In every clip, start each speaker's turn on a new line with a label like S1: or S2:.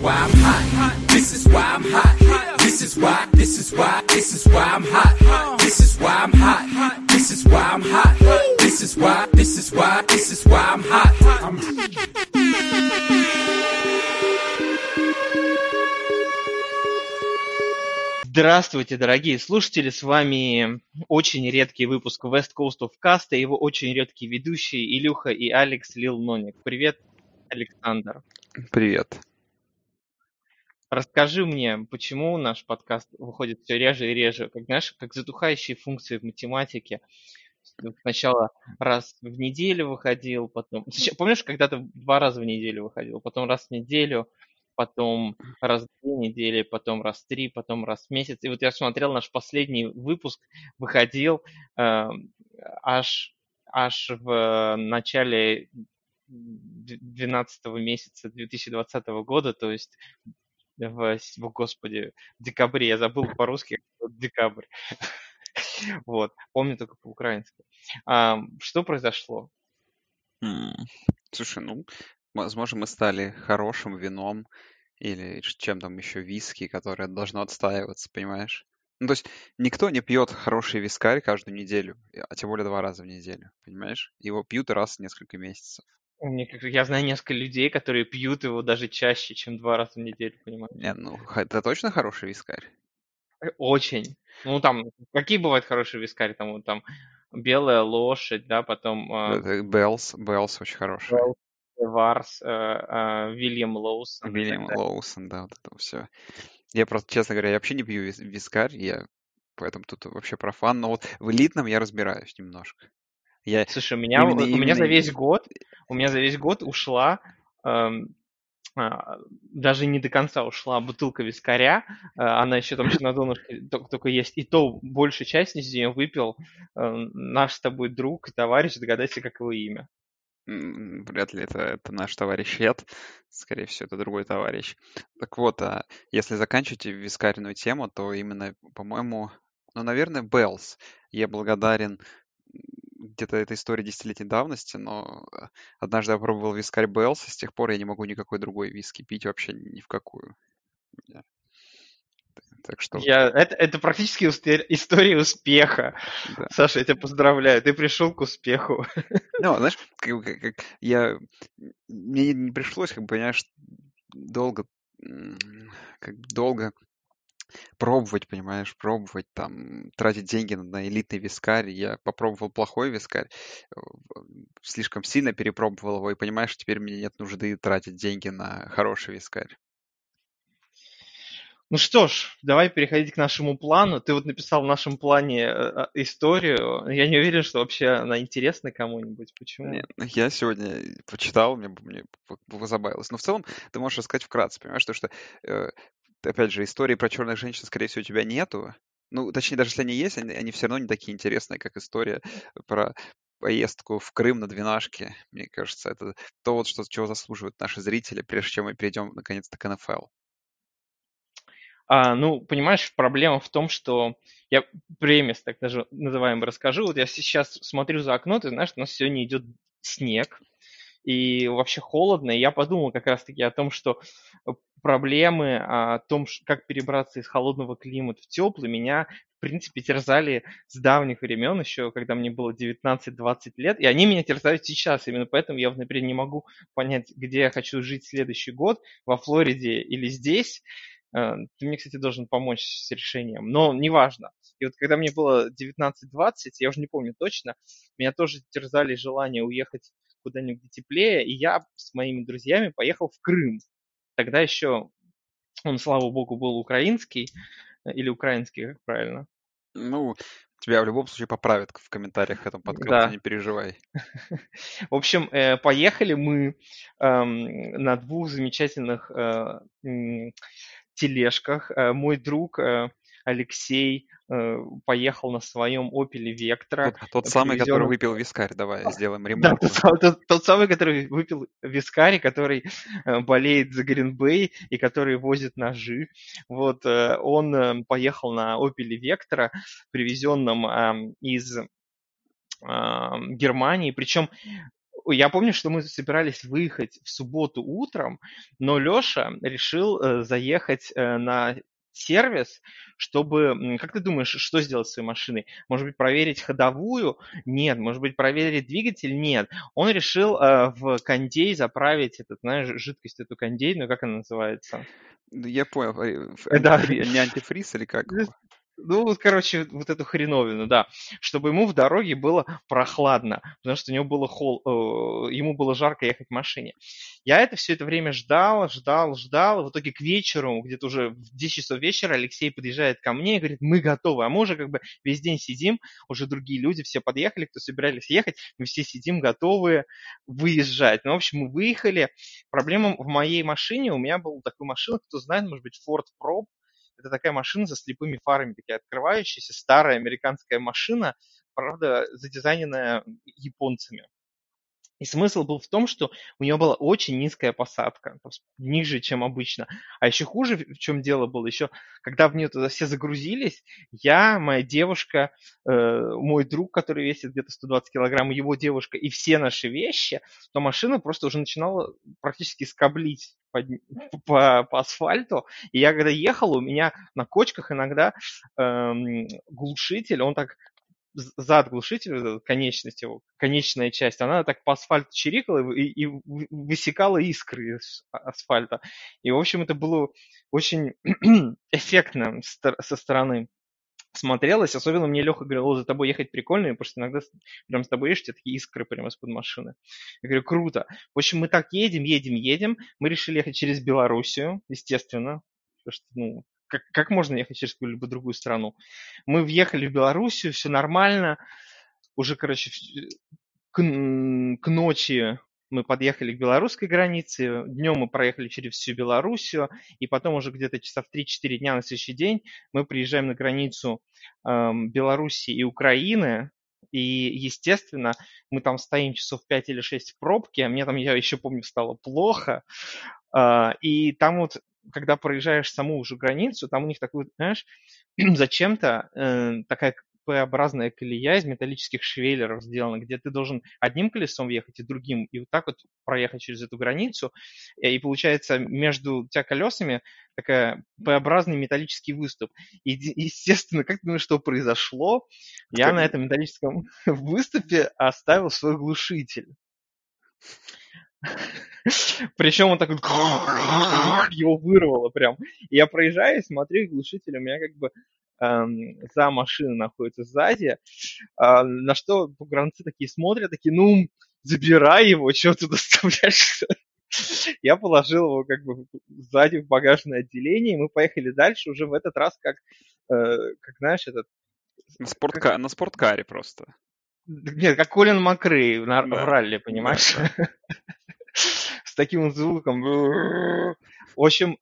S1: why I'm hot. This is why I'm hot. This is why, this is why, this is why I'm hot. This is why I'm hot. This is why I'm hot. This is why, this is why, this is why I'm hot. I'm
S2: Здравствуйте, дорогие слушатели, с вами очень редкий выпуск West Coast of Cast и его очень редкие ведущие Илюха и Алекс Лил Ноник. Привет, Александр.
S3: Привет.
S2: Расскажи мне, почему наш подкаст выходит все реже и реже, как, знаешь, как затухающие функции в математике. Сначала раз в неделю выходил, потом... Помнишь, когда-то два раза в неделю выходил, потом раз в неделю, потом раз в две недели, потом раз в три, потом раз в месяц. И вот я смотрел наш последний выпуск, выходил э, аж, аж в начале 12 месяца 2020 года, то есть в, о, господи, в декабре, я забыл по-русски, декабрь. Вот, помню только по-украински. А, что произошло?
S3: Слушай, ну, возможно, мы стали хорошим вином или чем там еще виски, которое должно отстаиваться, понимаешь? Ну, то есть никто не пьет хороший вискарь каждую неделю, а тем более два раза в неделю, понимаешь? Его пьют раз в несколько месяцев.
S2: Мне как- Я знаю несколько людей, которые пьют его даже чаще, чем два раза в неделю, понимаешь?
S3: Не, ну, это точно хороший вискарь?
S2: Очень. Ну, там, какие бывают хорошие вискари? Там, вот там, белая лошадь, да, потом а,
S3: Это Беллс, Беллс очень хороший.
S2: Варс, э, э, Вильям Лоусон
S3: Вильям. Лоусон, да, вот это все. Я просто, честно говоря, я вообще не пью вис- вискарь, я поэтому тут вообще профан, но вот в элитном я разбираюсь немножко. Я
S2: Слушай, у меня,
S3: именно,
S2: у меня за весь год, у меня за весь год ушла, эм, а, даже не до конца ушла бутылка вискаря, э, она еще там еще на донышке только, только есть, и то большую часть из нее выпил э, наш с тобой друг, товарищ, догадайся, как его имя.
S3: вряд ли это, это наш товарищ Эд, скорее всего, это другой товарищ. Так вот, а если заканчивать вискарную тему, то именно, по-моему, ну, наверное, Беллс. Я благодарен где-то этой истории десятилетней давности, но э, однажды я пробовал вискарь Беллс, и с тех пор я не могу никакой другой виски пить вообще ни в какую. Так что,
S2: Я, это, это практически успе- история успеха.
S3: да.
S2: Саша, я тебя поздравляю, ты пришел к успеху.
S3: Ну, знаешь, как, как- я... Мне не пришлось, как бы, понимаешь, долго, как долго пробовать, понимаешь, пробовать, там, тратить деньги на, элитный вискарь. Я попробовал плохой вискарь, э, слишком сильно перепробовал его, и, понимаешь, теперь мне нет нужды тратить деньги на хороший вискарь.
S2: Ну что ж, давай переходить к нашему плану. Ты вот написал в нашем плане э, э, историю. Я не уверен, что вообще она интересна кому-нибудь. Почему?
S3: Нет, ну, я сегодня почитал, мне, мне позабавилось. Но в целом ты можешь рассказать вкратце, понимаешь, то, что, э, опять же, истории про черных женщин, скорее всего, у тебя нету. Ну, точнее, даже если они есть, они, они все равно не такие интересные, как история про поездку в Крым на двенашке. Мне кажется, это то, вот, что, чего заслуживают наши зрители, прежде чем мы перейдем, наконец-то, к НФЛ.
S2: А, ну, понимаешь, проблема в том, что я премис, так даже называемый, расскажу. Вот я сейчас смотрю за окно, ты знаешь, у нас сегодня идет снег, и вообще холодно, и я подумал как раз-таки о том, что э, проблемы о том, как перебраться из холодного климата в теплый, меня, в принципе, терзали с давних времен, еще когда мне было 19-20 лет, и они меня терзают сейчас, именно поэтому я, например, не могу понять, где я хочу жить следующий год, во Флориде или здесь. Э, Ты мне, кстати, должен помочь с решением, но неважно. И вот когда мне было 19-20, я уже не помню точно, меня тоже терзали желание уехать куда-нибудь где теплее, и я с моими друзьями поехал в Крым. Тогда еще он, слава богу, был украинский, э, или украинский, как правильно.
S3: Ну, тебя в любом случае поправят в комментариях к этому подкасту,
S2: Да.
S3: не переживай.
S2: В общем, э, поехали мы эм, на двух замечательных э, тележках. Мой друг Алексей э, поехал на своем Opel Vectra,
S3: Тот, тот самый, который
S2: привезенном
S3: выпил вискарь, давай сделаем
S2: Да,
S3: ремарку.
S2: тот, тот- тот самый, который выпил вискари, который э, болеет за Гринбей и который возит ножи. Вот э, он поехал на Opel Vectra, привезенном из Германии. Причем я помню, что мы собирались выехать в субботу утром, но Леша решил заехать на сервис, чтобы, как ты думаешь, что сделать с своей машиной? Может быть, проверить ходовую? Нет. Может быть, проверить двигатель? Нет. Он решил э, в кондей заправить, этот, знаешь, жидкость эту кондейную, как она называется?
S3: Я понял. Антифри...
S2: Да.
S3: Не антифриз или как?
S2: Ну, вот, короче, вот эту хреновину, да, чтобы ему в дороге было прохладно, потому что у него было хол, э, ему было жарко ехать в машине. Я это все это время ждал, ждал, ждал, в итоге к вечеру, где-то уже в 10 часов вечера, Алексей подъезжает ко мне и говорит, мы готовы, а мы уже как бы весь день сидим, уже другие люди все подъехали, кто собирались ехать, мы все сидим готовые выезжать. Ну, в общем, мы выехали. Проблема в моей машине, у меня была такая машина, кто знает, может быть, Ford Probe, это такая машина со слепыми фарами, такие открывающиеся, старая американская машина, правда, задизайненная японцами. И смысл был в том, что у нее была очень низкая посадка, ниже, чем обычно. А еще хуже, в чем дело было, еще когда в нее туда все загрузились, я, моя девушка, э, мой друг, который весит где-то 120 килограмм, его девушка и все наши вещи, то машина просто уже начинала практически скоблить по, по, по асфальту. И я когда ехал, у меня на кочках иногда эм, глушитель, он так зад глушителя, конечность его, конечная часть, она так по асфальту чирикала и, и высекала искры из асфальта. И, в общем, это было очень эффектно со стороны смотрелось. Особенно мне Леха говорил, за тобой ехать прикольно, потому что иногда прям с тобой едешь, тебе такие искры прямо из-под машины. Я говорю, круто. В общем, мы так едем, едем, едем. Мы решили ехать через Белоруссию, естественно, потому что, ну, как, как можно ехать через какую-либо другую страну? Мы въехали в Белоруссию, все нормально. Уже, короче, к, к ночи мы подъехали к белорусской границе, днем мы проехали через всю Белоруссию, и потом уже где-то часа в 3-4 дня на следующий день мы приезжаем на границу э, Белоруссии и Украины, и, естественно, мы там стоим часов 5 или 6 в пробке, мне там, я еще помню, стало плохо, э, и там вот когда проезжаешь саму уже границу, там у них такой, знаешь, зачем-то э, такая П-образная колея из металлических швеллеров сделана, где ты должен одним колесом въехать и другим, и вот так вот проехать через эту границу. Э, и получается между тебя колесами такая П-образный металлический выступ. И, естественно, как ты думаешь, что произошло? Я на этом металлическом выступе оставил свой глушитель. Причем он так вот его вырвало прям. И я проезжаю, смотрю, глушитель у меня как бы эм, за машиной находится сзади. Э, на что погранцы такие смотрят, такие, ну, забирай его, что ты доставляешь? Я положил его как бы сзади в багажное отделение, и мы поехали дальше уже в этот раз как, э, как знаешь, этот...
S3: На, спортка... как... на спорткаре просто.
S2: Нет, как Колин Макрей на... да. в ралли, понимаешь? Да с таким звуком. В общем,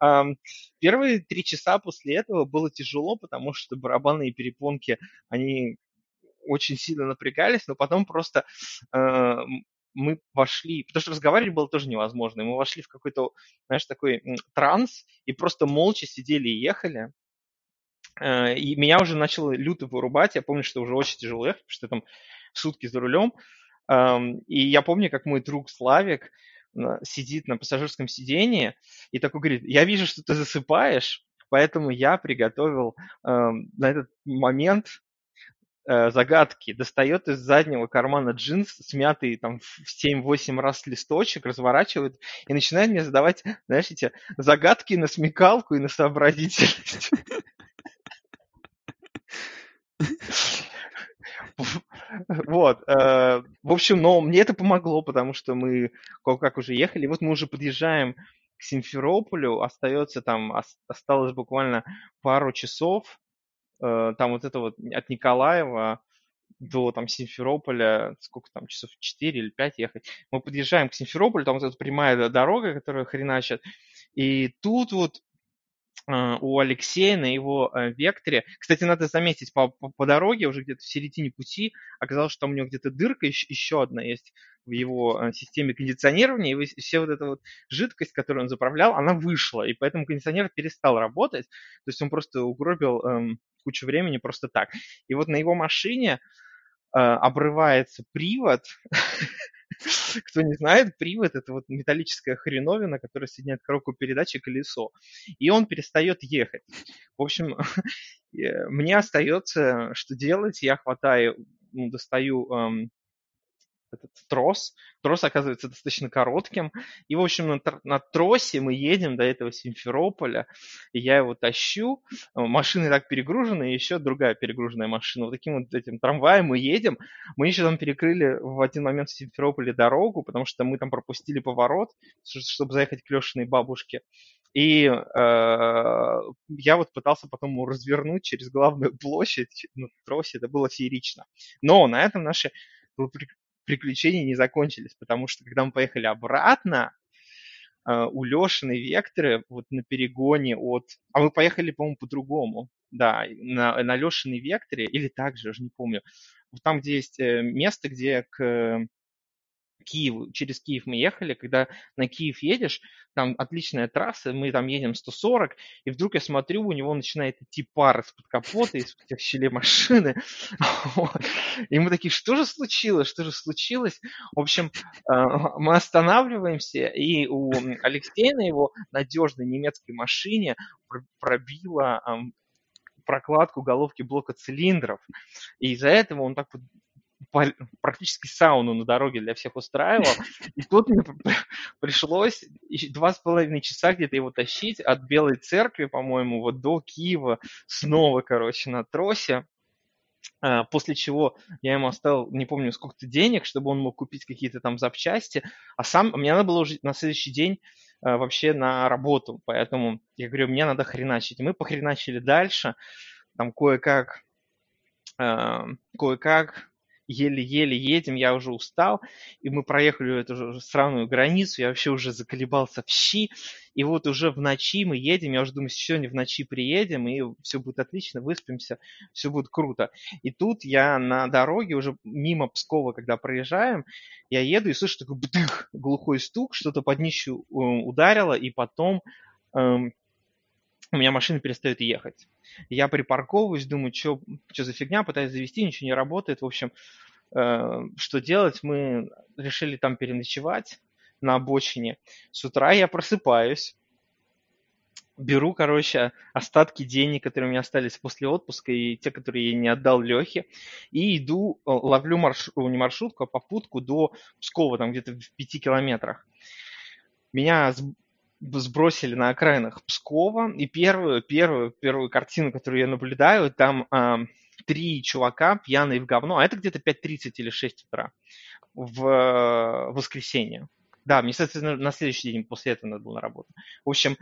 S2: первые три часа после этого было тяжело, потому что барабанные перепонки, они очень сильно напрягались, но потом просто э, мы вошли, потому что разговаривать было тоже невозможно, мы вошли в какой-то, знаешь, такой транс и просто молча сидели и ехали. Э, и меня уже начало люто вырубать, я помню, что уже очень тяжело ехать, потому что там сутки за рулем. И я помню, как мой друг Славик, сидит на пассажирском сидении и такой говорит, я вижу, что ты засыпаешь, поэтому я приготовил э, на этот момент э, загадки. Достает из заднего кармана джинс, смятый там в 7-8 раз листочек, разворачивает и начинает мне задавать, знаешь, эти загадки на смекалку и на сообразительность. Вот. Э, в общем, но мне это помогло, потому что мы как уже ехали. Вот мы уже подъезжаем к Симферополю, остается там, осталось буквально пару часов. Э, там вот это вот от Николаева до там Симферополя, сколько там, часов 4 или 5 ехать. Мы подъезжаем к Симферополю, там вот эта прямая дорога, которая хреначит. И тут вот у Алексея на его э, векторе. Кстати, надо заметить, по, по, по дороге уже где-то в середине пути оказалось, что у него где-то дырка еще, еще одна есть в его э, системе кондиционирования, и все вот эта вот жидкость, которую он заправлял, она вышла, и поэтому кондиционер перестал работать, то есть он просто угробил эм, кучу времени просто так. И вот на его машине э, обрывается привод, Кто не знает, привод – это вот металлическая хреновина, которая соединяет коробку передач и колесо. И он перестает ехать. В общем, мне остается, что делать. Я хватаю, ну, достаю эм, этот трос. Трос оказывается достаточно коротким. И, в общем, на, на тросе мы едем до этого Симферополя. И я его тащу. Машины так перегружены, и еще другая перегруженная машина. Вот таким вот этим трамваем мы едем. Мы еще там перекрыли в один момент в Симферополе дорогу, потому что мы там пропустили поворот, чтобы заехать к Лешиной бабушке. И э, я вот пытался потом его развернуть через главную площадь на тросе. Это было феерично. Но на этом наши приключения не закончились, потому что когда мы поехали обратно, э, у Лешиной Векторы вот на перегоне от... А мы поехали, по-моему, по-другому. Да, на, на Лешиной Векторе, или так же, уже не помню. Вот там, где есть э, место, где к Киеву, через Киев мы ехали, когда на Киев едешь, там отличная трасса, мы там едем 140, и вдруг я смотрю, у него начинает идти пар из-под капота, из тех щелей машины. И мы такие, что же случилось, что же случилось? В общем, э, мы останавливаемся, и у Алексея на его надежной немецкой машине пробило прокладку головки блока цилиндров. И из-за этого он так вот практически сауну на дороге для всех устраивал. И тут мне пришлось два с половиной часа где-то его тащить от Белой Церкви, по-моему, вот до Киева, снова, короче, на тросе. А, после чего я ему оставил, не помню, сколько-то денег, чтобы он мог купить какие-то там запчасти. А сам, мне надо было уже на следующий день а, вообще на работу. Поэтому я говорю, мне надо хреначить. мы похреначили дальше. Там кое-как, а, кое-как еле-еле едем, я уже устал, и мы проехали эту странную границу, я вообще уже заколебался в щи, и вот уже в ночи мы едем, я уже думаю, сегодня в ночи приедем, и все будет отлично, выспимся, все будет круто. И тут я на дороге уже мимо Пскова, когда проезжаем, я еду и слышу такой бдых, глухой стук, что-то под днищу э, ударило, и потом эм, у меня машина перестает ехать. Я припарковываюсь, думаю, что за фигня, пытаюсь завести, ничего не работает. В общем, э, что делать? Мы решили там переночевать на обочине. С утра я просыпаюсь, беру, короче, остатки денег, которые у меня остались после отпуска, и те, которые я не отдал Лехе, и иду, э, ловлю маршрут, не маршрутку, а попутку до Пскова, там где-то в пяти километрах. Меня сбросили на окраинах Пскова, и первую, первую, первую картину, которую я наблюдаю, там э, три чувака пьяные в говно, а это где-то 5.30 или 6 утра в э, воскресенье. Да, мне, соответственно, на следующий день после этого надо было на работу. В общем,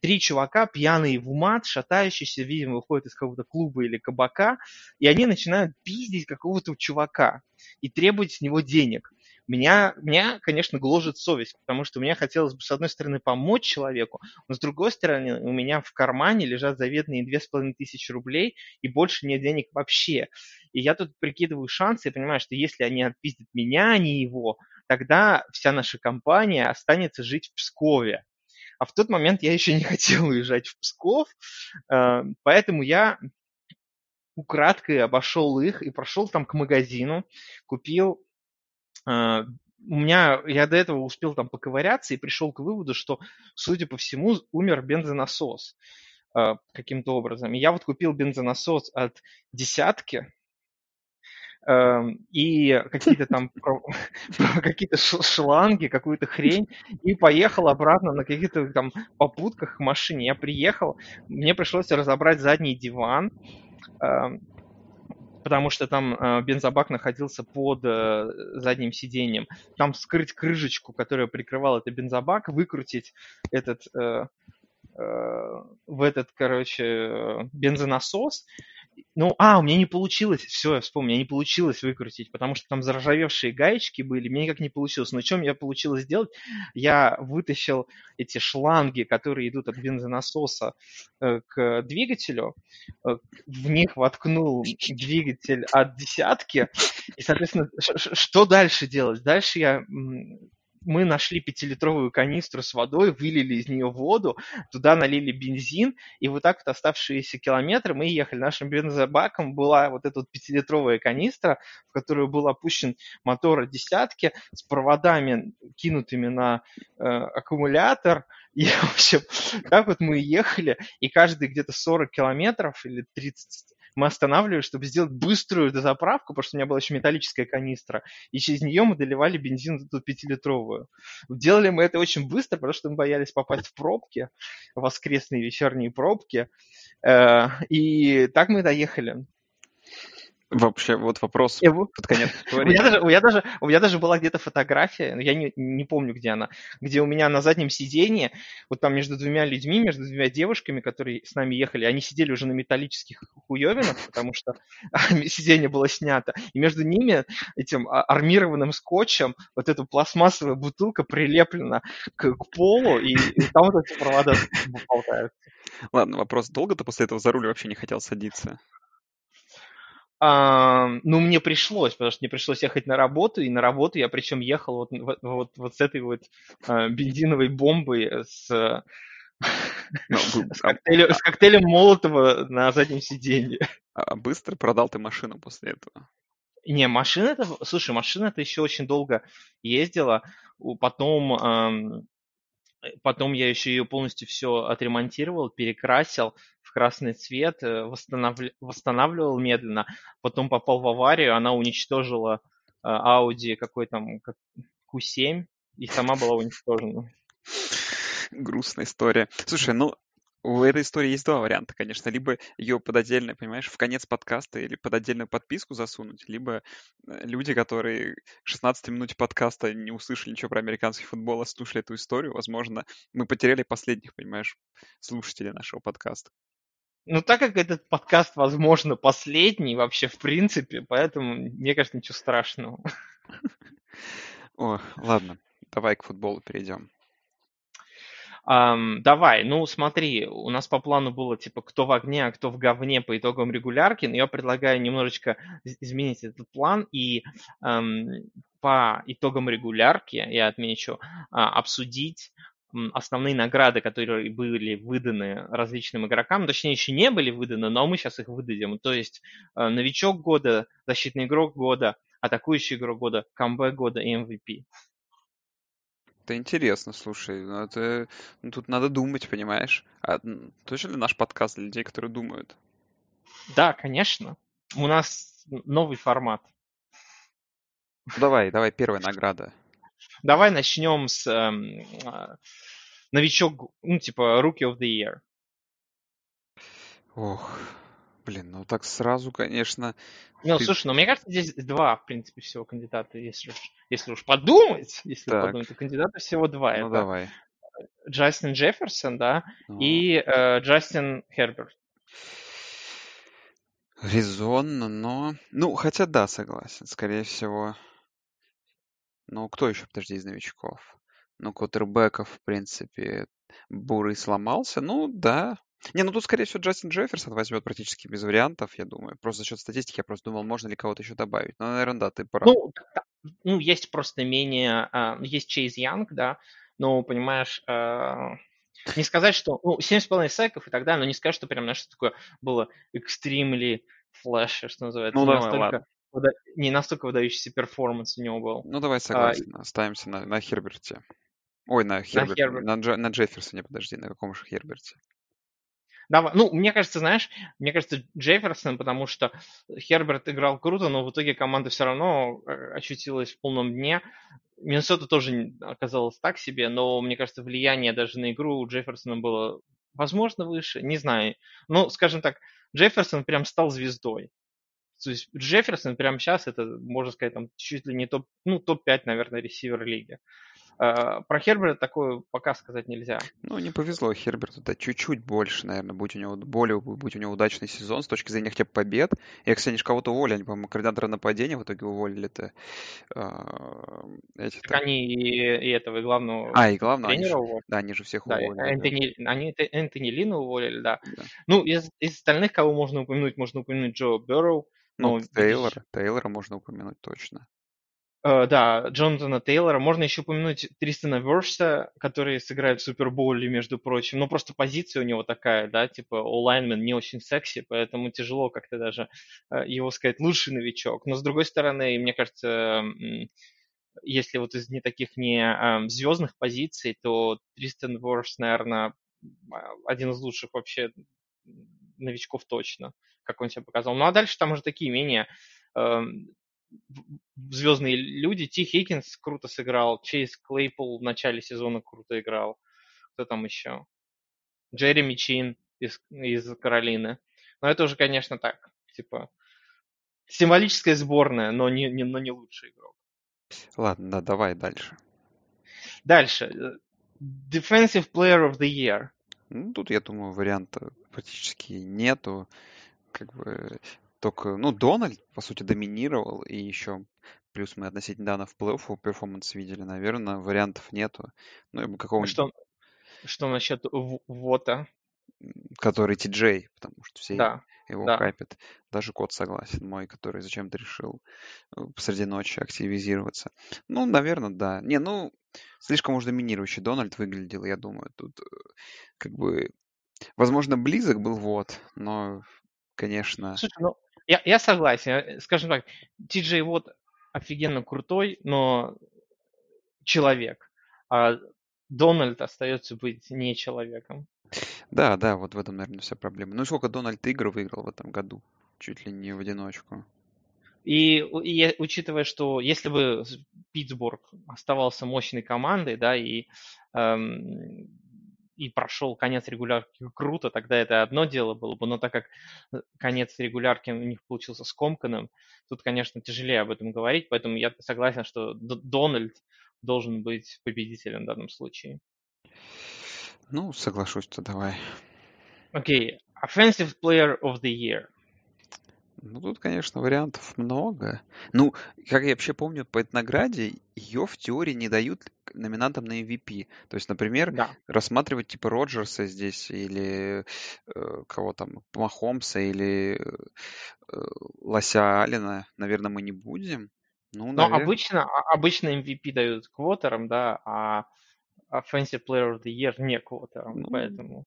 S2: три чувака, пьяные в мат, шатающиеся, видимо, выходят из какого-то клуба или кабака, и они начинают пиздить какого-то чувака и требовать с него денег меня, меня, конечно, гложет совесть, потому что мне хотелось бы, с одной стороны, помочь человеку, но с другой стороны, у меня в кармане лежат заветные две с половиной тысячи рублей, и больше нет денег вообще. И я тут прикидываю шансы и понимаю, что если они отпиздят меня, а не его, тогда вся наша компания останется жить в Пскове. А в тот момент я еще не хотел уезжать в Псков, э, поэтому я украдкой обошел их и прошел там к магазину, купил у меня, я до этого успел там поковыряться и пришел к выводу, что, судя по всему, умер бензонасос э, каким-то образом. И я вот купил бензонасос от десятки, э, и какие-то там какие-то шланги, какую-то хрень, и поехал обратно на каких-то там попутках к машине. Я приехал, мне пришлось разобрать задний диван, потому что там э, бензобак находился под э, задним сиденьем. Там скрыть крышечку, которая прикрывала этот бензобак, выкрутить этот э, в этот, короче, бензонасос ну, а, у меня не получилось, все, я вспомнил, не получилось выкрутить, потому что там заржавевшие гаечки были, мне никак не получилось. Но что мне получилось сделать? Я вытащил эти шланги, которые идут от бензонасоса э, к двигателю, э, в них воткнул двигатель от десятки, и, соответственно, что дальше делать? Дальше я мы нашли пятилитровую канистру с водой, вылили из нее воду, туда налили бензин, и вот так вот оставшиеся километры мы ехали. Нашим бензобаком была вот эта вот пятилитровая канистра, в которую был опущен мотор от десятки с проводами, кинутыми на э, аккумулятор. И, в общем, так вот мы ехали, и каждые где-то 40 километров или 30 мы останавливались, чтобы сделать быструю дозаправку, потому что у меня была еще металлическая канистра, и через нее мы доливали бензин эту пятилитровую. Делали мы это очень быстро, потому что мы боялись попасть в пробки, воскресные вечерние пробки, э, и так мы доехали.
S3: Вообще, вот вопрос
S2: Я, под
S3: конец
S2: у, меня даже, у, меня даже, у меня даже была где-то фотография, я не, не помню, где она, где у меня на заднем сиденье, вот там между двумя людьми, между двумя девушками, которые с нами ехали, они сидели уже на металлических хуевинах, потому что сиденье было снято, и между ними этим а, армированным скотчем вот эта пластмассовая бутылка прилеплена к, к полу, и, и там вот эти провода болтаются.
S3: Ладно, вопрос, долго ты после этого за руль вообще не хотел садиться?
S2: А, ну, мне пришлось, потому что мне пришлось ехать на работу, и на работу я причем ехал вот, вот, вот с этой вот а, бензиновой бомбой с, ну, с, коктейлем, с коктейлем Молотова на заднем сиденье.
S3: А быстро продал ты машину после этого?
S2: Не, машина это, слушай, машина это еще очень долго ездила, потом Потом я еще ее полностью все отремонтировал, перекрасил в красный цвет, э, восстанавли... восстанавливал медленно. Потом попал в аварию, она уничтожила э, Audi какой там Q7 и сама была уничтожена.
S3: Грустная история. Слушай, ну у этой истории есть два варианта, конечно. Либо ее под отдельно, понимаешь, в конец подкаста или под отдельную подписку засунуть, либо э, люди, которые в 16 минуте подкаста не услышали ничего про американский футбол, а слушали эту историю, возможно, мы потеряли последних, понимаешь, слушателей нашего подкаста.
S2: Ну, так как этот подкаст, возможно, последний вообще в принципе, поэтому, мне кажется, ничего страшного.
S3: О, ладно, давай к футболу перейдем.
S2: Um, давай, ну смотри, у нас по плану было типа кто в огне, а кто в говне по итогам регулярки, но я предлагаю немножечко изменить этот план и um, по итогам регулярки, я отмечу, uh, обсудить основные награды, которые были выданы различным игрокам, точнее еще не были выданы, но мы сейчас их выдадим. То есть uh, новичок года, защитный игрок года, атакующий игрок года, камбэк года и MVP.
S3: Это интересно, слушай. Ну, это... ну, тут надо думать, понимаешь? А точно ли наш подкаст для людей, которые думают?
S2: Да, конечно. У нас новый формат.
S3: Ну, давай, давай, первая награда.
S2: Давай начнем с эм, э, новичок, ну, типа, Rookie of the Year.
S3: Ох, блин, ну так сразу, конечно,
S2: ну, ты... слушай, ну мне кажется, здесь два, в принципе, всего кандидата, если уж, если уж подумать, если так. подумать, то кандидата всего два.
S3: Ну, Это давай.
S2: Джастин Джефферсон, да, ну. и э, Джастин Херберт.
S3: Резонно, но... Ну, хотя да, согласен. Скорее всего... Ну, кто еще, подожди, из новичков? Ну, Коттербеков, в принципе, Бурый сломался. Ну, да, не, ну тут, скорее всего, Джастин Джефферсон возьмет практически без вариантов, я думаю. Просто за счет статистики я просто думал, можно ли кого-то еще добавить. Но, наверное, да, ты прав.
S2: Ну, ну есть просто менее... Uh, есть Чейз Янг, да, но, понимаешь, uh, не сказать, что... Ну, 7,5 секов и так далее, но не сказать, что прям, знаешь, что такое было extremely flashy, что называется.
S3: Ну, давай, ладно.
S2: Выда... Не настолько выдающийся перформанс у него был.
S3: Ну, давай согласен. Uh, Оставимся на, на Херберте. Ой, на Херберте. На, Херберт. на, Дж... на Джефферсоне, подожди, на каком же Херберте?
S2: Давай, ну, мне кажется, знаешь, мне кажется, Джефферсон, потому что Херберт играл круто, но в итоге команда все равно э, очутилась в полном дне. Миннесота тоже оказалась так себе, но мне кажется, влияние даже на игру у Джефферсона было, возможно, выше, не знаю. Ну, скажем так, Джефферсон прям стал звездой. То есть Джефферсон прямо сейчас, это, можно сказать, там чуть ли не топ, ну, топ-5, наверное, ресивер лиги. А, про Херберта такое пока сказать нельзя.
S3: Ну, не повезло Херберту, да, чуть-чуть больше, наверное, будь у него более, будь у него удачный сезон с точки зрения хотя бы побед. И, кстати, кого-то уволили, по-моему, координатора нападения в итоге уволили-то.
S2: А, эти так они и, и этого, и главного
S3: А, и главного, тренера они уволили. Да, они же всех
S2: да,
S3: уволили.
S2: Энтони, да. Они Энтони Лина уволили, да. да. Ну, из, из остальных, кого можно упомянуть, можно упомянуть Джо Берроу.
S3: Ну, ну Тейлор, Тейлора можно упомянуть точно.
S2: Э, да, Джонатана Тейлора. Можно еще упомянуть Тристона Верса, который сыграет в Супербоуле, между прочим. Но просто позиция у него такая, да, типа онлайнмен не очень секси, поэтому тяжело как-то даже э, его сказать лучший новичок. Но с другой стороны, мне кажется, если вот из не таких не э, звездных позиций, то Тристон Верс, наверное, один из лучших вообще новичков точно, как он себя показал. Ну а дальше там уже такие менее звездные люди. Ти Хейкинс круто сыграл, Чейз Клейпл в начале сезона круто играл. Кто там еще? Джереми Чин из, из Каролины. Но это уже, конечно, так, типа, символическая сборная, но не, не, но не лучший игрок.
S3: Ладно, да, давай дальше.
S2: Дальше. Defensive Player of the Year.
S3: Ну, тут, я думаю, варианта практически нету. Как бы только, ну, Дональд, по сути, доминировал, и еще плюс мы относительно недавно в плей-офф перформанс видели, наверное, вариантов нету. Ну, и какого-нибудь...
S2: Что, что насчет Вота?
S3: Который Ти-Джей, потому что все
S2: да,
S3: его
S2: да.
S3: капят. Даже кот согласен мой, который зачем-то решил э, посреди ночи активизироваться. Ну, наверное, да. Не, ну, слишком уж доминирующий Дональд выглядел, я думаю. Тут э, как бы, возможно, близок был вот, но, конечно...
S2: Слушай, ну, я, я согласен. Э, скажем так, Ти вот офигенно крутой, но человек. А Дональд остается быть не человеком.
S3: Да, да, вот в этом, наверное, вся проблема. Ну и сколько Дональд игр выиграл в этом году? Чуть ли не в одиночку.
S2: И, и учитывая, что если бы Питтсбург оставался мощной командой, да, и эм, и прошел конец регулярки круто, тогда это одно дело было бы, но так как э, конец регулярки у них получился скомканным, тут, конечно, тяжелее об этом говорить, поэтому я согласен, что Дональд должен быть победителем в данном случае.
S3: Ну, соглашусь-то, давай.
S2: Окей, okay. Offensive Player of the Year –
S3: ну, тут, конечно, вариантов много. Ну, как я вообще помню, по этой награде ее в теории не дают номинантам на MVP. То есть, например,
S2: Да.
S3: рассматривать типа Роджерса здесь или э, кого там, Махомса или э, Лося Алина, наверное, мы не будем. Ну,
S2: Но
S3: наверное.
S2: обычно, а- обычно MVP дают квотерам, да, а Offensive Player of the Year не квотерам,
S3: Ну,
S2: поэтому...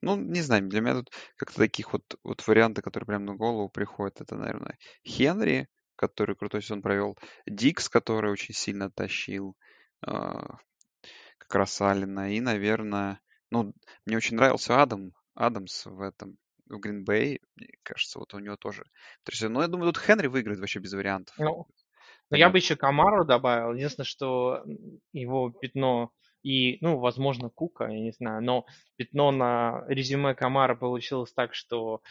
S3: Ну, не знаю, для меня тут как-то таких вот, вот варианты, которые прям на голову приходят, это, наверное, Хенри, который крутой сезон провел, Дикс, который очень сильно тащил, а, как раз Алина, и, наверное, ну, мне очень нравился Адам, Адамс в этом, в Гринбей, мне кажется, вот у него тоже. То есть, ну, я думаю, тут Хенри выиграет вообще без вариантов.
S2: Ну, но я бы еще Камару добавил. Единственное, что его пятно и, ну, возможно, Кука, я не знаю, но пятно на резюме Камара получилось так, что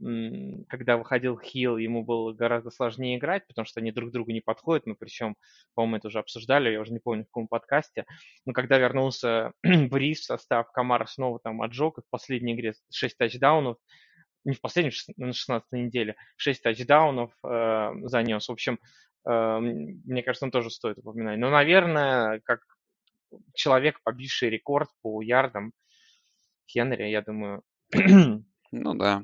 S2: когда выходил Хилл, ему было гораздо сложнее играть, потому что они друг другу не подходят. Мы причем, по-моему, это уже обсуждали, я уже не помню в каком подкасте. Но когда вернулся Бриз в состав, Камара снова там отжег, и в последней игре 6 тачдаунов, не в последней, на 16 неделе, 6 тачдаунов э, занес. В общем, э, мне кажется, он тоже стоит упоминать. Но, наверное, как человек, побивший рекорд по ярдам Хенри, я думаю.
S3: Ну да.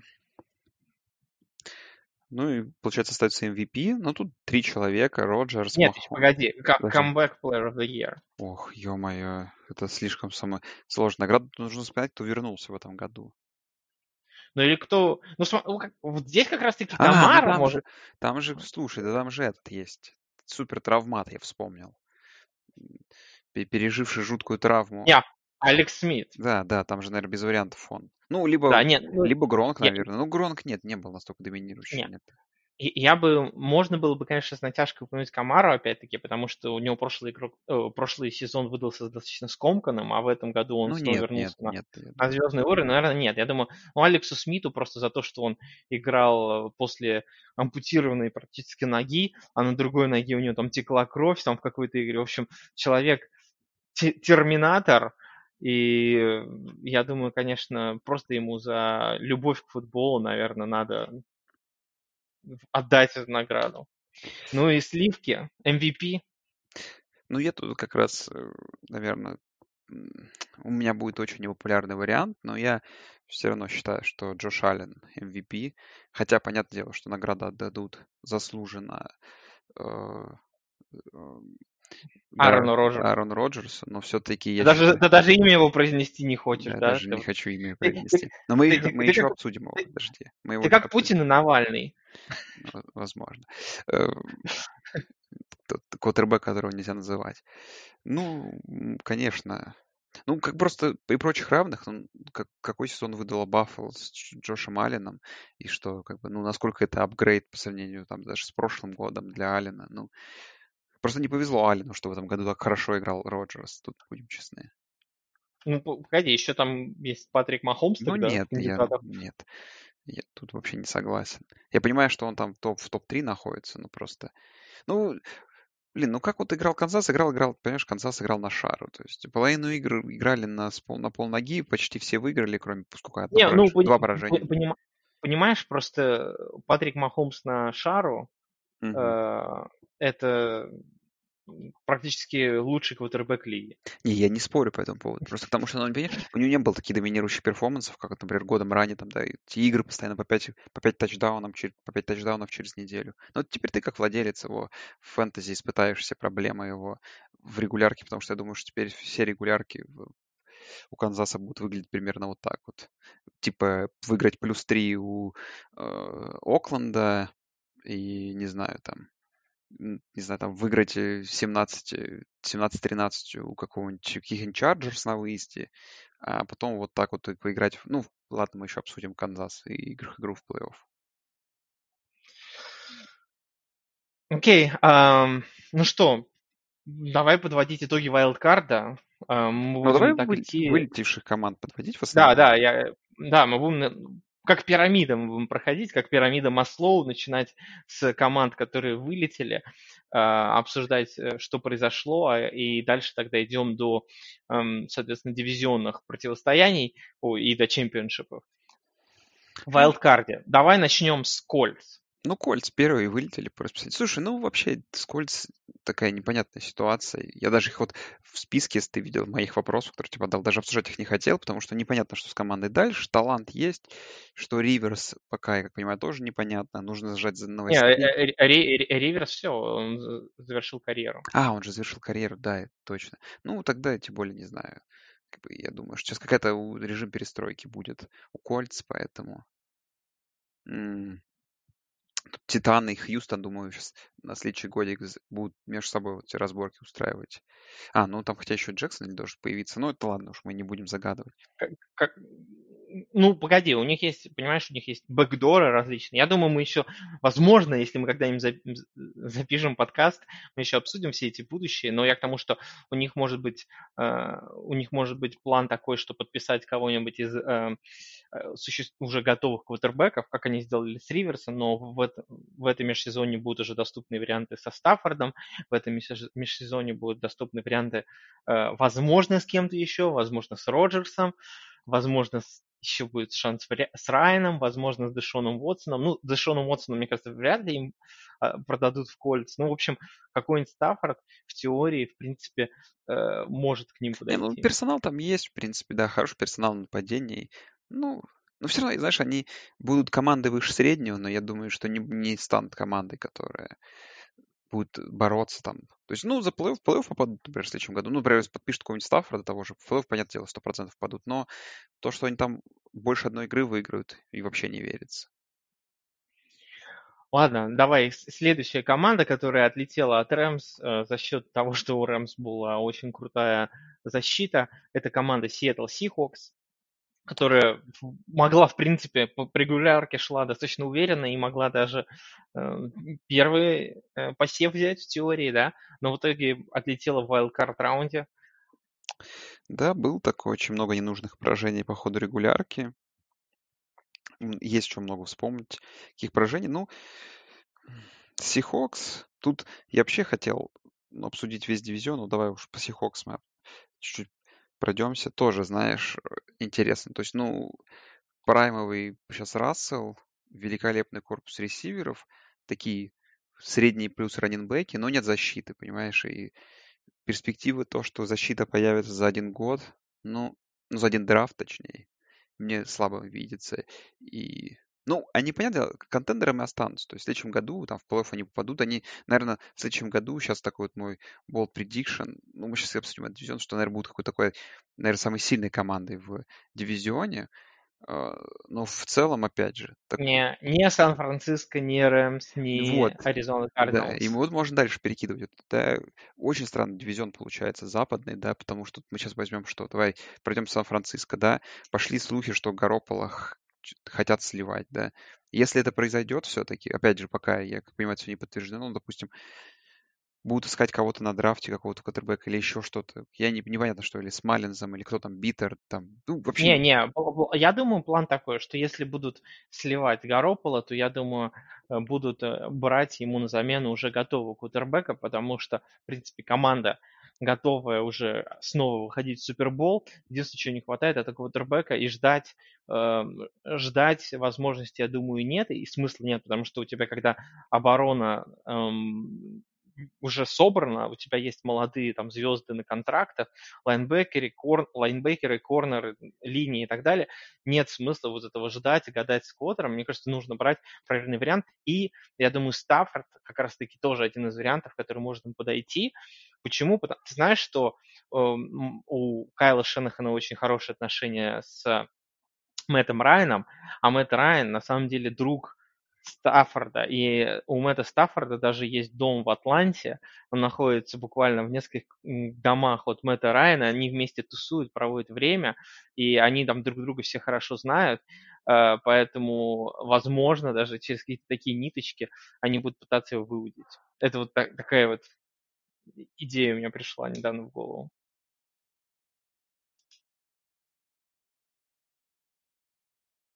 S3: Ну и, получается, остается MVP. Но тут три человека. Роджерс,
S2: Нет,
S3: Махом...
S2: погоди. Comeback Player of the Year.
S3: Ох, ё-моё. Это слишком самая сложная награда. Тут нужно сказать, кто вернулся в этом году.
S2: Ну или кто... Ну, см... вот здесь как раз-таки
S3: а, ну, там может... Же, там же, слушай, да там же этот есть. Супер травмат, я вспомнил переживший жуткую травму.
S2: Я, Алекс Смит.
S3: Да, да, там же, наверное, без вариантов он. Ну, либо,
S2: да, нет, ну,
S3: либо Гронк, наверное. Нет. Ну, Гронк нет, не был настолько доминирующим. Нет. нет.
S2: Я бы, можно было бы, конечно, с натяжкой упомянуть Камару, опять-таки, потому что у него прошлый, игрок, э, прошлый сезон выдался достаточно скомканным, а в этом году он
S3: ну,
S2: снова
S3: нет,
S2: вернулся
S3: нет,
S2: на,
S3: нет,
S2: на звездный уровень. Наверное, нет. Я думаю, ну, Алексу Смиту просто за то, что он играл после ампутированной практически ноги, а на другой ноге у него там текла кровь там в какой-то игре. В общем, человек терминатор, и я думаю, конечно, просто ему за любовь к футболу, наверное, надо отдать эту награду. Ну и сливки, MVP.
S3: Ну, я тут как раз, э, наверное, у меня будет очень непопулярный вариант, но я все равно считаю, что Джош Аллен MVP. Хотя, понятное дело, что награда отдадут заслуженно э, эм, да,
S2: Аарону Роджерсу.
S3: Аарону Роджерсу, но все-таки
S2: Ты
S3: я
S2: даже,
S3: считаю,
S2: ты даже имя его произнести не хочешь,
S3: да,
S2: да?
S3: даже
S2: Ты,
S3: не хочу имя
S2: ты-
S3: произнести. Но мы,
S2: ты- ты-
S3: мы
S2: ты
S3: еще
S2: как-
S3: обсудим его,
S2: ты-
S3: подожди. Мы его
S2: ты как
S3: обсудим.
S2: Путин и Навальный.
S3: Ну, Возможно. Э, Тот квотербек, которого нельзя называть. Ну, конечно. Ну, как просто при прочих равных, ну, как, какой сезон выдала Баффало с Дж- Джошем Алленом, и что, как бы, ну, насколько это апгрейд по сравнению там даже с прошлым годом для Аллена. Ну, просто не повезло Аллену, что в этом году так хорошо играл Роджерс, тут будем честны.
S2: Ну, погоди, еще там есть Патрик Махомс
S3: Ну,
S2: тогда,
S3: нет, я, нет. Я тут вообще не согласен. Я понимаю, что он там в топ, в топ-3 находится, но просто... Ну, блин, ну как вот играл Канзас, играл, играл, понимаешь, Канзас играл на шару. То есть половину игр играли на, пол, на полноги, почти все выиграли, кроме, сколько, одно
S2: Не, ну,
S3: пораж- два
S2: пони-
S3: поражения.
S2: по- понима- понимаешь, просто Патрик Махомс на шару
S3: Мгм.
S2: э, это практически лучший квотербек лиги.
S3: Не, я не спорю по этому поводу. Просто потому что, ну, у него не было таких доминирующих перформансов, как, например, годом ранее, там, да, эти игры постоянно по 5, по 5 тачдаунов, чер- по 5 тачдаунов через неделю. Но вот теперь ты, как владелец его в фэнтези, испытаешь все проблемы его в регулярке, потому что я думаю, что теперь все регулярки у Канзаса будут выглядеть примерно вот так вот. Типа выиграть плюс 3 у э, Окленда и, не знаю, там, не знаю, там выиграть э, 17, э, 17-13 у какого-нибудь каких-нибудь Чарджерс на выезде, а потом вот так вот и поиграть. Ну, ладно, мы еще обсудим Канзас и игру, игру в плей-офф.
S2: Окей, ам, ну что, давай подводить итоги wildcard а. Мы
S3: Ну, давай вылет-
S2: идти.
S3: вылетевших команд подводить в
S2: Да,
S3: основном.
S2: да, я, да, мы будем как пирамида мы будем проходить, как пирамида Маслоу, начинать с команд, которые вылетели, а, обсуждать, э, что произошло, а, и дальше тогда идем до, ам, соответственно, дивизионных противостояний и до чемпионшипов. В вайлдкарде. Давай начнем с Кольц.
S3: Ну, Кольц первые вылетели по расписанию. Слушай, ну вообще с Кольц такая непонятная ситуация. Я даже их вот в списке, если ты видел моих вопросов, которые тебе дал, даже обсуждать их не хотел, потому что непонятно, что с командой дальше. Талант есть, что Риверс пока, я как понимаю, тоже непонятно. Нужно зажать за
S2: Не, э, э, Ри- Ри- Риверс все, он за- завершил карьеру.
S3: А, он же завершил карьеру, да, точно. Ну, тогда тем более не знаю. Как бы, я думаю, что сейчас какая-то режим перестройки будет у Кольц, поэтому... м, Титаны и Хьюстон, думаю, сейчас на следующий годик будут между собой вот эти разборки устраивать. А, ну там хотя еще Джексон должен появиться. Ну, это ладно уж, мы не будем загадывать.
S2: как, как- ну, погоди, у них есть, понимаешь, у них есть бэкдоры различные. Я думаю, мы еще, возможно, если мы когда-нибудь за- запишем подкаст, мы еще обсудим все эти будущие, но я к тому, что у них может быть, э, у них может быть план такой, что подписать кого-нибудь из э, э, суще- уже готовых квотербеков, как они сделали с Риверсом, но в, это- в этом межсезонье будут уже доступны варианты со Стаффордом, в этом межсез- межсезонье будут доступны варианты, э, возможно, с кем-то еще, возможно, с Роджерсом, возможно, с- еще будет шанс с Райаном, возможно, с Дэшоном Уотсоном. Ну, Дэшоном Уотсоном, мне кажется, вряд ли им а, продадут в кольц. Ну, в общем, какой-нибудь Стаффорд в теории, в принципе, э, может к ним
S3: Не, ну
S2: подойти.
S3: персонал там есть, в принципе, да, хороший персонал на нападении. Ну, но все равно, знаешь, они будут командой выше среднего, но я думаю, что не, не станут командой, которая будет бороться там. То есть, ну, за плей-офф, в плей-офф попадут, например, в следующем году. Ну, например, если подпишут какого-нибудь Стаффорда того же, в плей-офф, понятное дело, 100% попадут. Но то, что они там больше одной игры выиграют, и вообще не верится.
S2: Ладно, давай. Следующая команда, которая отлетела от Рэмс э, за счет того, что у Рэмс была очень крутая защита, это команда Seattle Seahawks, которая могла, в принципе, по регулярке шла достаточно уверенно и могла даже э, первый э, посев взять в теории, да, но в итоге отлетела в wildcard раунде.
S3: Да, был такой, очень много ненужных поражений по ходу регулярки. Есть еще много вспомнить. Каких поражений? Ну, Сихокс. Тут я вообще хотел ну, обсудить весь дивизион. Ну, давай уж по Сихокс мы чуть-чуть пройдемся. Тоже, знаешь, э, интересно. То есть, ну, праймовый сейчас Рассел, великолепный корпус ресиверов, такие средние плюс раненбеки, но нет защиты, понимаешь? И перспективы то, что защита появится за один год, ну, ну, за один драфт, точнее, мне слабо видится. И Ну, они, понятно, контендерами останутся. То есть в следующем году там в плей-офф они попадут. Они, наверное, в следующем году, сейчас такой вот мой bold prediction, ну, мы сейчас обсудим этот дивизион, что, наверное, будут какой-то такой, наверное, самой сильной командой в дивизионе. А, но в целом, опять же, так,
S2: Не, не Сан-Франциско, не Рэмс, не
S3: вот,
S2: Аризона
S3: да, и
S2: Кардиналс.
S3: вот можно дальше перекидывать. Это очень странный дивизион получается, западный, да, потому что мы сейчас возьмем что? Давай пройдем Сан-Франциско, да, пошли слухи, что ч- хотят сливать, да. Если это произойдет все-таки, опять же, пока, я как понимаю, все не подтверждено, ну, допустим, будут искать кого-то на драфте, какого-то квотербека или еще что-то. Я не, непонятно, что, или с Маллинзом, или кто там, Битер, там, ну, вообще
S2: Не, не, я думаю, план такой, что если будут сливать Гаропола, то я думаю, э, будут э, брать ему на замену уже готового кутербека, потому что, в принципе, команда готовая уже снова выходить в Супербол. Единственное, чего не хватает, это квотербека, и ждать, эм, ждать возможности, я думаю, нет, и смысла нет, потому что у тебя, когда оборона эм, уже собрана, у тебя есть молодые там звезды на контрактах, лайнбекеры, кор, лайнбекеры, корнеры, линии и так далее, нет смысла вот этого ждать, гадать с квотером. Мне кажется, нужно брать правильный вариант. И я думаю, Стаффорд как раз-таки тоже один из вариантов, который может им подойти. Почему? Потому ты знаешь, что э, м, у Кайла Шенахана очень хорошие отношения с Мэттом Райаном, а Мэтт Райан на самом деле друг Стаффорда, и у Мэтта Стаффорда даже есть дом в Атланте, он находится буквально в нескольких домах от Мэтта Райана, они вместе тусуют, проводят время, и они там друг друга все хорошо знают, э, поэтому, возможно, даже через какие-то такие ниточки они будут пытаться его выудить. Это вот так- такая вот идея у меня пришла недавно в голову.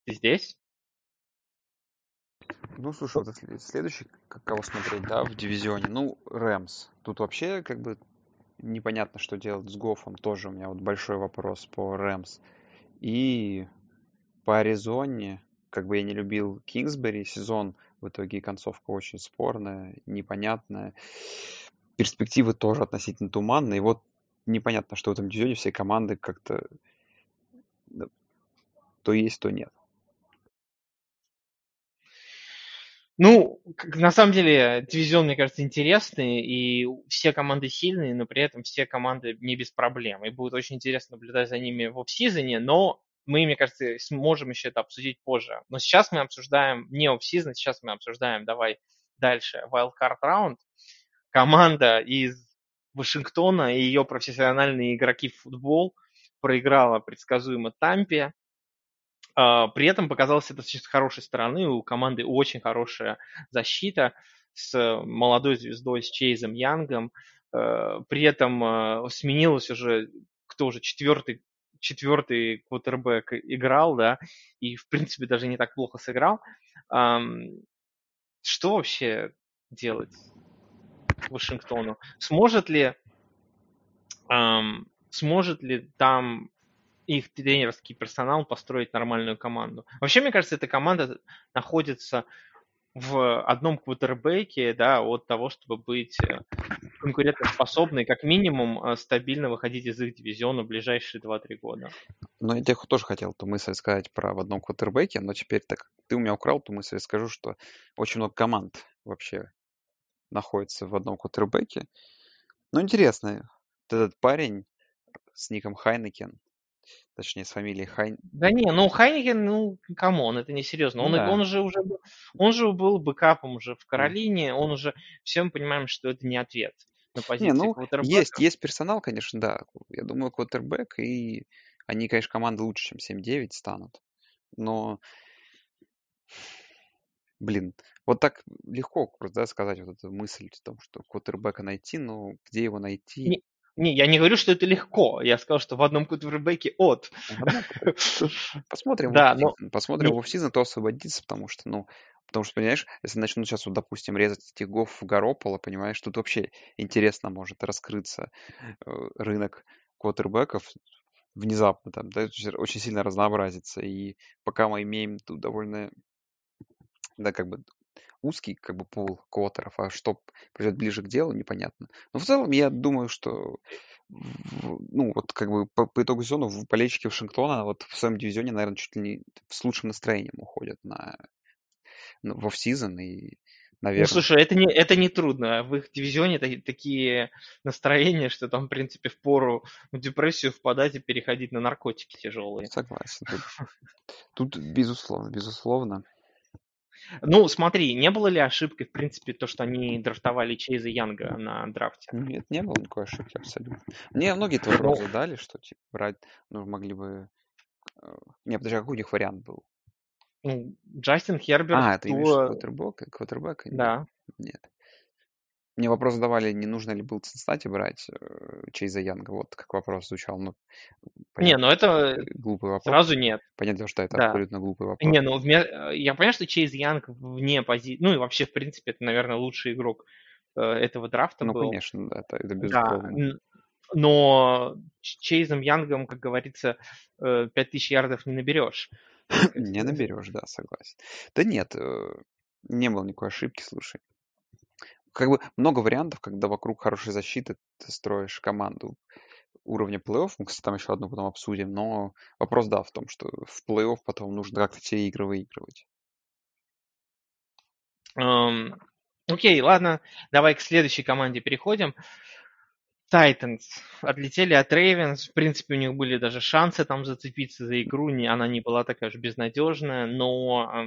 S2: Ты здесь?
S3: Ну, слушай, вот следующий, кого смотреть, да, в дивизионе, ну, Рэмс. Тут вообще, как бы, непонятно, что делать с Гофом. Тоже у меня вот большой вопрос по Рэмс. И по Аризоне, как бы я не любил Кингсбери, сезон в итоге концовка очень спорная, непонятная. Перспективы тоже относительно туманные. И вот непонятно, что в этом дивизионе все команды как-то то есть, то нет.
S2: Ну, на самом деле, дивизион, мне кажется, интересный, и все команды сильные, но при этом все команды не без проблем. И будет очень интересно наблюдать за ними в офсизоне, но мы, мне кажется, сможем еще это обсудить позже. Но сейчас мы обсуждаем не офсизон, сейчас мы обсуждаем, давай дальше, wildcard раунд. Команда из Вашингтона и ее профессиональные игроки в футбол проиграла предсказуемо Тампе. А, При этом показалось это с хорошей стороны. У команды очень хорошая защита с молодой звездой, с Чейзом Янгом. Э, При этом э, сменилось уже, кто уже четвертый, четвертый квотербек играл, да, и в принципе даже не так плохо сыграл. Что вообще делать Вашингтону? Сможет ли, сможет ли там их тренерский персонал построить нормальную команду. Вообще, мне кажется, эта команда находится в одном квотербеке, да, от того, чтобы быть э, конкурентоспособной, как минимум э, стабильно выходить из их дивизиона в ближайшие 2-3 года.
S3: Ну, я тебе тоже хотел эту мысль сказать про в одном квотербеке, но теперь так ты у меня украл эту мысль, скажу, что очень много команд вообще находится в одном квотербеке. Ну, интересно, этот парень с ником Хайнекен, точнее, с фамилией Хайн...
S2: Да не, ну Хайникен, ну, come on, это не серьезно.
S3: Ну
S2: Он,
S3: да.
S2: он же уже был, он же был бэкапом уже в. Каролине, он уже, все мы понимаем, что это не ответ на
S3: Не,
S2: позиции
S3: ну,
S2: квотербека.
S3: есть, есть персонал, конечно, да. Я думаю, квотербек, и они, конечно, команды лучше, чем 7-9 станут. Но, блин, вот так легко просто, да, сказать вот эту мысль о том, что квотербека найти, но где его найти?
S2: Не, не, я не говорю, что это легко. Я сказал, что в одном квотербеке от.
S3: Посмотрим
S2: Да, но.
S3: Посмотрим в офсизон, кто освободится, потому что, ну, потому что, понимаешь, если начнут сейчас, вот, допустим, резать этих гоф в Гарополо, понимаешь, тут вообще интересно может раскрыться э, рынок квотербеков внезапно там, да, то очень сильно разнообразится. И пока мы имеем тут довольно, да, как бы узкий как бы пул квотеров, а что придет ближе к делу, непонятно. Но в целом я думаю, что в- ну, вот как бы по, по итогу сезона в болельщики Вашингтона вот в своем дивизионе, наверное, чуть ли не с лучшим настроением уходят на ну, в офф-сизон, и,
S2: Ну,
S3: наверное...
S2: слушай, это не, это не трудно. В их дивизионе та- такие настроения, что там, в принципе, впору в депрессию впадать и переходить на наркотики тяжелые.
S3: Согласен. Тут, тут безусловно, безусловно.
S2: Ну, смотри, не было ли ошибкой, в принципе, то, что они драфтовали Чейза Янга на драфте?
S3: Нет, не было никакой ошибки абсолютно. Мне многие этот вопрос задали, что типа брать, ну, могли бы... э, Не, подожди, а какой у них вариант был?
S2: Ну, Джастин Херберт,
S3: А, ты имеешь в виду квотербека?
S2: Да.
S3: нет. Мне вопрос задавали, не нужно ли было Цинциннати брать э, Чейза Янга. Вот как вопрос звучал. Ну,
S2: Не,
S3: понятно,
S2: ну это
S3: глупый вопрос.
S2: сразу нет.
S3: Понятно, что это
S2: Да.
S3: абсолютно глупый вопрос.
S2: Не, ну вме- э, я понимаю, что Чейз Янг вне позиции, ну и вообще, в принципе, это, наверное, лучший игрок э, этого драфта
S3: Ну,
S2: был.
S3: конечно, да, это, это
S2: Да,
S3: безусловно.
S2: н- но Чейзом Янгом, как говорится, э, 5000 ярдов не наберешь.
S3: Не наберешь, да, согласен. Да нет, не было никакой ошибки, слушай. Как бы много вариантов, когда вокруг хорошей защиты ты строишь команду уровня плей-офф. Мы, кстати, там еще одну потом обсудим. Но вопрос, да, в том, что в плей-офф потом нужно как-то те игры выигрывать.
S2: Эм, Окей, ладно, давай к следующей команде переходим. Titans отлетели от Ravens. В принципе, у них были даже шансы там зацепиться за игру. Она не была такая уж безнадежная, но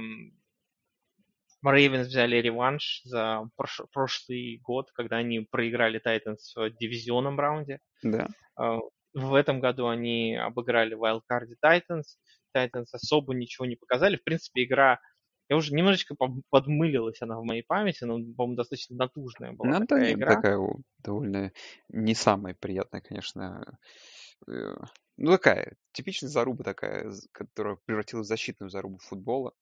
S2: Ravens взяли реванш за прош- прошлый год, когда они проиграли Titans в дивизионном раунде.
S3: Да.
S2: А, В этом году они обыграли Wildcard Titans. Titans особо ничего не показали. В принципе, игра... Я уже немножечко подмылилась она в моей памяти, но, по-моему, достаточно натужная была
S3: Ну,
S2: такая
S3: не-
S2: игра.
S3: такая довольно не самая приятная, конечно. э, Ну, такая, типичная заруба такая, которая превратилась в защитную зарубу футбола.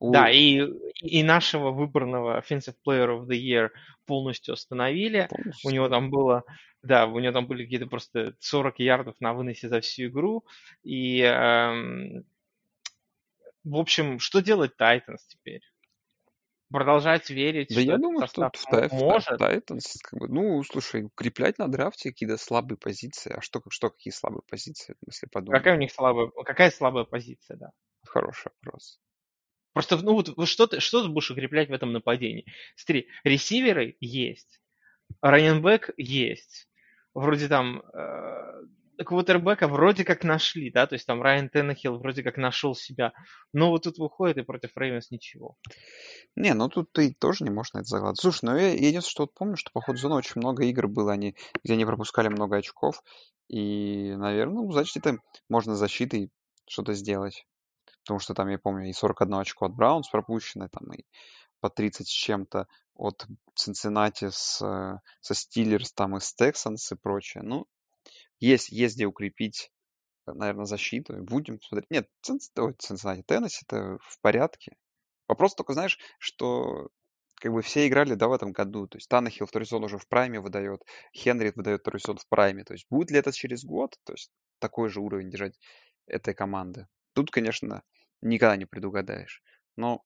S3: У-
S2: Да, и, и нашего выбранного Offensive Player of the Year полностью остановили.
S3: полностью
S2: У него там было, да, у него там были какие-то просто 40 ярдов на выносе за всю игру. И, эм, в общем, что делать Titans теперь? Продолжать верить,
S3: Да
S2: что
S3: я думаю, что в, Тай- в Тай-
S2: может?
S3: Titans, как бы, ну, слушай, укреплять на драфте какие-то слабые позиции. А что, что какие слабые позиции, если подумать?
S2: Какая у них слабая, какая слабая позиция, да?
S3: Хороший вопрос.
S2: Просто, ну вот что ты, что ты будешь укреплять в этом нападении? Смотри, ресиверы есть, раненбэк есть, вроде там э, квотербека вроде как нашли, да, то есть там Райан Теннехилл вроде как нашел себя, но вот тут выходит и против Рейвенс ничего.
S3: Не, ну тут ты тоже не можешь на это загладить. Слушай, ну я единственное, что вот помню, что по ходу зоны очень много игр было, они, где они пропускали много очков. И, наверное, ну, значит, это можно защитой что-то сделать. Потому что там, я помню, и 41 очко от Браунс пропущено, там и по 30 с чем-то от Цинциннати с, э, со Стиллерс, там и с Тексанс и прочее. Ну, есть, есть где укрепить, наверное, защиту. Будем смотреть. Нет, Цинциннати, Теннесси это в порядке. Вопрос только, знаешь, что как бы все играли, да, в этом году. То есть Танахил второй сезон уже в прайме выдает, Хенри выдает второй сезон в прайме. То есть будет ли это через год? То есть такой же уровень держать этой команды? Тут, конечно, никогда не предугадаешь. Но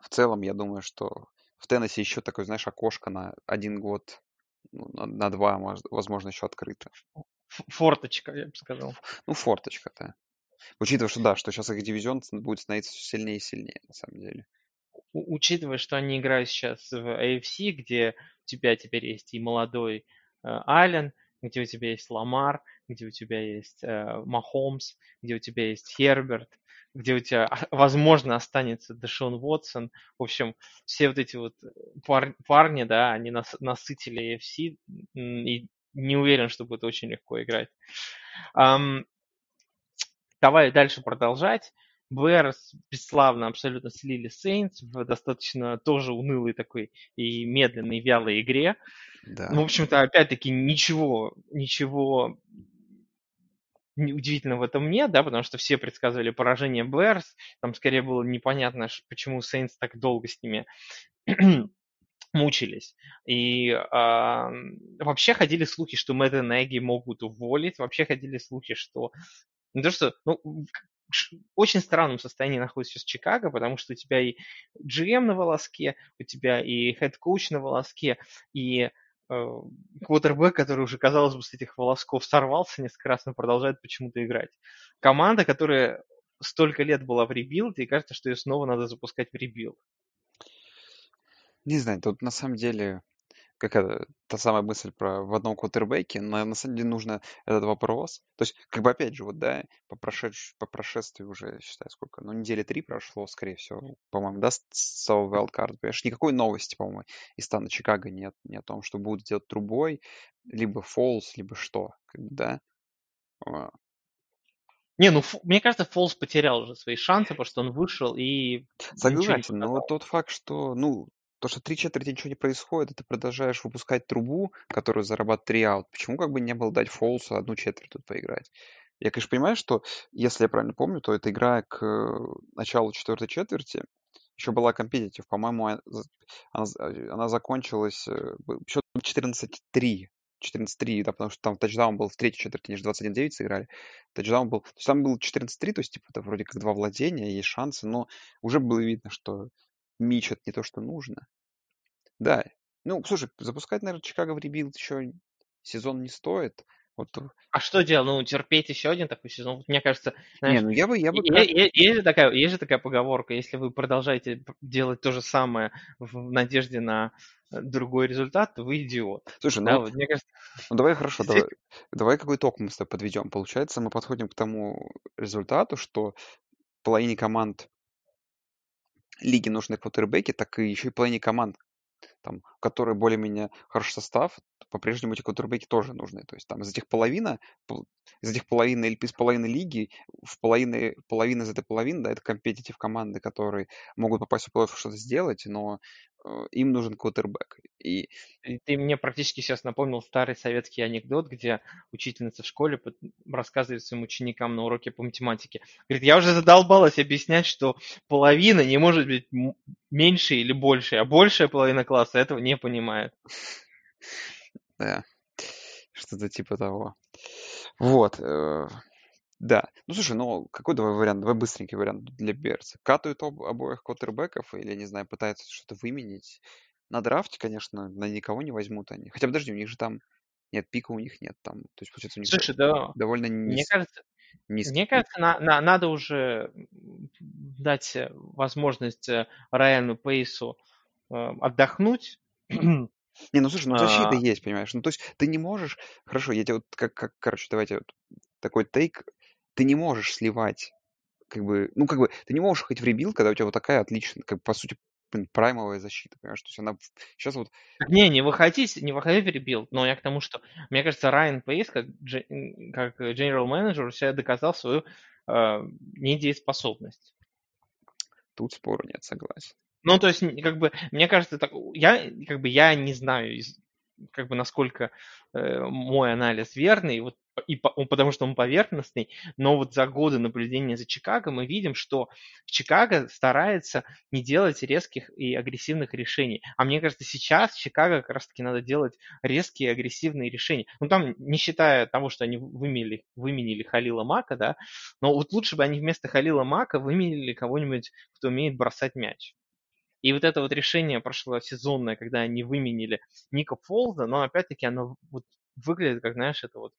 S3: в целом, я думаю, что в Теннессе еще такое, знаешь, окошко на один год, ну, на, два, возможно, еще открыто.
S2: Форточка, я бы сказал.
S3: Ну, форточка-то. Учитывая, что да, что сейчас их дивизион будет становиться все сильнее и сильнее, на самом деле.
S2: У- Учитывая, что они играют сейчас в AFC, где у тебя теперь есть и молодой э, Аллен, где у тебя есть Ламар, где у тебя есть э, Махомс, где у тебя есть Херберт, где у тебя, возможно, останется Дэшон Уотсон. В общем, все вот эти вот пар- парни, да, они нас, насытили AFC, и не уверен, что будет очень легко играть. Ам, давай дальше продолжать. Берс бесславно абсолютно слили Сейнс в достаточно тоже унылой такой и медленной, вялой игре.
S3: Да.
S2: Ну, в общем-то, опять-таки ничего, ничего удивительного в этом нет, да, потому что все предсказывали поражение Берс. Там скорее было непонятно, почему Сейнс так долго с ними мучились. И а, вообще ходили слухи, что Мэтта Неги могут уволить. Вообще ходили слухи, что... Не то, что... Ну, очень странном состоянии находится сейчас Чикаго, потому что у тебя и GM на волоске, у тебя и head coach на волоске, и э, квотербек, который уже, казалось бы, с этих волосков сорвался несколько раз, но продолжает почему-то играть. Команда, которая столько лет была в rebuild е, и кажется, что ее снова надо запускать в rebuild.
S3: Не знаю, тут на самом деле как это, та самая мысль про в одном квотербеке, на, на самом деле нужно этот вопрос. То есть, как бы опять же, вот, да, по, прошедш, по прошествии уже, считай, сколько, ну, недели три прошло, скорее всего, по-моему, да, с самого wildcard. Понимаешь, никакой новости, по-моему, из стана Чикаго нет, ни о том, что будут делать трубой, либо Фолс, либо что, как бы, да. А,
S2: Не, ну, мне кажется, Фолс потерял уже свои шансы, потому что он вышел и не
S3: Согласен, но вот тот факт, что, ну, то, что три четверти ничего не происходит, и ты продолжаешь выпускать трубу, которую зарабатывает три аут, почему как бы не было дать Фолсу одну четверть тут поиграть? Я, конечно, понимаю, что, если я правильно помню, то эта игра к э, началу четвертой четверти еще была competitive. По-моему, а- она, э, она закончилась счет 14-3. 14-3, да, потому что там тачдаун был в третьей четверти, они же 21-9 сыграли. Тачдаун был... То есть там был 14-3, то есть, типа, это вроде как два владения, есть шансы, но уже было видно, что Мич это не то, что нужно. Да. Ну, слушай, запускать, наверное, Чикаго в rebuild еще сезон не стоит. Вот,
S2: А что делать? Ну, терпеть еще один такой сезон? Мне кажется,
S3: не,
S2: знаешь,
S3: ну я бы, я бы
S2: е-
S3: как...
S2: е- есть же такая, есть же такая поговорка, если вы продолжаете делать то же самое в надежде на э, другой результат, то вы идиот.
S3: Слушай,
S2: Да,
S3: ну,
S2: вот мне кажется,
S3: ну давай хорошо, давай, давай какой итог мы с тобой подведем. Получается, мы подходим к тому результату, что половине команд лиги нужны квотербеки, так и еще и половине команд, там, у которой более-менее хороший состав, по-прежнему эти квотербеки тоже нужны. То есть там из этих половина, пол- из этих половины или из половины лиги, в половины, половина из этой половины, да, это компетитив команды, которые могут попасть в плей-офф что-то сделать, но им нужен квотербек. И
S2: ты мне практически сейчас напомнил старый советский анекдот, где учительница в школе рассказывает своим ученикам на уроке по математике. Говорит, я уже задолбалась объяснять, что половина не может быть меньше или больше, а большая половина класса этого не понимает.
S3: да, что-то типа того. Вот. Да. Ну, слушай, ну, какой давай вариант? Давай быстренький вариант для Берца. Катают об- обоих квотербеков или, не знаю, пытаются что-то выменить? На драфте, конечно, на никого не возьмут они. Хотя, подожди, у них же там... Нет, пика у них нет там. То есть, получается, у них
S2: Слушай, да,
S3: довольно
S2: мне
S3: низ-
S2: кажется,
S3: низкий
S2: мне кажется, на- на- надо уже дать э, возможность э, Райану Пейсу э, отдохнуть.
S3: Не, ну слушай, ну защита
S2: А,
S3: есть, понимаешь? Ну, то есть ты не можешь... Хорошо, я тебе вот как, как короче, давайте вот такой take. Ты не можешь сливать как бы, ну, как бы, ты не можешь ходить в rebuild, когда у тебя вот такая отличная, как, по сути, prime овая защита, понимаешь? То есть она сейчас вот...
S2: Не, не выходить, не выходить в rebuild, но я к тому, что, мне кажется, Райан Пейс, как, как general manager, себя доказал свою э, недееспособность.
S3: Тут спору нет, согласен.
S2: Ну, то есть, как бы, мне кажется, так, я, как бы, я не знаю, из- как бы, насколько э, мой анализ верный, вот, и потому что он поверхностный, но вот за годы наблюдения за Чикаго мы видим, что Чикаго старается не делать резких и агрессивных решений. А мне кажется, сейчас Чикаго как раз-таки надо делать резкие агрессивные решения. Ну, там, не считая того, что они выменили, выменили Халила Мака, да, но вот лучше бы они вместо Халила Мака выменили кого-нибудь, кто умеет бросать мяч. И вот это вот решение прошлосезонное, когда они выменили Ника Фолза, но опять-таки оно вот выглядит, как, знаешь, это вот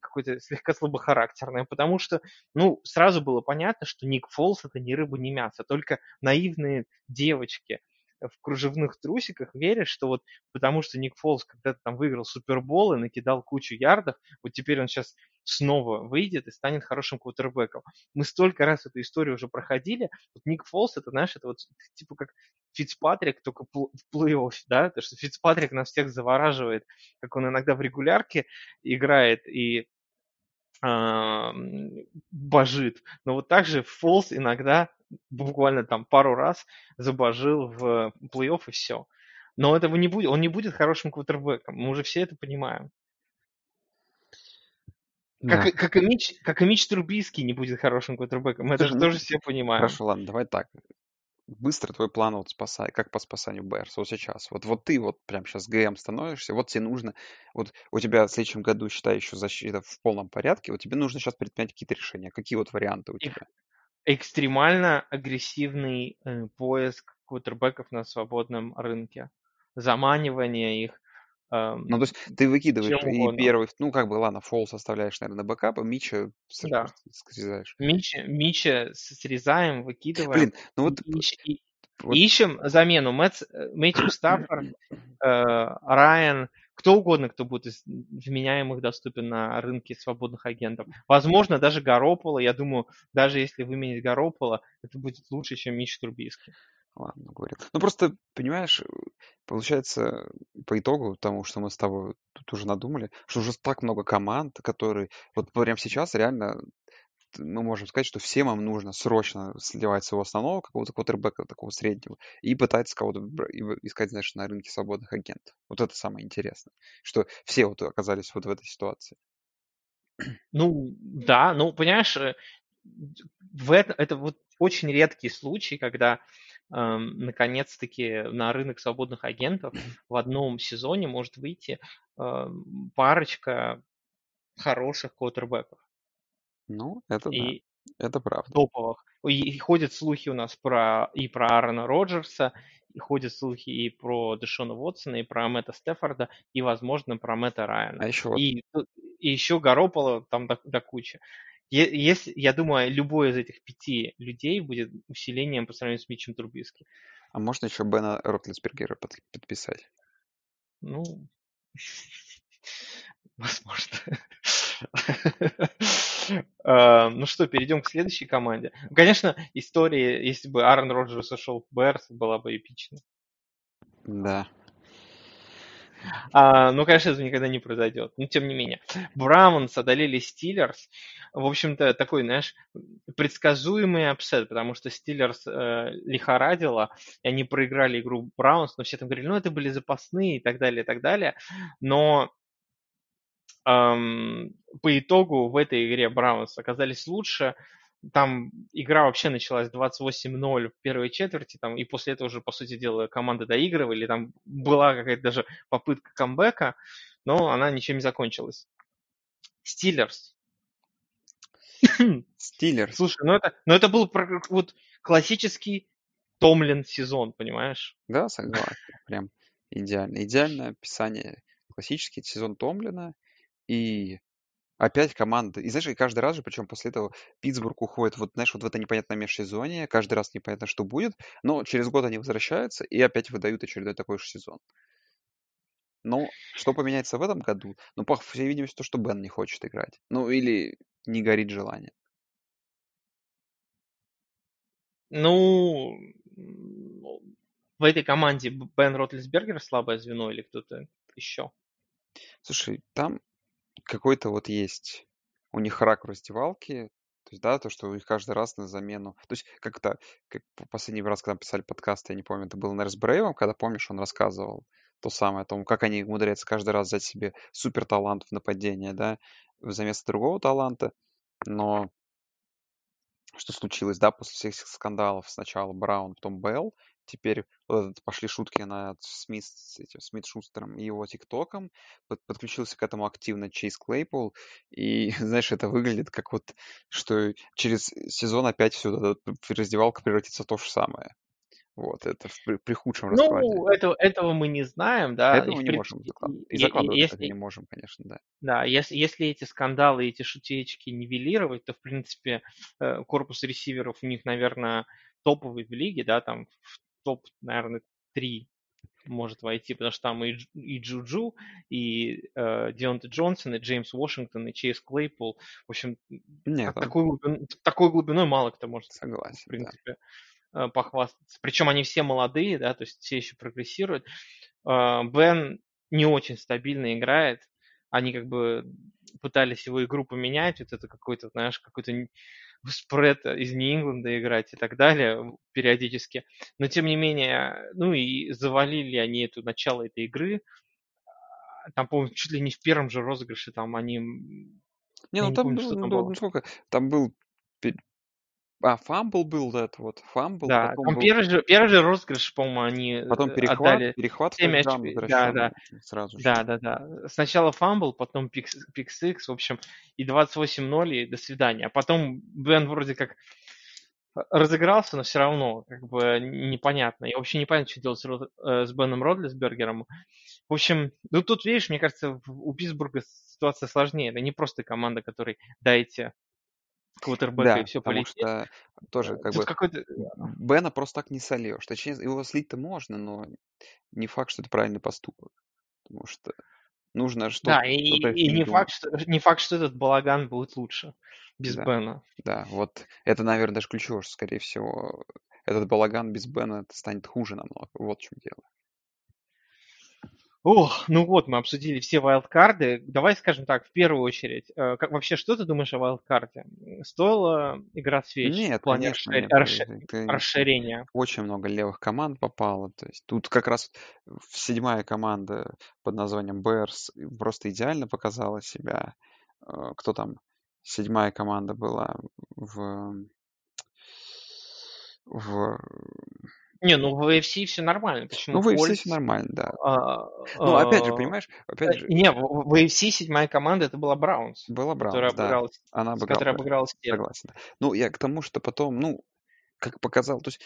S2: какое-то слегка слабохарактерное, потому что, ну, сразу было понятно, что Ник Фолз это ни рыба, ни мясо, только наивные девочки в кружевных трусиках верят, что вот потому что Ник Фолз когда-то там выиграл Супербол и накидал кучу ярдов, вот теперь он сейчас снова выйдет и станет хорошим квотербеком. Мы столько раз эту историю уже проходили. Вот Ник Фолс, это, знаешь, это вот типа как Фицпатрик, только в плей-офф, да, то что Фицпатрик нас всех завораживает, как он иногда в регулярке играет и божит. Но вот также Фолс иногда буквально там пару раз забожил в плей-офф и все. Но этого не будет, он не будет хорошим квотербеком, мы уже все это понимаем. Как,
S3: Да.
S2: и- как, и Мич, как и Мич Трубийский не будет хорошим квотербеком, это
S3: Слушай,
S2: же
S3: ну,
S2: тоже все понимаем.
S3: хорошо, ладно, давай так. Быстро твой план вот спасай, как по спасанию Берс вот сейчас. Вот, вот ты вот прям сейчас ГМ становишься, вот тебе нужно, вот у тебя в следующем году, считай, еще защита в полном порядке, вот тебе нужно сейчас предпринять какие-то решения. Какие вот варианты у тебя?
S2: Экстремально агрессивный э, поиск квотербеков на свободном рынке, заманивание их, эм,
S3: Ну, то есть ты выкидываешь и
S2: угодно.
S3: первый, ну, как бы, ладно, Фолса оставляешь, наверное, на бэкап, а Мича
S2: Да.
S3: срезаешь.
S2: Мича, Мича срезаем, выкидываем.
S3: Блин, ну вот,
S2: и-
S3: вот
S2: Ищем замену. Мэтт, э, Мэтью Стаффорд, э, Райан, кто угодно, кто будет из вменяемых доступен на рынке свободных агентов. Возможно, даже Гаропола. Я думаю, даже если выменить Гаропола, это будет лучше, чем Мич Трубиски.
S3: Ладно, говорит. Ну, просто, понимаешь, получается, по итогу тому, что мы с тобой тут уже надумали, что уже так много команд, которые вот прямо сейчас реально мы можем сказать, что всем им нужно срочно сливать своего основного какого-то квотербека такого среднего и пытаться кого-то искать, знаешь, на рынке свободных агентов. Вот это самое интересное, что все вот оказались вот в этой ситуации.
S2: Ну, да, ну, понимаешь, э, в это, это вот очень редкий случай, когда эм, наконец-таки на рынок свободных агентов в одном сезоне может выйти эм, парочка хороших квотербеков.
S3: Ну, это да,
S2: И
S3: это правда.
S2: топовых. И и ходят слухи у нас про и про Аарона Роджерса, и ходят слухи и про Дэшона Уотсона, и про Мэтта Стефорда, и, возможно, про Мэтта
S3: А
S2: Райана.
S3: еще вот,
S2: И, тут- и еще Гаропола там до, до кучи. Если, я думаю, любой из этих пяти людей будет усилением по сравнению с Митчем Трубиски.
S3: а можно еще Бена Ротлисбергера под- подписать?
S2: Ну, возможно. А, Ну что, перейдем к следующей команде. Конечно, история, если бы Аарон Роджерс ушел в Берс, была бы эпична.
S3: Да.
S2: А, ну, конечно, это никогда не произойдет. Но тем не менее. Браунс одолели Стиллерс. В общем-то, такой, знаешь, предсказуемый upset, потому что Стиллерс э, лихорадило, и они проиграли игру Браунс, но все там говорили, ну, это были запасные и так далее, и так далее. Но по итогу в этой игре Браунс оказались лучше. Там игра вообще началась 28-0 в первой четверти, там, и после этого уже, по сути дела, команды доигрывали. Там была какая-то даже попытка камбэка, но она ничем не закончилась. Стиллерс.
S3: Стиллерс.
S2: Слушай, ну это, ну это был вот классический Томлин сезон, понимаешь?
S3: Да, согласен. Прям идеально. Идеальное описание. Классический сезон Томлина. И опять команда. И знаешь, и каждый раз же, причем после этого Питтсбург уходит, вот знаешь, вот в это непонятное межсезонье, каждый раз непонятно, что будет, но через год они возвращаются и опять выдают очередной такой же сезон. Но что поменяется в этом году? Ну, по всей видимости, то, что Бен не хочет играть. Ну, или не горит желание.
S2: Ну, м, в этой команде Бен Ротлисбергер слабое звено или кто-то еще?
S3: Слушай, там какой-то вот есть у них рак в раздевалке, то есть, да, то, что у них каждый раз на замену. То есть, как-то, как последний раз, когда писали подкаст, я не помню, это был, наверное, с Брейвом, когда, помнишь, он рассказывал то самое о том, как они умудряются каждый раз взять себе супер талант в нападение, да, вместо другого таланта. Но что случилось, да, после всех скандалов, сначала Браун, потом Белл, теперь вот этот пошли шутки над Смит, с этим, Смит Шустером и его ТикТоком, под- подключился к этому активно Чейз Клейпол, и, знаешь, это выглядит как вот, что через сезон опять все, раздевалка превратится в то же самое. Вот, это при, при худшем раскладе.
S2: Ну, этого, этого мы не знаем, да.
S3: Этого
S2: и,
S3: не можем
S2: принципе,
S3: закладывать. И закладывать,
S2: если,
S3: не можем, конечно, да.
S2: Да, если, если эти скандалы эти шутеечки нивелировать, то, в принципе, э, корпус ресиверов у них, наверное, топовый в лиге, да, там в топ, наверное, 3 может войти, потому что там и, и Джуджу, и э, Дионте Джонсон, и Джеймс Вашингтон, и Чейз Клейпол. В общем,
S3: Нет,
S2: так- такой, глубин- такой глубиной мало кто может, в
S3: согласен, да.
S2: принципе, э, похвастаться. Причем они все молодые, да, то есть все еще прогрессируют. Э, Бен не очень стабильно играет. Они как бы пытались его игру поменять, вот это какой-то, знаешь, какой-то спред из Нью-Ингланда играть и так далее периодически. Но тем не менее, ну и завалили они эту начало этой игры. Там, по-моему, чуть ли не в первом же розыгрыше там они...
S3: Не, ну
S2: не
S3: там,
S2: помню,
S3: ну,
S2: что там
S3: ну,
S2: было.
S3: сколько, там был, а, fumble был, вот это вот, fumble,
S2: Да,
S3: потом
S2: там
S3: был,
S2: первый же, первый же розыгрыш, по-моему, они
S3: потом
S2: э,
S3: перехват,
S2: отдали
S3: перехват
S2: 7
S3: тачдаун
S2: очки. Да, да,
S3: сразу же.
S2: да, да, да. Сначала fumble, потом pick, pick six, в общем, и 28-0, и до свидания. А потом Бен вроде как разыгрался, но все равно как бы непонятно. Я вообще не понимаю, что делать с, Род- э, с Беном Ротлисбергером. В общем, ну тут, видишь, мне кажется, у Питтсбурга ситуация сложнее. Это не просто команда, которой дайте квотербека
S3: Да,
S2: и все
S3: потому
S2: полетит.
S3: что тоже как
S2: Тут
S3: бы
S2: какой-то...
S3: Бена просто так не сольешь. Точнее, его слить-то можно, но не факт, что это правильный поступок. Потому что нужно что-то
S2: Да, и, и не факт, что, не факт, что этот балаган будет лучше без
S3: Да.
S2: Бена.
S3: Да, вот это, наверное, даже ключевое, что, скорее всего, этот балаган без Бена станет хуже намного. Вот в чем дело.
S2: Ох, ну вот, мы обсудили все вайлдкарды. Давай скажем так, в первую очередь, э, как, вообще, что ты думаешь о вайлдкарде? Стоила игра свеч
S3: Нет,
S2: в плане
S3: конечно,
S2: расшир-
S3: нет.
S2: расши-
S3: Это
S2: расширения?
S3: очень много левых команд попало. То есть тут как раз седьмая команда под названием Bears просто идеально показала себя. Э, Кто там? Седьмая команда была в... в...
S2: Не, ну в AFC все нормально.
S3: Ну,
S2: Почему
S3: в AFC
S2: Кольц?
S3: все нормально, да.
S2: а,
S3: Ну, опять же,
S2: а,
S3: понимаешь, опять
S2: э,
S3: же,
S2: Не, в AFC седьмая команда это была Браунс,
S3: была
S2: которая
S3: Браунс, да.
S2: обыграла,
S3: Она обыграла,
S2: обыграла Стерлинг.
S3: согласен. Ну, я к тому, что потом, ну, как показал, то есть,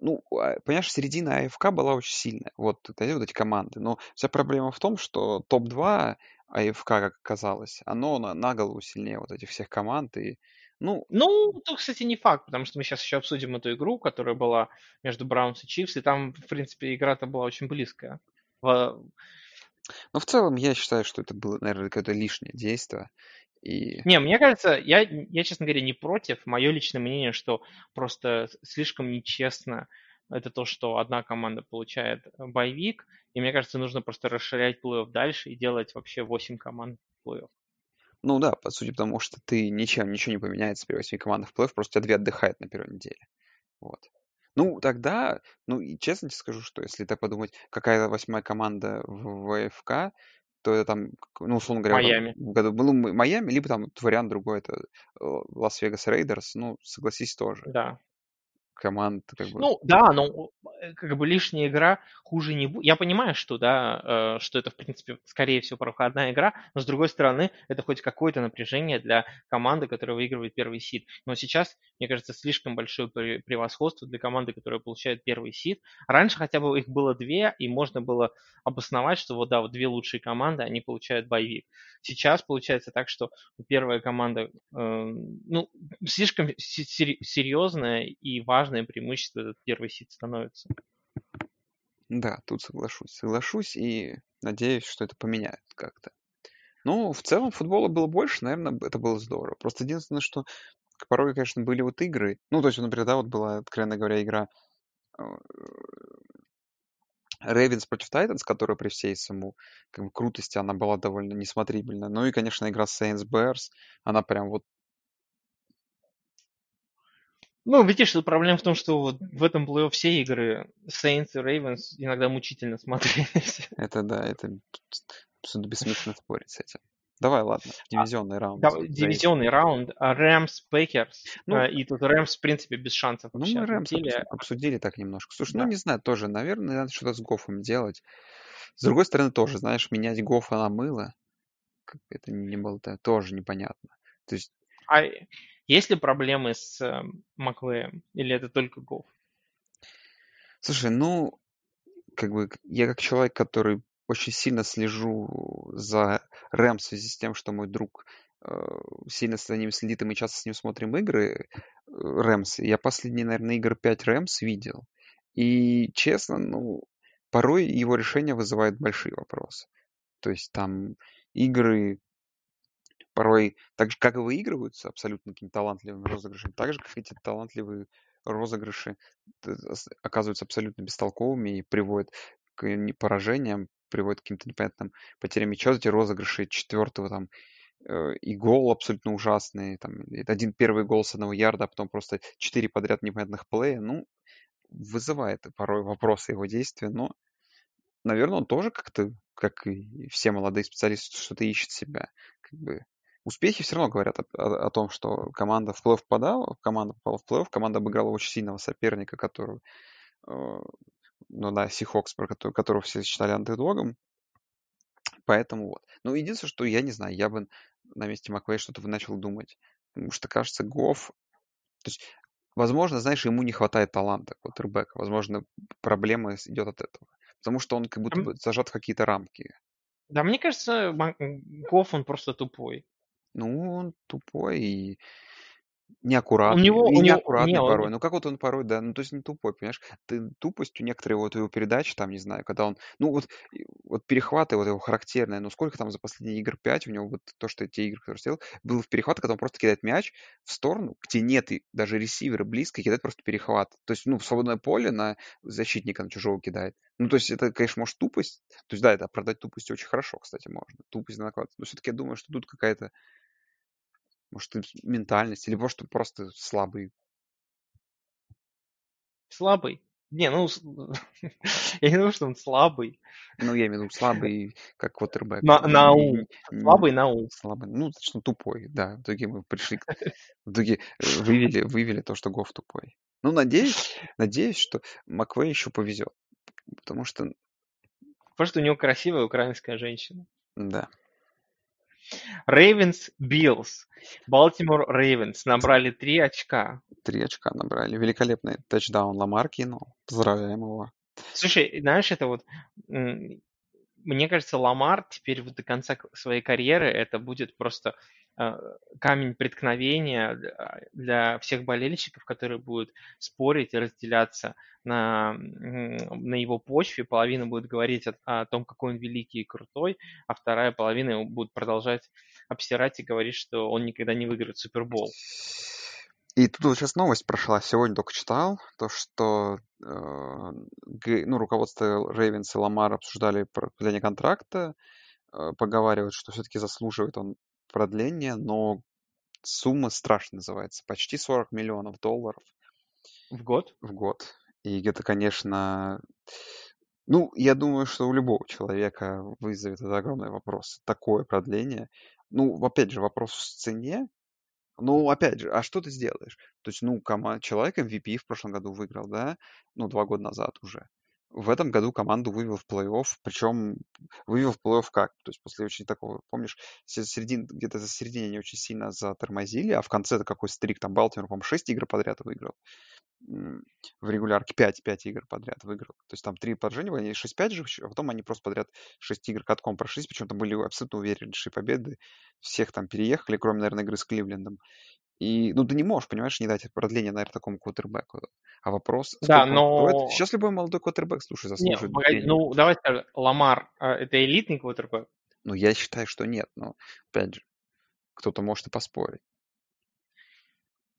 S3: ну, а, понимаешь, середина АФК была очень сильная. Вот, вот эти команды. Но вся проблема в том, что топ-2 АФК, как оказалось, оно на, на голову сильнее вот этих всех команд. И, ну,
S2: Ну, тут, кстати, не факт, потому что мы сейчас еще обсудим эту игру, которая была между Браунс и Чивс, и там, в принципе, игра-то была очень близкая. В-
S3: но в целом я считаю, что это было, наверное, какое-то лишнее действие. И,
S2: Не, мне кажется, я, я, честно говоря, не против. Мое личное мнение, что просто слишком нечестно это то, что одна команда получает боевик, и мне кажется, нужно просто расширять плей-офф дальше и делать вообще 8 команд плей-офф.
S3: Ну да, по сути, потому что ты ничем, ничего не поменяется при 8 командах в плей-офф, просто у тебя две отдыхают на первой неделе. Вот. Ну, тогда, ну, и честно тебе скажу, что если так подумать, какая восьмая команда в ВФК, то это там, ну, условно говоря,
S2: Майами.
S3: в году был М- Майами, либо там вариант другой, это э, Лас-Вегас Рейдерс, ну, согласись, тоже.
S2: Да.
S3: Команд, как бы,
S2: Ну, да, но э, как бы лишняя игра хуже не будет. Я понимаю, что, да, э, что это, в принципе, скорее всего, проходная игра, но, с другой стороны, это хоть какое-то напряжение для команды, которая выигрывает первый seed. Но сейчас, мне кажется, слишком большое пре- превосходство для команды, которая получает первый seed. Раньше хотя бы их было две, и можно было обосновать, что вот, да, вот две лучшие команды, они получают боевик. Сейчас получается так, что первая команда, э, ну, слишком се- сери- серьезное и важное преимущество этот первый сид становится.
S3: да, тут соглашусь. Соглашусь и надеюсь, что это поменяет как-то. Ну, в целом футбола было больше, наверное, это было здорово. Просто единственное, что порой, конечно, были вот игры. Ну, то есть, например, да, вот была, откровенно говоря, игра Рейвенс против Тайтанс, которая при всей саму как бы, крутости, она была довольно несмотрибельна. Ну и, конечно, игра Saints Bears, она прям вот
S2: Ну, видишь, проблема в том, что вот в этом плей-офф все игры Saints и Ravens иногда мучительно смотрелись.
S3: Это да, это абсолютно бессмысленно спорить с этим. Давай, ладно, дивизионный раунд.
S2: Да, дивизионный раунд, Рэмс, Пекерс,
S3: Ну,
S2: и тут Рэмс, в принципе, без шансов
S3: ну мы Рэмс
S2: отлетели.
S3: обсу- обсудили так немножко. Слушай, ну
S2: Да.
S3: не знаю, тоже, наверное, надо что-то с Гофом делать. С другой стороны, тоже, знаешь, менять Гофа на мыло, как это не было -то тоже непонятно. То есть,
S2: А есть ли проблемы с э, Маквеем? Или это только Гофф?
S3: слушай, ну, как бы я как человек, который очень сильно слежу за Рэм в связи с тем, что мой друг э, сильно за ним следит, и мы часто с ним смотрим игры э, Рэмс. Я последние, наверное, игр 5 Рэмс видел. И, честно, ну, порой его решения вызывают большие вопросы. То есть там игры порой так же, как и выигрываются абсолютно какими-то талантливыми розыгрышами, так же, как эти талантливые розыгрыши с- оказываются абсолютно бестолковыми и приводят к поражениям, приводят к каким-то непонятным потерям мяча. Эти розыгрыши четвертого там э, и гол абсолютно ужасный. Там, один первый гол с одного ярда, а потом просто четыре подряд непонятных плея. Ну, вызывает порой вопросы его действия, но, наверное, он тоже как-то, как и все молодые специалисты, что-то ищет себя. Как бы успехи все равно говорят о, о- о том, что команда в плей-офф попадала, команда попала в плей-офф, команда обыграла очень сильного соперника, которого, э, ну да, Сихокс, про которого, которого все считали андердогом. Поэтому вот. Ну, единственное, что я не знаю, я бы на месте Маквей что-то бы начал думать. Потому что, кажется, Гофф... То есть Возможно, знаешь, ему не хватает таланта, квотербека. Возможно, проблема идет от этого. Потому что он как будто бы зажат в какие-то рамки.
S2: Да, мне кажется, Гофф, он просто тупой.
S3: Ну, он тупой и
S2: У
S3: неаккуратный.
S2: него,
S3: И
S2: у него,
S3: неаккуратный
S2: не, он,
S3: порой. Ну, как вот он порой, да, ну, то есть не тупой, понимаешь? Ты тупость у некоторых вот его передач, там, не знаю, когда он, ну, вот, и- вот перехваты вот его характерные, ну, сколько там за последние игр 5 у него вот то, что те игры, которые сделал, был в перехват, когда он просто кидает мяч в сторону, где нет и даже ресивера близко, и кидает просто перехват. То есть, ну, в свободное поле на защитника на чужого кидает. Ну, то есть это, конечно, может тупость. То есть, да, это оправдать тупость очень хорошо, кстати, можно. Тупость на накладывать. Но все-таки я думаю, что тут какая-то, может, ментальность, или может, просто слабый
S2: слабый. Не, ну, с- я не думаю, что он слабый.
S3: Ну, я имею в виду слабый, как квотербек.
S2: На, на ум. Слабый на ум.
S3: слабый. Ну, точно тупой, да. В итоге мы пришли, в итоге э, вывели, вывели то, что Гоф тупой. Ну, надеюсь, надеюсь, что Маквей еще повезет. Потому что,
S2: Потому что у него красивая украинская женщина.
S3: да.
S2: Рейвенс Биллс. Балтимор Рейвенс набрали три очка.
S3: Три очка набрали. Великолепный тачдаун Ламар кинул. Поздравляем его.
S2: Слушай, знаешь, это вот... Мне кажется, Ламар теперь до конца своей карьеры это будет просто э, камень преткновения для всех болельщиков, которые будут спорить и разделяться на, на его почве. Половина будет говорить о, о том, какой он великий и крутой, а вторая половина будет продолжать обсирать и говорить, что он никогда не выиграет Супербол.
S3: И тут вот сейчас новость прошла, сегодня только читал, то, что э, ну, руководство Рейвенс и Ламар обсуждали продление контракта, э, поговаривают, что все-таки заслуживает он продления, но сумма страшно называется, почти 40 миллионов долларов
S2: В год?
S3: в год. И это, конечно, ну, я думаю, что у любого человека вызовет это огромный вопрос. Такое продление. Ну, опять же, вопрос в цене. Ну, опять же, а что ты сделаешь? То есть, ну, кома... человек MVP в прошлом году выиграл, да? Ну, два года назад уже. В этом году команду вывел в плей-офф, причем вывел в плей-офф как? То есть после очень такого, помнишь, се- середин, где-то за середине они очень сильно затормозили, а в конце это какой стрик, там Балтимор, по-моему, 6 игр подряд выиграл. В регулярке 5, 5 игр подряд выиграл. То есть там 3 поражения, были, они 6-5 же, а потом они просто подряд 6 игр катком прошлись, причем там были абсолютно увереннейшие победы. Всех там переехали, кроме, наверное, игры с Кливлендом. И, ну, ты не можешь, понимаешь, не дать продление, наверное, такому квотербеку. А вопрос,
S2: Да,
S3: он стоит?
S2: но...
S3: Сейчас любой молодой квотербек, слушай, заслуживает
S2: погоди,
S3: денег.
S2: ну, давай скажем, Ламар э, это элитный квотербек?
S3: Ну, я считаю, что нет, но, опять же, кто-то может и поспорить.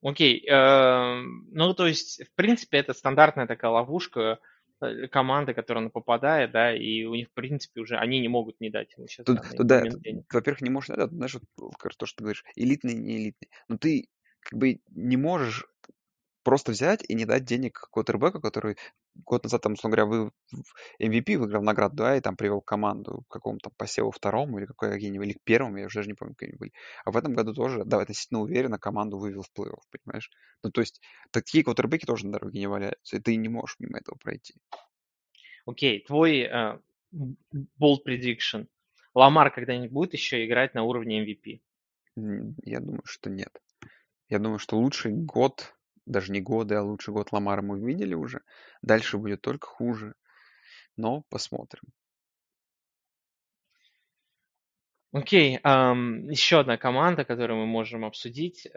S2: Окей, эм, ну, то есть, в принципе, это стандартная такая ловушка э, команды, которая на попадает, да, и у них, в принципе, уже они не могут не дать ему сейчас
S3: Тут,
S2: данный
S3: тут, да, тут, во-первых, не можешь, да, знаешь, вот, раз то, что ты говоришь, элитный, не элитный. Но ты как бы не можешь просто взять и не дать денег квотербеку, который год назад, там, условно говоря, вы MVP выиграл награду, да, и там привел команду к какому-то посеву второму или какой какие-нибудь, или к первому, я уже даже не помню, какие они были. А в этом году тоже, да, относительно уверенно команду вывел в плей-офф, понимаешь? Ну, то есть такие квотербеки тоже на дороге не валяются, и ты не можешь мимо этого пройти.
S2: Окей, твой э, bold prediction. Ламар когда-нибудь будет еще играть на уровне MVP?
S3: Я думаю, что нет. Я думаю, что лучший год, даже не годы, а лучший год Ламара мы видели уже. Дальше будет только хуже. Но посмотрим.
S2: Окей, ам, еще одна команда, которую мы можем обсудить, э,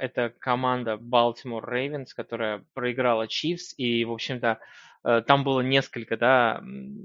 S2: это команда Baltimore Ravens, которая проиграла Chiefs, и, в общем-то, э, там было несколько, да,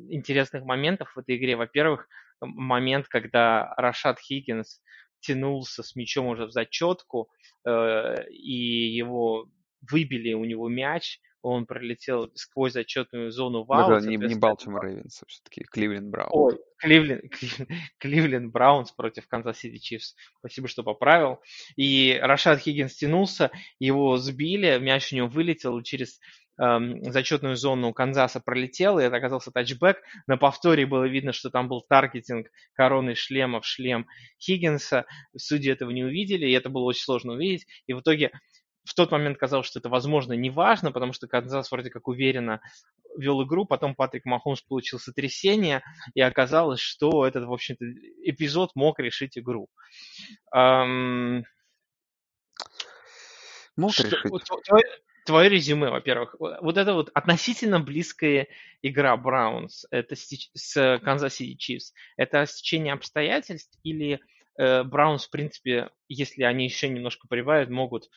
S2: интересных моментов в этой игре. Во-первых, момент, когда Рашад Хиггинс тянулся с мячом уже в зачетку, э, и его выбили у него мяч, он пролетел сквозь зачетную зону в аут,
S3: не, не
S2: соответственно,
S3: Балтимор Рейвенс, все-таки Кливленд Браун.
S2: Ой, Кливленд, Кливленд, Браунс против Канзас Сити Чифс. Спасибо, что поправил. И Рашад Хиггинс тянулся, его сбили, мяч у него вылетел через эм, зачетную зону Канзаса пролетел, и это оказался тачбэк. На повторе было видно, что там был таргетинг короны шлема в шлем Хиггинса. Судьи этого не увидели, и это было очень сложно увидеть. И в итоге в тот момент казалось, что это, возможно, не важно, потому что Канзас вроде как уверенно вел игру, потом Патрик Махомс получил сотрясение, и оказалось, что этот, в общем-то, эпизод мог решить игру. Ам,
S3: Мог
S2: что-
S3: решить.
S2: вот тво- твое, твое резюме, во-первых. Вот это вот относительно близкая игра Браунс это с Канзас Сити Чифс. Это стечение обстоятельств или э, Браунс, в принципе, если они еще немножко прибавят, могут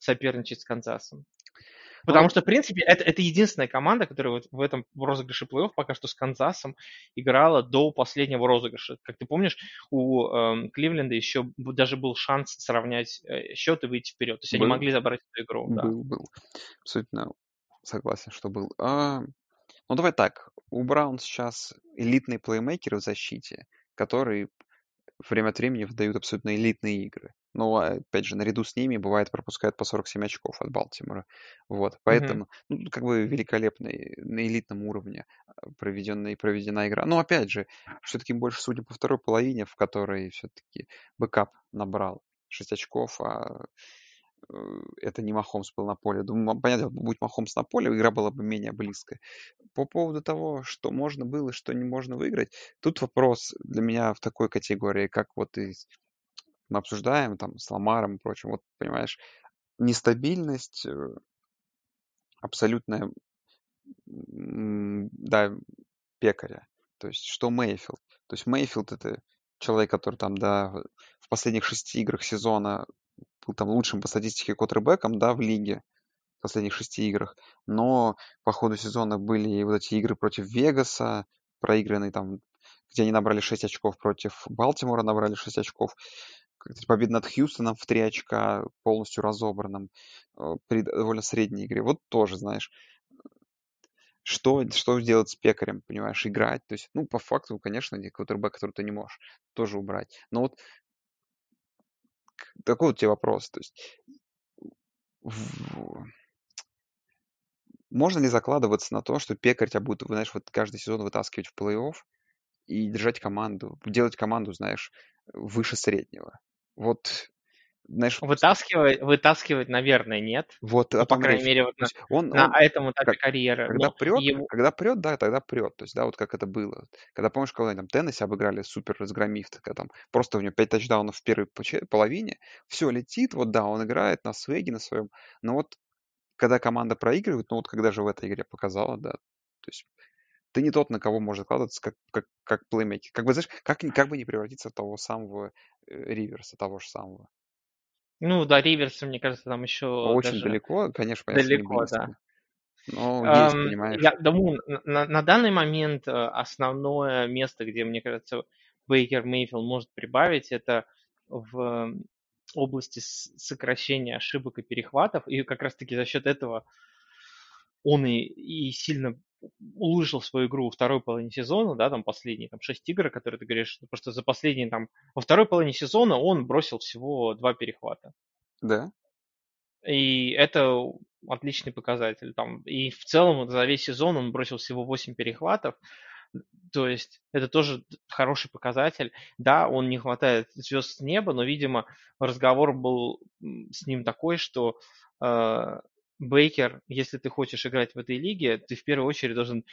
S2: соперничать с Канзасом? Потому ну, что, в принципе, это, это единственная команда, которая вот в этом розыгрыше плей-офф пока что с Канзасом играла до последнего розыгрыша. Как ты помнишь, у э, Кливленда еще даже был шанс сравнять э, счет и выйти вперед. То есть был, они могли забрать эту игру.
S3: Был,
S2: да.
S3: был. Абсолютно согласен, что был. А, ну, давай так. У Браун сейчас элитные плеймейкеры в защите, которые время от времени выдают абсолютно элитные игры. Но, опять же, наряду с ними бывает пропускают по 47 очков от Балтимора. Вот, поэтому, mm-hmm. ну, как бы великолепный, на элитном уровне а, проведенная, проведена игра. Но, опять же, все-таки больше судя по второй половине, в которой все-таки backup набрал 6 очков, а это не Махомс был на поле. Думаю, понятно, будь Махомс на поле, игра была бы менее близкая. По поводу того, что можно было, что не можно выиграть, тут вопрос для меня в такой категории, как вот и мы обсуждаем там с Ламаром и прочим, вот, понимаешь, нестабильность, э, абсолютная, да, пекаря. То есть, что Мейфилд? То есть, Мейфилд это человек, который там, да, в последних шести играх сезона был там лучшим по статистике квотербеком, да, в лиге в последних шести играх. Но по ходу сезона были вот эти игры против Вегаса, проигранные там, где они набрали 6 очков против Балтимора, набрали 6 очков победа над Хьюстоном в три очка, полностью разобранным, э, при довольно средней игре. Вот тоже, знаешь, что, что сделать с пекарем, понимаешь, играть. То есть, ну, по факту, конечно, квотербек, который ты не можешь, тоже убрать. Но вот такой вот тебе вопрос. То есть, в... можно ли закладываться на то, что пекарь тебя будет, знаешь, вот каждый сезон вытаскивать в плей-офф и держать команду, делать команду, знаешь, выше среднего? Вот,
S2: знаешь... Вытаскивать, вытаскивать, наверное, нет.
S3: Вот,
S2: ну, по крайней мере, вот на, он, на он, этом этапе как, карьеры.
S3: Когда Но прет, его... когда прет, да, тогда прет. То есть, да, вот как это было. Когда, помнишь, когда там Теннесси обыграли супер разгромив, когда там просто у него 5 тачдаунов в первой половине, все летит, вот да, он играет на свеге на своем, но вот когда команда проигрывает, ну вот когда же в этой игре показала, да, то есть ты не тот, на кого может складываться, как, как, как плеймейкер. Как бы, знаешь, как, как бы не превратиться в того самого э, Риверса, того же самого.
S2: Ну, да, Риверса, мне кажется, там еще
S3: Очень даже... далеко, конечно, понятно,
S2: Далеко, да.
S3: Но есть, um, понимаешь.
S2: Я думаю, на, на данный момент э, основное место, где, мне кажется, Бейкер Мейфилд может прибавить, это в области сокращения ошибок и перехватов, и как раз-таки за счет этого он и, и сильно улучшил свою игру во второй половине сезона, да, там последние там, шесть игр, которые ты говоришь, просто за последние там, во второй половине сезона он бросил всего два перехвата.
S3: Да.
S2: И это отличный показатель. Там. И в целом за весь сезон он бросил всего 8 перехватов. То есть это тоже хороший показатель. Да, он не хватает звезд с неба, но, видимо, разговор был с ним такой, что э, Бейкер, если ты хочешь играть в этой лиге, ты в первую очередь должен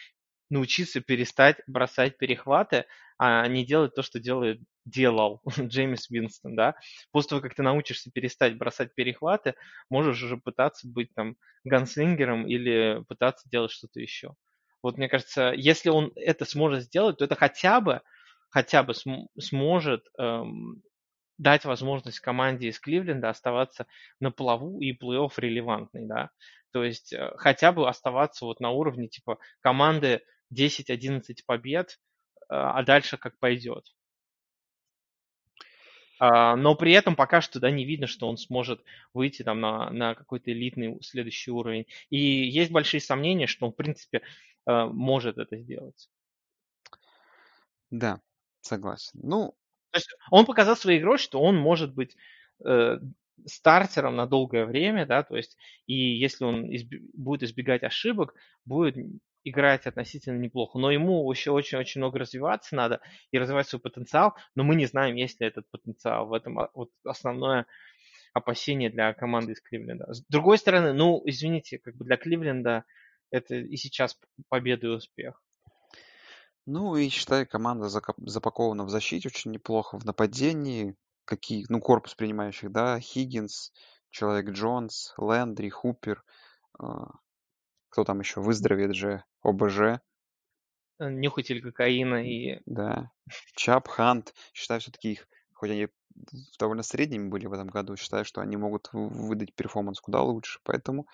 S2: научиться перестать бросать перехваты, а не делать то, что делает, делал Джеймс Винстон, да. После того, как ты научишься перестать бросать перехваты, можешь уже пытаться быть там ганслингером или пытаться делать что-то еще. Вот мне кажется, если он это сможет сделать, то это хотя бы, хотя бы см- сможет эм, дать возможность команде из Кливленда оставаться на плаву и плей-офф релевантный, да. То есть э, хотя бы оставаться вот на уровне типа команды 10-11 побед, э, а дальше как пойдет. А, но при этом пока что да, не видно, что он сможет выйти там на, на какой-то элитный следующий уровень. И есть большие сомнения, что он, в принципе, э, может это сделать.
S3: Да, согласен. Ну,
S2: есть он показал своей игрой, что он может быть э, стартером на долгое время, да, то есть и если он изби- будет избегать ошибок, будет играть относительно неплохо. Но ему еще очень-очень много развиваться надо и развивать свой потенциал, но мы не знаем, есть ли этот потенциал. В этом а, вот основное опасение для команды из Кливленда. С другой стороны, ну, извините, как бы для Кливленда это и сейчас победа и успех.
S3: Ну и считай, команда запакована в защите очень неплохо, в нападении. Какие, ну, корпус принимающих, да, Хиггинс, Человек Джонс, Лэндри, Хупер. А, кто там еще? Выздоровеет же. ОБЖ.
S2: Э, Нюхатель кокаина и...
S3: Да. Чабб, Хант. Считаю, все-таки их, хоть они довольно средними были в этом году, считаю, что они могут выдать performance куда лучше. Поэтому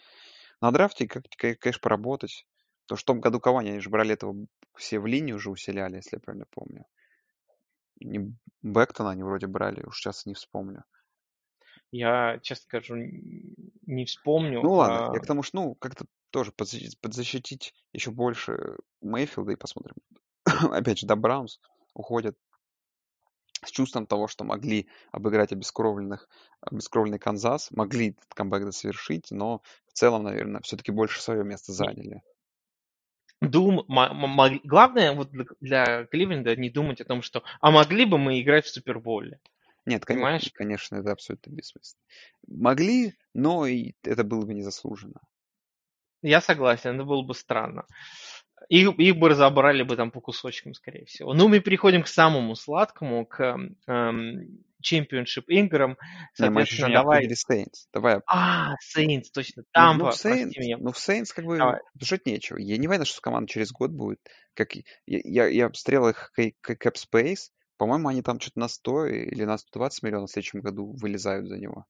S3: на драфте, как, конечно, поработать. Потому что в том году кого они же брали этого, все в линию уже усиляли, если я правильно помню. Не Бэктона они вроде брали, уж сейчас не вспомню.
S2: Я, честно скажу, не вспомню.
S3: Ну ладно,
S2: а...
S3: я к тому, что, ну, как-то тоже подзащитить, подзащитить еще больше Мейфилда и посмотрим. Опять же, да, Браунс уходят с чувством того, что могли обыграть обескровленных, обескровленный Канзас, могли этот камбэк совершить, но в целом, наверное, все-таки больше свое место заняли.
S2: Дум, главное вот для Кливленда не думать о том, что а могли бы мы играть в Суперболе.
S3: Нет, конечно,
S2: Понимаешь?
S3: конечно, это абсолютно бессмысленно. Могли, но и это было бы незаслуженно.
S2: Я согласен, это было бы странно. Их, их бы разобрали бы там по кусочкам, скорее всего. Ну, мы переходим к самому сладкому, к эм, Championship играм.
S3: Не, мы еще
S2: давай...
S3: Saints. Давай.
S2: А, Saints, точно.
S3: Ну,
S2: Там,
S3: ну, в
S2: прости
S3: Saints,
S2: меня.
S3: ну, в Saints как бы
S2: Давай.
S3: душить нечего. Я не уверен, что команда через год будет. Как я, я, я смотрел их cap space. По-моему, они там что-то на 100 или на 120 миллионов в следующем году вылезают за него.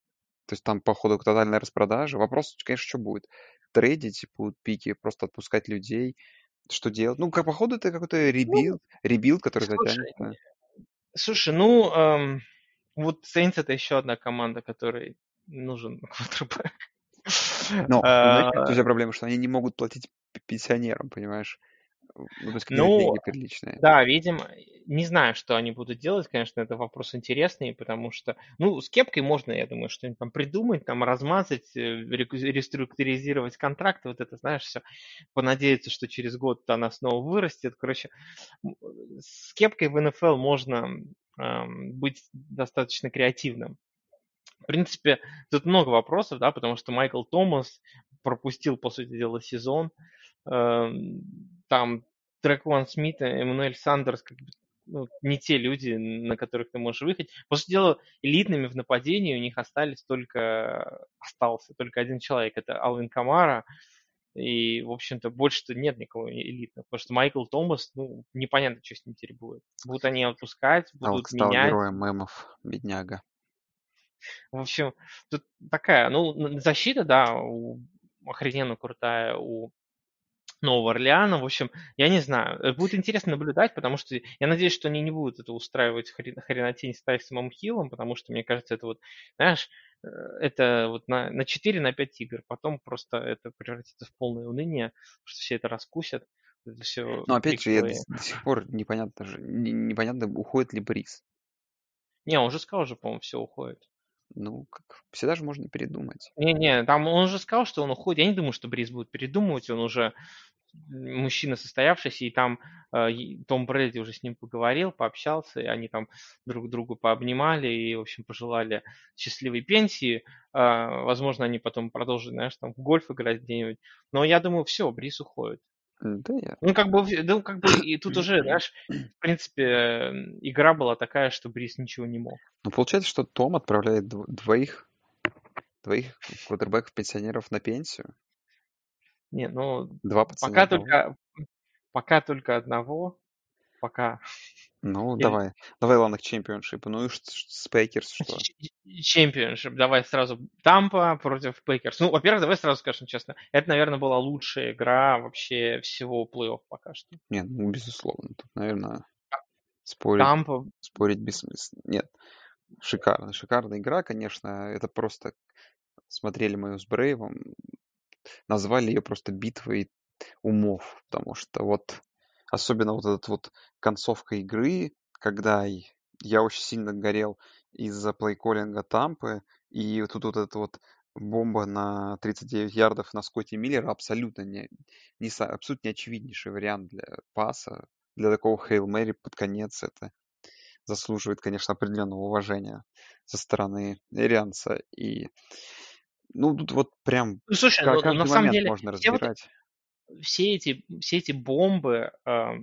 S3: То есть там, походу, тотальная распродажа. Вопрос, конечно, что будет? Трейдить будут пики, просто отпускать людей. Что делать? Ну, как, походу, это какой-то rebuild, rebuild, который
S2: Ну, Слушай,
S3: затянется.
S2: Слушай, ну, эм, вот Saints это еще одна команда, которой нужен квотербек.
S3: Но, знаешь, у тебя проблема, что они не могут платить пенсионерам, понимаешь? Ну, есть какие-то
S2: Ну,
S3: деньги приличные.
S2: Да, видимо, не знаю, что они будут делать, конечно, это вопрос интересный, потому что, ну, с кепкой можно, я думаю, что-нибудь там придумать, там размазать, э, реструктуризировать контракт, вот это, знаешь, все, понадеяться, что через год она снова вырастет. Короче, с кепкой в НФЛ можно быть достаточно креативным. В принципе, тут много вопросов, да, потому что Майкл Томас пропустил, по сути дела, сезон. Эм, Там Трекван Смит, Эммануэль Сандерс, как бы, ну, не те люди, на которых ты можешь выехать. По сути дела, элитными в нападении у них остались только, остался только один человек, это Алвин Камара. И, в общем-то, больше-то нет никого элитного, потому что Майкл Томас, ну, непонятно, что с ним теперь будет. Будут они отпускать, будут
S3: Алк стал
S2: менять.
S3: героем мемов, бедняга.
S2: В общем, тут такая, ну, защита, да, у, охрененно крутая у Нового Орлеана. В общем, я не знаю. Э, Будет интересно наблюдать, потому что я надеюсь, что они не будут это устраивать хрен- хренотень с Тайсомом Хиллом, потому что, мне кажется, это вот, знаешь, это вот на, на 4, на 5 игр. Потом просто это превратится в полное уныние, что все это раскусят. Это все
S3: Но опять же, я до, до сих пор непонятно же, непонятно, уходит ли Бриз.
S2: Не, он же сказал же, по-моему, все уходит.
S3: Ну, как, всегда же можно передумать.
S2: Не-не, там он уже сказал, что он уходит. Я не думаю, что Бриз будет передумывать. Он уже мужчина состоявшийся, и там э, Том Брэди уже с ним поговорил, пообщался, и они там друг другу пообнимали и, в общем, пожелали счастливой пенсии. Э, возможно, они потом продолжат, знаешь, там в гольф играть где-нибудь. Но я думаю, все, Бриз уходит.
S3: Да, я...
S2: Ну, как бы, ну, как бы, и тут уже, знаешь, в принципе, игра была такая, что Бриз ничего не мог.
S3: Ну, получается, что Том отправляет дв- двоих, двоих квотербеков-пенсионеров на пенсию.
S2: Не, ну,
S3: Два
S2: пока
S3: одного.
S2: только, пока только одного, пока.
S3: Ну,
S2: Я-
S3: давай. Давай, ладно, к чемпионшипу. Ну и с Пекерс что?
S2: Championship. Давай сразу Тампа против Пекерс. Ну, во-первых, давай сразу скажем честно. Это, наверное, была лучшая игра вообще всего плей-офф пока что.
S3: Нет, ну, безусловно. Тут, наверное, спорить,
S2: Тампа,
S3: спорить бессмысленно. Нет, шикарно. Шикарная игра, конечно. Это просто... Смотрели мы её с Брейвом, назвали ее просто битвой умов, потому что вот особенно вот эта вот концовка игры, когда я очень сильно горел из-за плейколлинга Тампы, и тут вот эта вот бомба на 39 ярдов на Скотти Миллера абсолютно не, не абсолютно не очевиднейший вариант для паса, для такого Хейл Мэри под конец это заслуживает, конечно, определенного уважения со стороны Эрианса. И, ну, тут вот прям
S2: ну, слушай,
S3: ка-
S2: ну,
S3: каждый
S2: на самом
S3: момент
S2: деле,
S3: можно
S2: все, вот,
S3: разбирать.
S2: Все, эти, все эти бомбы, э,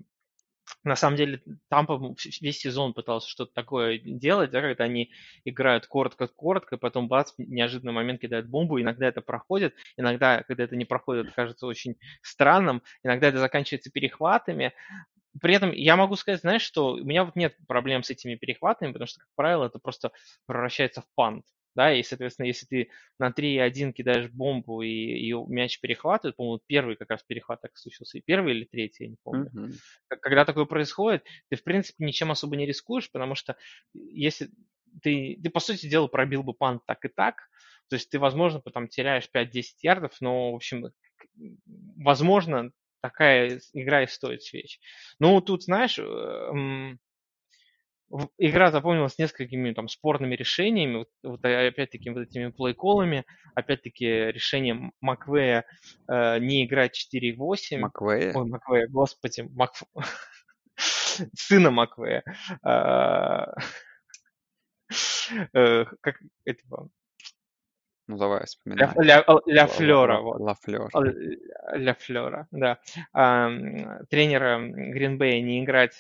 S2: на самом деле Тампа весь сезон пытался что-то такое делать, да, когда они играют коротко-коротко, потом бац, неожиданный момент кидают бомбу, иногда это проходит, иногда, когда это не проходит, кажется очень странным, иногда это заканчивается перехватами, при этом я могу сказать, знаешь, что у меня вот нет проблем с этими перехватами, потому что, как правило, это просто превращается в пант. Да, и, соответственно, если ты на 3-1 кидаешь бомбу и, и мяч перехватывает, по-моему, первый как раз перехват так случился, и первый или третий, я не помню. Mm-hmm. Когда такое происходит, ты, в принципе, ничем особо не рискуешь, потому что если ты, ты по сути дела, пробил бы пант так и так, то есть ты, возможно, потом теряешь 5-10 ярдов, но, в общем, возможно, такая игра и стоит свеч. Ну, тут, знаешь, эм, игра запомнилась несколькими там спорными решениями, вот, вот опять-таки вот этими плейколами, опять-таки решением Маквея э, не играть 4-8.
S3: Маквея?
S2: Ой, Маквея, господи, Мак... сына Маквея. А, э, как этого?
S3: Ну, давай, вспоминай.
S2: Ля, ля, ля Флера. Вот.
S3: Ла Флер.
S2: Ля Флера, да. А, тренера Гринбея не играть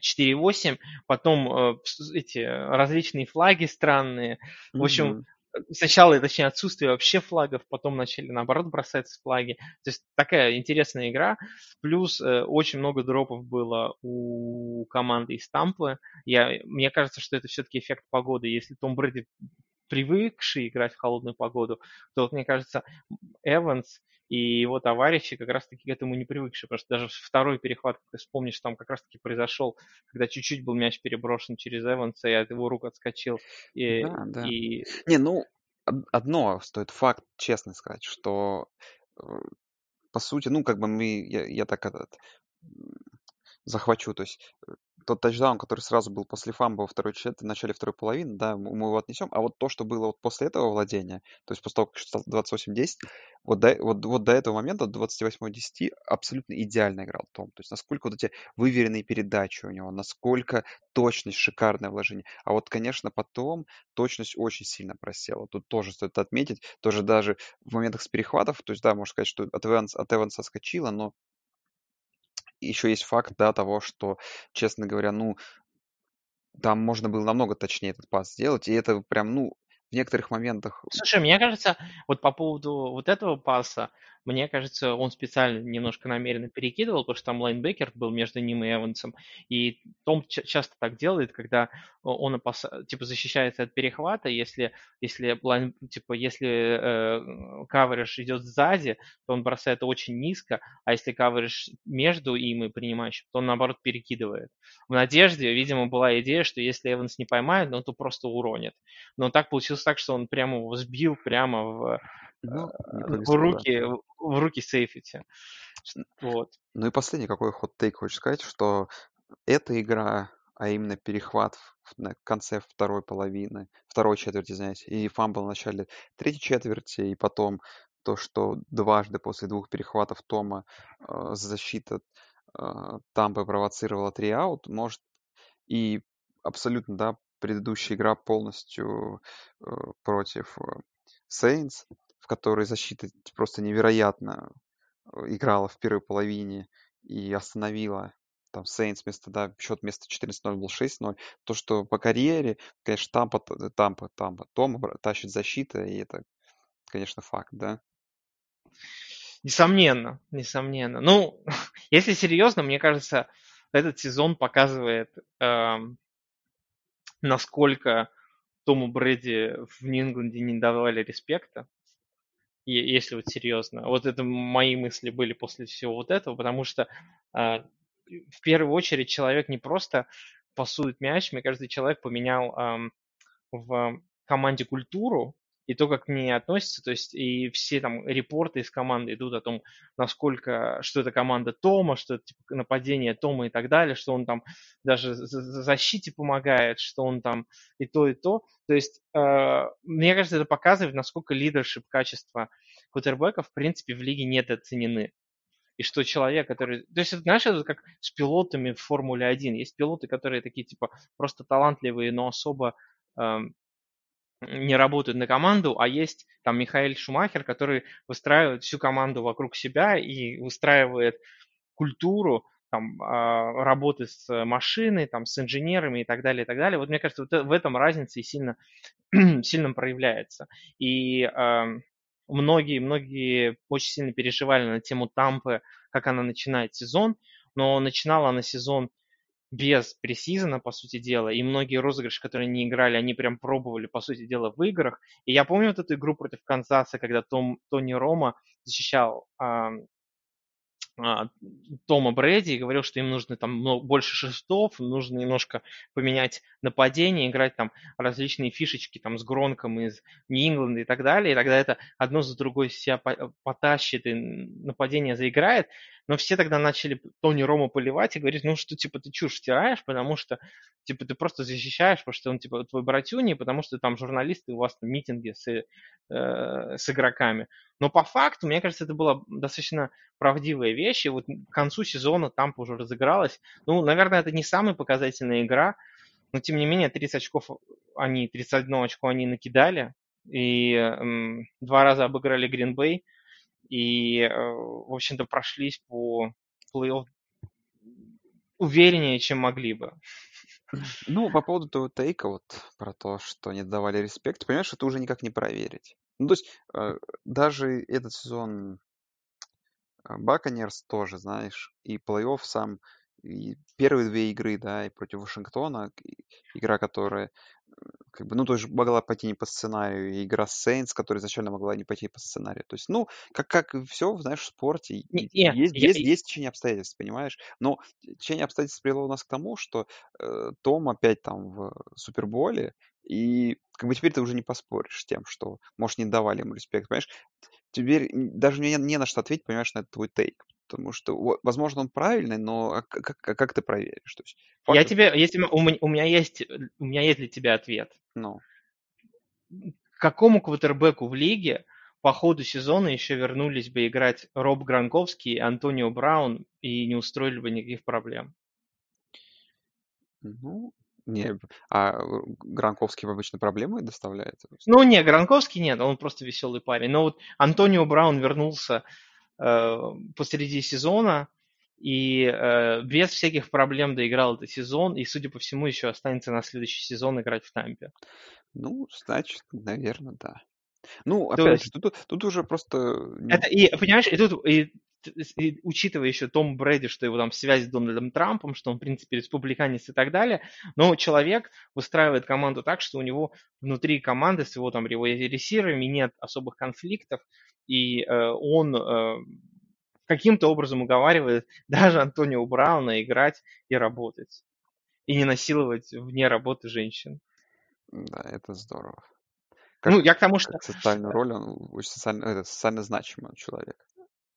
S2: 4.8, потом э, эти различные флаги странные. В общем, mm-hmm. сначала, точнее, отсутствие вообще флагов, потом начали, наоборот, бросаться флаги. То есть такая интересная игра. Плюс э, очень много дропов было у команды из Тампы. Я, мне кажется, что это все-таки эффект погоды. Если Том Брэди привыкший играть в холодную погоду, то, вот, мне кажется, Эванс и его товарищи как раз-таки к этому не привыкшие, потому что даже второй перехват, как ты вспомнишь, там как раз-таки произошел, когда чуть-чуть был мяч переброшен через Эванса, и от его рук отскочил. И,
S3: да, да.
S2: И...
S3: Не, ну, одно стоит факт, честно сказать, что э, по сути, ну, как бы мы, я, я так этот, захвачу, то есть э, тот тачдаун, который сразу был после фамба во второй в начале второй половины, да, мы его отнесем. А вот то, что было вот после этого владения, то есть после того, как стал 28-10, вот до, вот, вот до этого момента, до 28-10, абсолютно идеально играл Том. То есть насколько вот эти выверенные передачи у него, насколько точность, шикарное вложение. А вот, конечно, потом точность очень сильно просела. Тут тоже стоит отметить, тоже даже в моментах с перехватов, то есть, да, можно сказать, что от Эванса, от Эванса скочило, но еще есть факт, да, того, что, честно говоря, ну, там можно было намного точнее этот пас сделать, и это прям, ну, в некоторых моментах...
S2: Слушай, мне кажется, вот по поводу вот этого паса, мне кажется, он специально немножко намеренно перекидывал, потому что там лайнбекер был между ним и Эвансом. И Том часто так делает, когда он опас... типа защищается от перехвата, если, если, лайн... типа, если э, coverage идет сзади, то он бросает очень низко, а если coverage между им и принимающим, то он наоборот перекидывает. В надежде, видимо, была идея, что если Эванс не поймает, ну то просто уронит. Но так получилось так, что он прямо его сбил прямо в ну, повезло, в руки, в руки сейфити. Вот.
S3: Ну и последний какой hot take хочешь сказать, что эта игра, а именно перехват в, конце второй половины, второй четверти, знаете, и fumble в начале третьей четверти, и потом то, что дважды после двух перехватов Тома э, защита э, Тампы провоцировала три аут, может и абсолютно, да, предыдущая игра полностью э, против э, Saints, в которой защита просто невероятно э, играла в первой половине и остановила там Сейнс вместо, да, счет вместо 14-0 был 6-0. То, что по карьере, конечно, Тампа, Тампа, Тампа, Том тащит защита, и это, конечно, факт, да.
S2: Несомненно, несомненно. Ну, если серьезно, мне кажется, этот сезон показывает, э, насколько Тому Брэди в Нью-Ингланде не давали респекта если вот серьезно. Вот это мои мысли были после всего вот этого, потому что э, в первую очередь человек не просто пасует мяч, мне кажется, человек поменял э, в команде культуру, и то, как к ней относятся, то есть и все там репорты из команды идут о том, насколько, что это команда Тома, что это типа, нападение Тома и так далее, что он там даже за защите помогает, что он там и то, и то. То есть, э, мне кажется, это показывает, насколько лидершип качества кутербека, в принципе, в лиге недооценены. И что человек, который... То есть, знаешь, это как с пилотами в Формуле 1. Есть пилоты, которые такие, типа, просто талантливые, но особо эм, не работают на команду, а есть там Михаил Шумахер, который выстраивает всю команду вокруг себя и выстраивает культуру, там, а, работы с машиной, там, с инженерами и так далее, и так далее. Вот мне кажется, вот в этом разница и сильно, сильно проявляется. И многие-многие очень сильно переживали на тему Тампы, как она начинает сезон, но начинала она сезон без пресизона, по сути дела, и многие розыгрыши, которые не играли, они прям пробовали, по сути дела, в играх. И я помню вот эту игру против Канзаса, когда Том, Тони Рома защищал а, Тома Брэди и говорил, что им нужно там больше шестов, нужно немножко поменять нападение, играть там различные фишечки там с Гронком из Нью-Ингланда и так далее, и тогда это одно за другой себя потащит и нападение заиграет, но все тогда начали Тони Рома поливать и говорить, ну что, типа, ты чушь втираешь, потому что, типа, ты просто защищаешь, потому что он, типа, твой братюни, потому что там журналисты, у вас там митинги с, э, с игроками. Но по факту, мне кажется, это была достаточно правдивая вещь, и вот к концу сезона там уже разыгралась. Ну, наверное, это не самая показательная игра, но, тем не менее, 30 очков они, 31 очко они накидали, и эм, два раза обыграли Гринбей и, э, в общем-то, прошлись по плей-офф увереннее, чем могли бы.
S3: Ну, по поводу того тейка, вот про то, что не давали респект, понимаешь, это уже никак не проверить. Ну, то есть, э, даже этот сезон Баконерс тоже, знаешь, и плей-офф сам, и первые две игры, да, и против Вашингтона, игра, которая как бы, ну, тоже могла пойти не по сценарию, и игра Saints, которая изначально могла не пойти по сценарию. То есть, ну, как, как все, знаешь, в спорте,
S2: Не,
S3: есть,
S2: я,
S3: есть, есть течение обстоятельств, понимаешь? Но течение обстоятельств привело нас к тому, что э, Том опять там в Суперболе, и как бы теперь ты уже не поспоришь с тем, что, может, не давали ему респект, понимаешь? Теперь даже не, не на что ответить, понимаешь, на этот твой тейк. Потому что, возможно, он правильный, но а как, как, как ты проверишь? То есть,
S2: факт, я тебе, если у, у меня есть, у меня есть для тебя ответ.
S3: Ну.
S2: Какому квотербеку в лиге по ходу сезона еще вернулись бы играть Роб Гранковский, Антонио Браун и не устроили бы никаких проблем?
S3: Ну, не, а Гранковский обычно проблемы доставляет?
S2: Ну, не, Гранковский нет, он просто веселый парень. Но вот Антонио Браун вернулся э, посреди сезона и э, без всяких проблем доиграл этот сезон, и, судя по всему, еще останется на следующий сезон играть в Тампе.
S3: Ну, значит, наверное, да. Ну, опять есть... же, тут, тут уже просто...
S2: Это, и, понимаешь, и тут, и, учитывая еще Том Брэди, что его там связь с Дональдом Трампом, что он, в принципе, республиканец и так далее, но человек выстраивает команду так, что у него внутри команды с его там ресиверами нет особых конфликтов, и э, он э, каким-то образом уговаривает даже Антонио Брауна играть и работать, и не насиловать вне работы женщин.
S3: Да, это здорово.
S2: Как, ну, я к тому, что...
S3: Социальную роль, он очень социально, это социально значимый человек.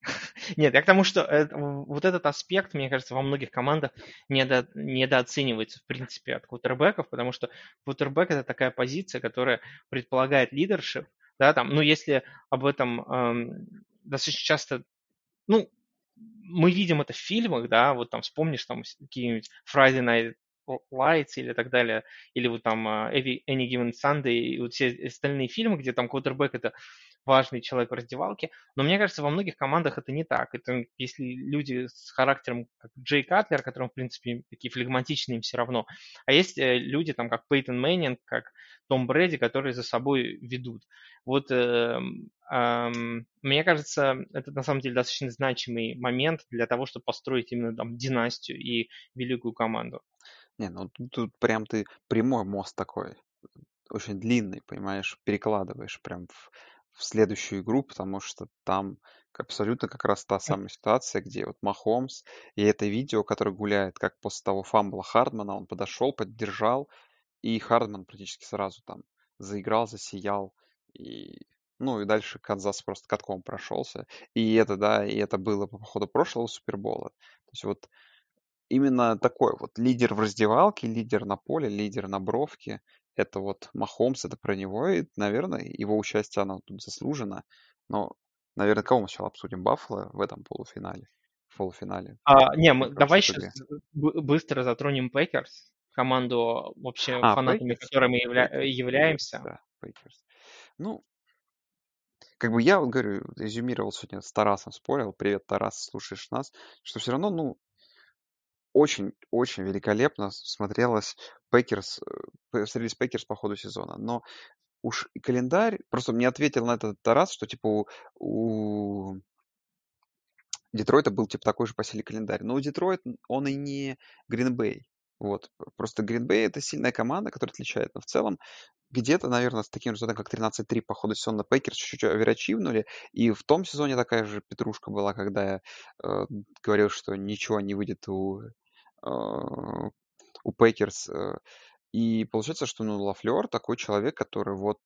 S2: Нет, я к тому, что это, вот этот аспект, мне кажется, во многих командах недо, недооценивается, в принципе, от квотербеков, потому что квотербек – это такая позиция, которая предполагает лидершип, да, там, ну, если об этом эм, достаточно часто, ну, мы видим это в фильмах, да, вот там вспомнишь там какие-нибудь Friday Night Lights или так далее, или вот там uh, Any Given Sunday, и вот все остальные фильмы, где там квотербек это важный человек в раздевалке, но мне кажется, во многих командах это не так. Это если люди с характером, как Джей Катлер, которым, в принципе, такие флегматичные им все равно, а есть э, люди, там, как Пейтон Мэннинг, как Том Брэди, которые за собой ведут. Вот э, э, мне кажется, это на самом деле достаточно значимый момент для того, чтобы построить именно там династию и великую команду.
S3: Не, ну тут, прям ты прямой мост такой, очень длинный, понимаешь, перекладываешь прям в в следующую игру, потому что там абсолютно как раз та самая ситуация, где вот Махомс и это видео, которое гуляет, как после того фамбла Хардмана, он подошел, поддержал, и Хардман практически сразу там заиграл, засиял, и ну и дальше Канзас просто катком прошелся. И это, да, и это было по ходу прошлого Супербола. То есть вот именно такой вот лидер в раздевалке, лидер на поле, лидер на бровке, это вот Махомс, это про него, и, наверное, его участие, оно тут заслужено. Но, наверное, кого мы сначала обсудим? Баффало в этом полуфинале? В полуфинале?
S2: А, не, мы, давай сейчас быстро затронем Пекерс, команду вообще а, фанатами, Пекерс? которой мы явля... Пекерс, являемся. Да,
S3: Пейкерс. Ну, как бы я вот говорю, резюмировал сегодня с Тарасом, спорил, привет, Тарас, слушаешь нас, что все равно, ну, очень-очень великолепно смотрелось Пекерс, э, смотрелись Пекерс по ходу сезона. Но уж и календарь, просто мне ответил на этот раз, что типа у, у Детройта был типа такой же по силе календарь. Но у Детройт он и не Гринбей. Вот. Просто Гринбей это сильная команда, которая отличает. Но в целом где-то, наверное, с таким результатом, как 13-3 по ходу сезона Пейкерс чуть-чуть оверачивнули. И в том сезоне такая же петрушка была, когда я э, говорил, что ничего не выйдет у, у Пейкерс. Э. И получается, что ну, Лафлер такой человек, который вот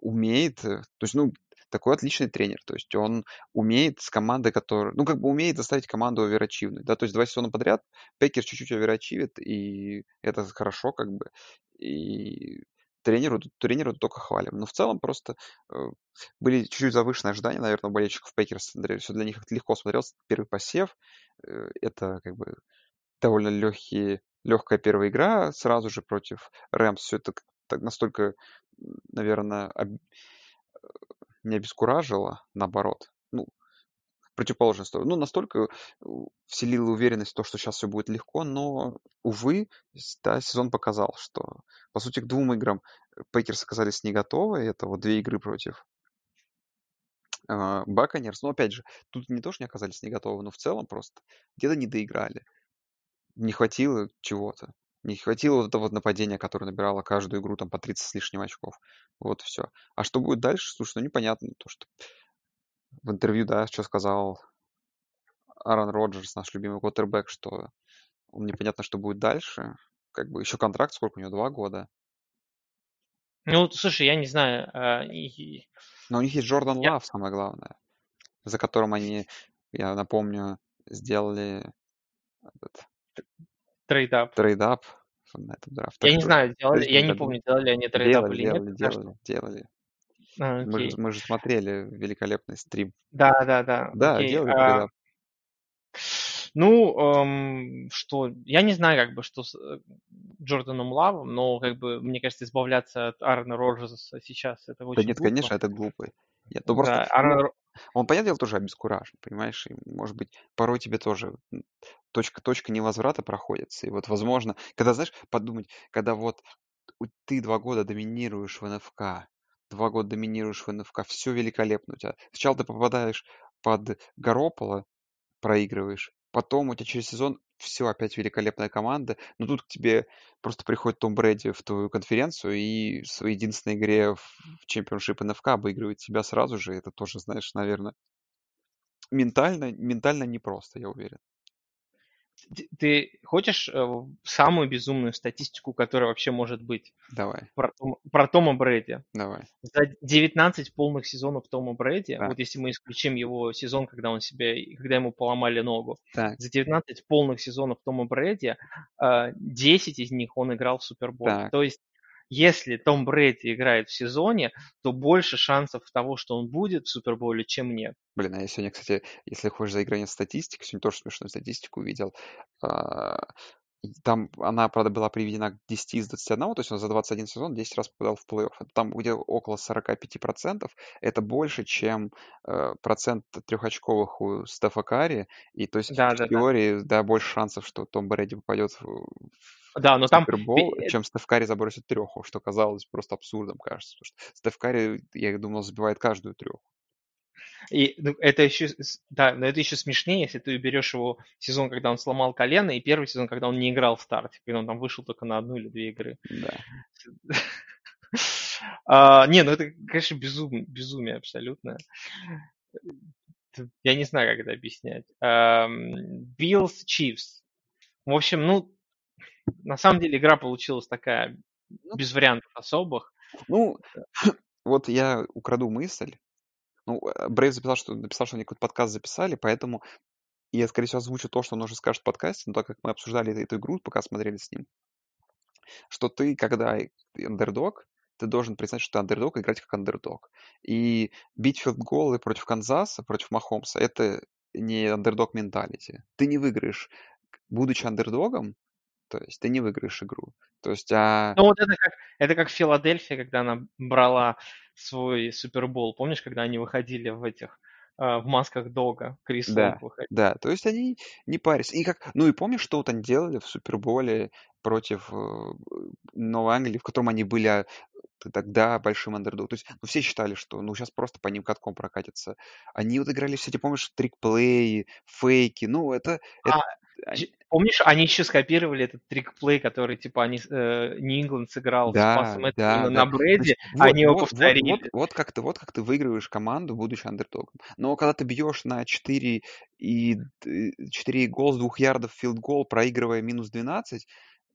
S3: умеет, э, то есть, ну, такой отличный тренер. То есть он умеет с командой, которая... Ну, как бы умеет заставить команду оверачивить. Да? То есть два сезона подряд Пекерс чуть-чуть оверачивит, и это хорошо как бы. И тренеру, тренеру только хвалим. Но в целом просто э, были чуть-чуть завышенные ожидания, наверное, у болельщиков Пекерс. Все для них легко смотрелся первый посев. Э, это как бы довольно легкие, легкая первая игра сразу же против Рэмс. Все это так настолько, наверное, об не обескуражило, наоборот, ну, противоположную сторону. Ну, настолько э, вселила уверенность в то, что сейчас все будет легко, но, увы, да, сезон показал, что, по сути, к двум играм Пейкерс оказались не готовы. Это вот две игры против Баконерс. Но, опять же, тут не то, что не оказались не готовы, но в целом просто где-то не доиграли. Не хватило чего-то. Не хватило вот этого вот нападения, которое набирало каждую игру там по 30 с лишним очков. Вот все. А что будет дальше, слушай, ну непонятно. То, что в интервью, да, что сказал Аарон Роджерс, наш любимый квотербек, что он непонятно, что будет дальше. Как бы еще контракт, сколько у него, два года.
S2: Ну, слушай, я не знаю. А.
S3: Но у них есть Джордан я... Лав, самое главное, за которым они, я напомню, сделали этот, Trade up. Trade up.
S2: Я не знаю, делали, я не помню, делали они trade up или
S3: делали,
S2: нет.
S3: Делали, делали.
S2: А,
S3: мы, же, мы же смотрели великолепный стрим.
S2: Да, да, да.
S3: Да,
S2: окей.
S3: делали
S2: а,
S3: trade up.
S2: Ну, эм, что, я не знаю, как бы, что с э, Джорданом Лавом, но, как бы, мне кажется, избавляться от Аарона Роджерса сейчас, это очень
S3: Да нет,
S2: глупо.
S3: конечно, это глупо. Я,
S2: Да,
S3: то просто,
S2: Аарон
S3: ну, он, понятное дело, тоже обескуражен, понимаешь? И, может быть, порой тебе тоже точка, точка невозврата проходится. И вот, возможно, когда, знаешь, подумать, когда вот ты два года доминируешь в НФК, два года доминируешь в НФК, все великолепно у тебя. Сначала ты попадаешь под Garoppolo, проигрываешь, потом у тебя через сезон все опять великолепная команда, но тут к тебе просто приходит Том Брэди в твою конференцию и в своей единственной игре в чемпионшип НФК обыгрывает тебя сразу же. Это тоже, знаешь, наверное, ментально, ментально непросто, я уверен.
S2: Ты- хочешь э, самую безумную статистику, которая вообще может быть
S3: Давай,
S2: про, про Тома Брэди?
S3: давай.
S2: За 19 полных сезонов Тома Брэди,
S3: Так.
S2: вот если мы исключим его сезон, когда он себя, когда ему поломали ногу,
S3: Так,
S2: за 19 полных сезонов Тома Брэди э, 10 из них он играл в Супербол.
S3: Так.
S2: То есть, если Том Брэди играет в сезоне, то больше шансов того, что он будет в Суперболе, чем нет.
S3: блин, а я сегодня, кстати, если хочешь заиграть в статистику, сегодня тоже смешную статистику увидел. А, Там она, правда, была приведена к 10 из 21, то есть он за 21 сезон 10 раз попадал в плей-офф. Там где около 45%. Это больше, чем э, процент трехочковых у Стефа Карри. И то есть
S2: Да,
S3: в
S2: да, да.
S3: теории, да, больше шансов, что Том Брэди попадет в
S2: Да, но там
S3: Супербол,
S2: пе-
S3: чем Стеф Карри забросит треху, что казалось просто абсурдом, кажется. Потому что Стеф Карри, я думал, забивает каждую треху.
S2: И ну, это еще, да, но это еще смешнее, если ты берешь его сезон, когда он сломал колено, и первый сезон, когда он не играл в старте, когда он там вышел только на одну или две игры.
S3: Да.
S2: А, не, ну это, конечно, безумие, безумие абсолютно. Я не знаю, как это объяснять. Биллс Chiefs. В общем, ну, на самом деле игра получилась такая,
S3: Ну,
S2: без вариантов особых.
S3: Ну, вот я украду мысль. Ну, э, Брейв записал, что, написал, что они какой-то подкаст записали, поэтому я, скорее всего, озвучу то, что он уже скажет в подкасте, но так как мы обсуждали эту, эту игру, пока смотрели с ним, что ты, когда андердог, ты должен признать, что ты андердог, играть как андердог. И бить филдголы против Канзаса, против Махомса, это не андердог менталити. Ты не выиграешь, будучи андердогом, то есть ты не выиграешь игру. То есть, а...
S2: Ну вот это как, это как Филадельфия, когда она брала свой Супербол. Помнишь, когда они выходили в этих в масках Дога, Крис
S3: Да,
S2: выходил.
S3: да, то есть они не парились. И как, ну и помнишь, что вот они делали в Суперболе против э, Новой Англии, в котором они были а, тогда большим андердогом. То есть ну, все считали, что ну сейчас просто по ним катком прокатится. Они вот играли все эти, помнишь, трикплеи, фейки. Ну это, это
S2: А,
S3: они-
S2: помнишь, они еще скопировали этот трик-плей, который, типа, они, э, сыграл с
S3: Да,
S2: пасом этого
S3: да,
S2: именно
S3: да.
S2: на Брэди,
S3: вот,
S2: они его
S3: вот, вот,
S2: повторили.
S3: вот, вот как ты, вот как ты выигрываешь команду, будучи андердогом. Но когда ты бьешь на 4 и д- 4 гол с двух ярдов филд гол, проигрывая минус 12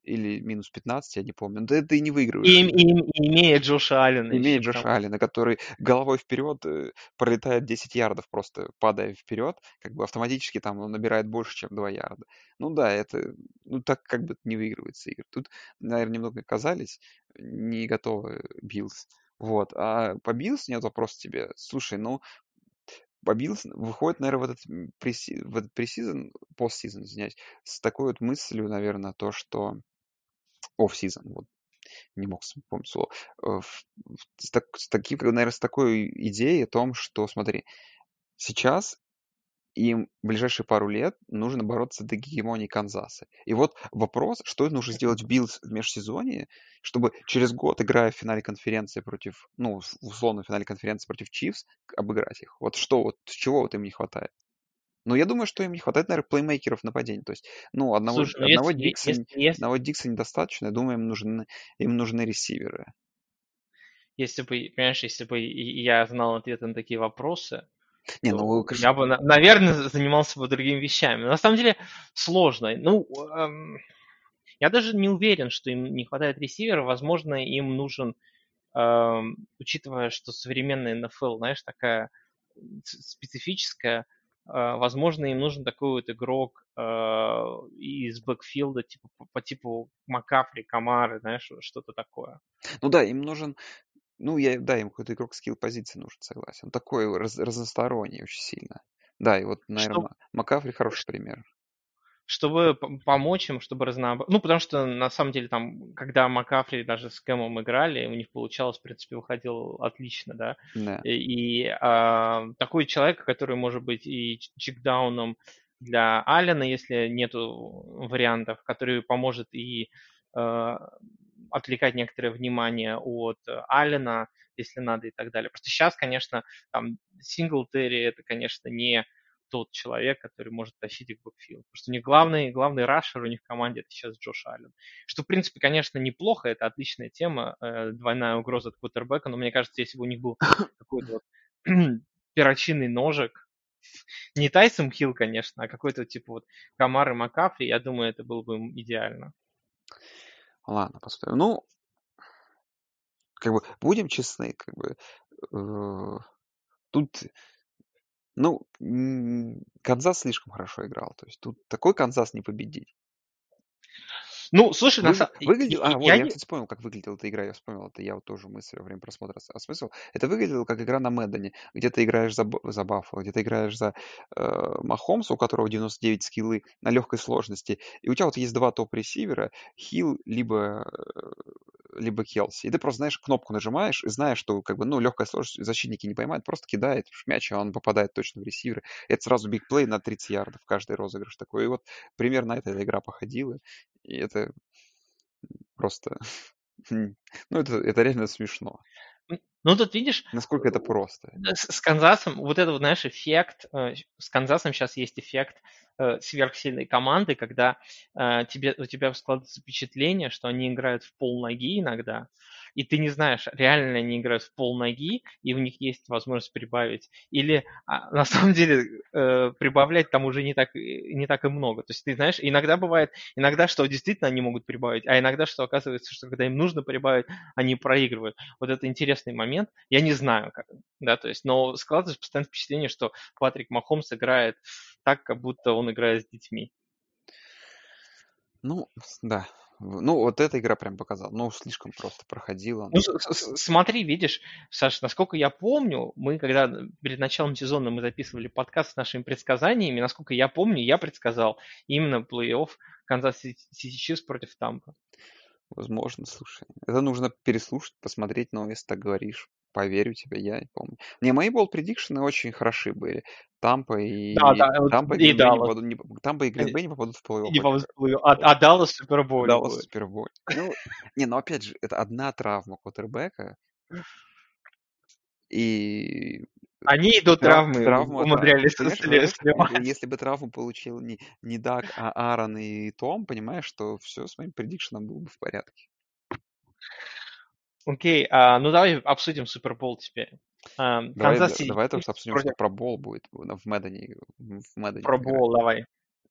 S3: или минус 15, я не помню, да ты не выигрываешь.
S2: И, и- и имея Джоша Аллена
S3: Имея Джоша
S2: там.
S3: Аллена, который головой вперед э, пролетает 10 ярдов, просто падая вперед, как бы автоматически там он набирает больше, чем 2 ярда. Ну да, это, ну так как бы не выигрывается игры. Тут, наверное, немного оказались не готовы Биллс. Вот. А по Биллс нет вопроса тебе. Слушай, ну, по Биллс выходит, наверное, в этот, м, преси- в этот preseason, постсезон, извиняюсь, с такой вот мыслью, наверное, то, что off-сезон, вот, не мог вспомнить слово, э, с, так- с таким, наверное, с такой идеей о том, что, смотри, сейчас им в ближайшие пару лет нужно бороться до гегемонии Канзаса. И вот вопрос, что нужно сделать Биллс в межсезонье, чтобы через год, играя в финале конференции против, ну, условно, в финале конференции против Чифс, обыграть их. Вот что, вот чего вот им не хватает? Ну, я думаю, что им не хватает, наверное, плеймейкеров нападения. То есть, ну, одного,
S2: Слушай, ну
S3: одного,
S2: если,
S3: Дикса,
S2: если, если,
S3: одного Дикса недостаточно. Я думаю, им нужны, им нужны ресиверы.
S2: если бы, понимаешь, если бы я знал ответы на такие вопросы,
S3: Не, ну, конечно,
S2: я бы, на- наверное, занимался бы другими вещами. Но на самом деле сложно. Ну, эм, я даже не уверен, что им не хватает ресивера. Возможно, им нужен, эм, учитывая, что современная НФЛ, знаешь, такая специфическая, возможно, им нужен такой вот игрок э, из бэкфилда, типа по, по типу Макафри, Камары, знаешь, что-то такое.
S3: ну да, им нужен, ну, я, да, им какой-то игрок скилл позиции нужен, согласен. Он такой раз- разносторонний очень сильно. Да, и вот,
S2: Что,
S3: наверное, Макафри хороший пример.
S2: Чтобы помочь им, чтобы разнообразить. Ну, потому что на самом деле там, когда Макафри даже с Кэмом играли, у них получалось, в принципе, выходил отлично, да.
S3: Да.
S2: И, и, а, такой человек, который может быть и чекдауном для Аллена, если нету вариантов, который поможет и э, отвлекать некоторое внимание от Аллена, если надо и так далее. Просто сейчас, конечно, там Синглтери это, конечно, не тот человек, который может тащить их в бэкфилд. Потому что у них главный, главный рашер у них в команде это сейчас Джош Аллен. Что, в принципе, конечно, неплохо, это отличная тема, э, двойная угроза от квотербека, но мне кажется, если бы у них был какой-то вот перочинный ножик, не Тейсом Хилл, конечно, а какой-то типа вот Камара и Маккафри, я думаю, это было бы им идеально.
S3: Ладно, посмотрим. Ну, как бы, будем честны, как бы, э, тут, ну, Канзас слишком хорошо играл. То есть тут такой Канзас не победить.
S2: Ну, слушай, на самом
S3: Выглядел, а, вот,
S2: я
S3: я,
S2: не...
S3: кстати, вспомнил, как выглядела эта игра, я вспомнил, это я вот тоже мысль во время просмотра ос- осмыслил. Это выглядело как игра на Мэддене, где ты играешь за, за Баффало, где ты играешь за э, Махомса, у которого 99 скиллы на легкой сложности, и у тебя вот есть два топ-ресивера, Хилл либо, э, либо Келси, и ты просто, знаешь, кнопку нажимаешь и знаешь, что, как бы, ну, легкая сложность, защитники не поймают, просто кидает мяч, а он попадает точно в ресивера. Это сразу бигплей на 30 ярдов, каждый розыгрыш такой. И вот примерно эта игра походила, и это Просто, ну, это, это реально смешно.
S2: Ну, тут видишь,
S3: Насколько это просто.
S2: С, с Канзасом, вот это вот, знаешь, эффект, э, с Канзасом сейчас есть эффект э, сверхсильной команды, когда э, тебе, у тебя складывается впечатление, что они играют в полноги иногда, и ты не знаешь, реально они играют в полноги, и у них есть возможность прибавить, или а, на самом деле э, прибавлять там уже не так, и- не так и много. То есть ты знаешь, иногда бывает, иногда что действительно они могут прибавить, а иногда что оказывается, что когда им нужно прибавить, они проигрывают. Вот это интересный момент. Я не знаю, как, да, то есть, но складывается постоянно впечатление, что Патрик Махомс играет так, как будто он играет с детьми.
S3: Ну, да. Ну, вот эта игра прям показала. Ну, слишком просто проходила.
S2: Ну, с- смотри, видишь, Саш, насколько я помню, мы когда перед началом сезона мы записывали подкаст с нашими предсказаниями, насколько я помню, я предсказал именно плей-офф Канзас Сити Чифс против Тампа.
S3: Возможно, слушай. Это нужно переслушать, посмотреть, но если так говоришь. Поверю тебе, я не помню. Не, мои болл предикшены очень хороши были. Тампа и...
S2: Да, да,
S3: Тампа и
S2: и Даллас.
S3: попадут, не Тампа и Грин Бэй не попадут в плей-офф.
S2: Не
S3: это
S2: повз- А, а Даллас в Суперболе
S3: Даллас. Суперболь. Ну, не, ну опять же, это одна травма квотербека, и
S2: Они и до
S3: трав-
S2: травмы
S3: травма, да.
S2: умудрялись
S3: понимаешь,
S2: сливать.
S3: если бы травму получил не, не Даг, а Аарон и Том, понимаешь, что все с моим предикшеном было бы в порядке.
S2: Окей, а, ну давай обсудим Супербол теперь. А,
S3: Давай,
S2: Канзас
S3: давай
S2: Чифс
S3: обсудим, что
S2: против
S3: про бол будет в Мэддоне. В Мэддоне
S2: Про. Бол, давай.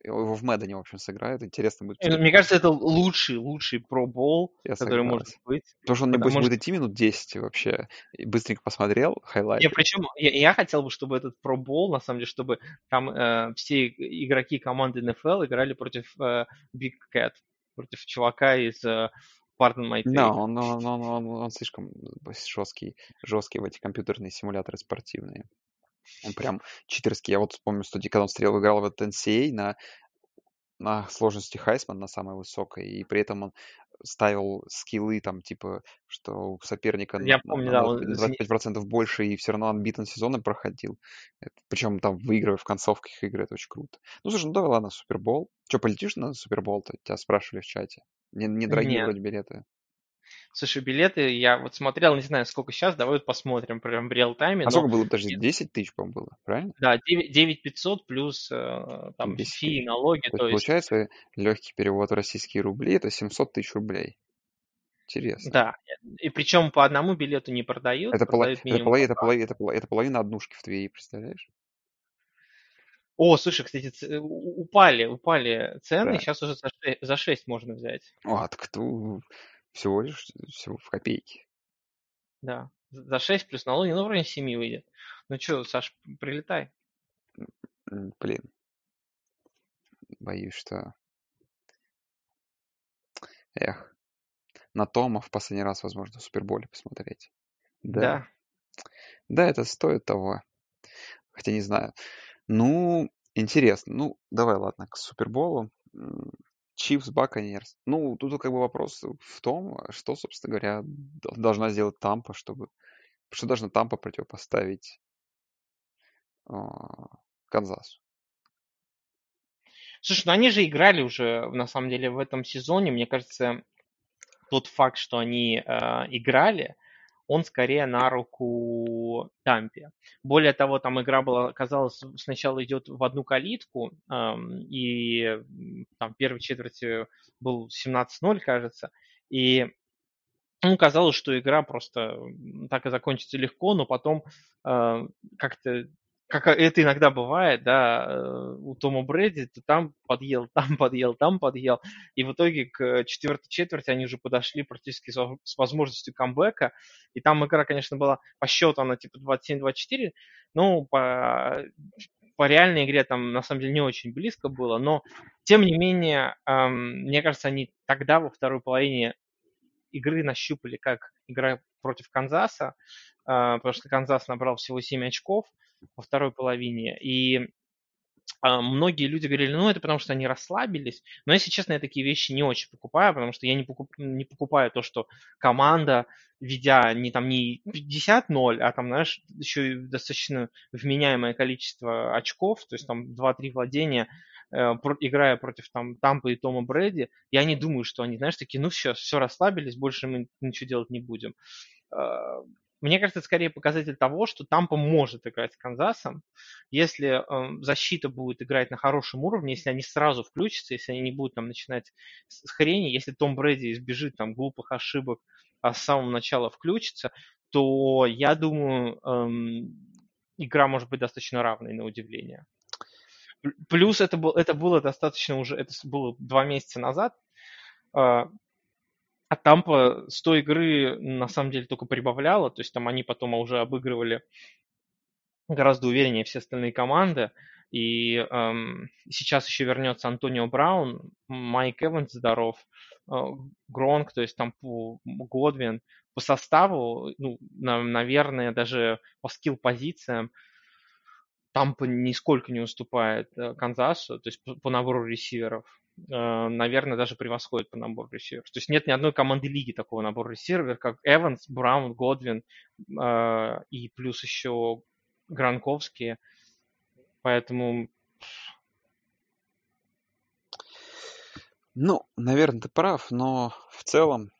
S3: Его в Мэддоне, в общем, сыграют. Интересно будет
S2: Э,
S3: посмотреть.
S2: Мне кажется, это лучший, лучший пробол,
S3: Я
S2: который может быть.
S3: Потому что он, небось,
S2: Потому
S3: будет
S2: что
S3: идти минут 10 вообще. И быстренько посмотрел
S2: я
S3: хайлайты.
S2: причем я, я хотел бы, чтобы этот пробол, на самом деле, чтобы там э, все игроки команды НФЛ играли против э, Big Cat, против чувака из э, Pardon My
S3: Да,
S2: Take.
S3: он, он, он, он, он слишком жесткий, жесткий в эти компьютерные симуляторы спортивные. Он прям читерский. Я вот помню, что когда он стрел, играл в этот NCAA на, на сложности Хайсман, на самой высокой, и при этом он ставил скиллы там, типа, что у соперника
S2: Я помню,
S3: на
S2: да,
S3: 20
S2: он
S3: на 25% больше, и все равно отбитан сезоном проходил. причем там выигрывая в концовках игры, это очень круто. Ну, слушай, ну давай, ладно, Супербол. Че, полетишь на Супербол-то? Тебя спрашивали в чате. Не- Недорогие
S2: Нет.
S3: вроде билеты.
S2: Слушай, билеты я вот смотрел, не знаю, сколько сейчас, давай вот посмотрим прям в реал-тайме.
S3: А
S2: но
S3: сколько было? Подожди,
S2: нет.
S3: 10 тысяч, по-моему, было, правильно?
S2: Да, 9, 9500 плюс э, там
S3: 10
S2: фи, налоги,
S3: То
S2: то есть,
S3: получается, легкий перевод в российские рубли это 700 тысяч рублей. Интересно.
S2: да. И причем по одному билету не продают,
S3: Это,
S2: продают
S3: половина,
S2: по
S3: это, половина, это, пола- это половина однушки в Твери, представляешь?
S2: О, слушай, кстати, ц- у- упали, упали цены,
S3: Да.
S2: сейчас уже за 6, за 6 можно взять.
S3: А, так tu всего лишь всего в копейки.
S2: Да, за 6 плюс налоги, ну, вроде 7 выйдет. Ну что, Саш, прилетай.
S3: Блин, боюсь, что... Эх, на Тома в последний раз, возможно, в Суперболе посмотреть. Да,
S2: Да.
S3: да, это стоит того. Хотя не знаю. Ну, интересно. Ну, давай, ладно, к Суперболу. Чивс, Баконерс. Ну, тут как бы вопрос в том, что, собственно говоря, должна сделать Тампа, чтобы... Что должна Тампа противопоставить а, Канзасу?
S2: Слушай, ну они же играли уже, на самом деле, в этом сезоне. Мне кажется, тот факт, что они э, играли, он скорее на руку Тампе. Более того, там игра была, казалось, сначала идет в одну калитку, и там первой четверти был 17-0, кажется, и ну, казалось, что игра просто так и закончится легко, но потом э, как-то, как это иногда бывает, да, э, у Тома Брэди, то там подъел, там подъел, там подъел, и в итоге к четвертой четверти они уже подошли практически с воз- с возможностью камбэка, и там игра, конечно, была по счету, она типа 27-24, ну, по, по реальной игре там на самом деле не очень близко было, но тем не менее, эм, мне кажется, они тогда во второй половине игры нащупали, как игра против Канзаса, а, потому что Канзас набрал всего 7 очков во второй половине, и а, многие люди говорили, ну, это потому что они расслабились, но, если честно, я такие вещи не очень покупаю, потому что я не, покуп- не покупаю то, что команда, ведя не там не 50-0, а там, знаешь, еще и достаточно вменяемое количество очков, то есть там 2-3 владения, э, играя против там Тампа и Тома Брэди, я не думаю, что они, знаешь, такие, ну все, все расслабились, больше мы ничего делать не будем. Мне кажется, это скорее показатель того, что Тампа может играть с Канзасом, если э, защита будет играть на хорошем уровне, если они сразу включатся, если они не будут там начинать с хрени, если Том Брэди избежит там глупых ошибок, а с самого начала включится, то я думаю, эм, игра может быть достаточно равной на удивление. Плюс это, был, это было достаточно уже, это было два месяца назад, э, а Тампа с той игры на самом деле только прибавляла, то есть там они потом уже обыгрывали гораздо увереннее все остальные команды. И эм, сейчас еще вернется Антонио Браун, Майк Эванс здоров, э, Гронк, то есть там по Годвин, по составу, ну, на- наверное, даже по скилл-позициям Тампа нисколько не уступает э, Канзасу, то есть по, по набору ресиверов. Э, наверное, даже превосходит по набору ресиверов. То есть нет ни одной команды лиги такого набора ресиверов, как Эванс, Браун, Годвин э, и плюс еще Гранковские. Поэтому
S3: Ну, наверное, ты прав, но в целом,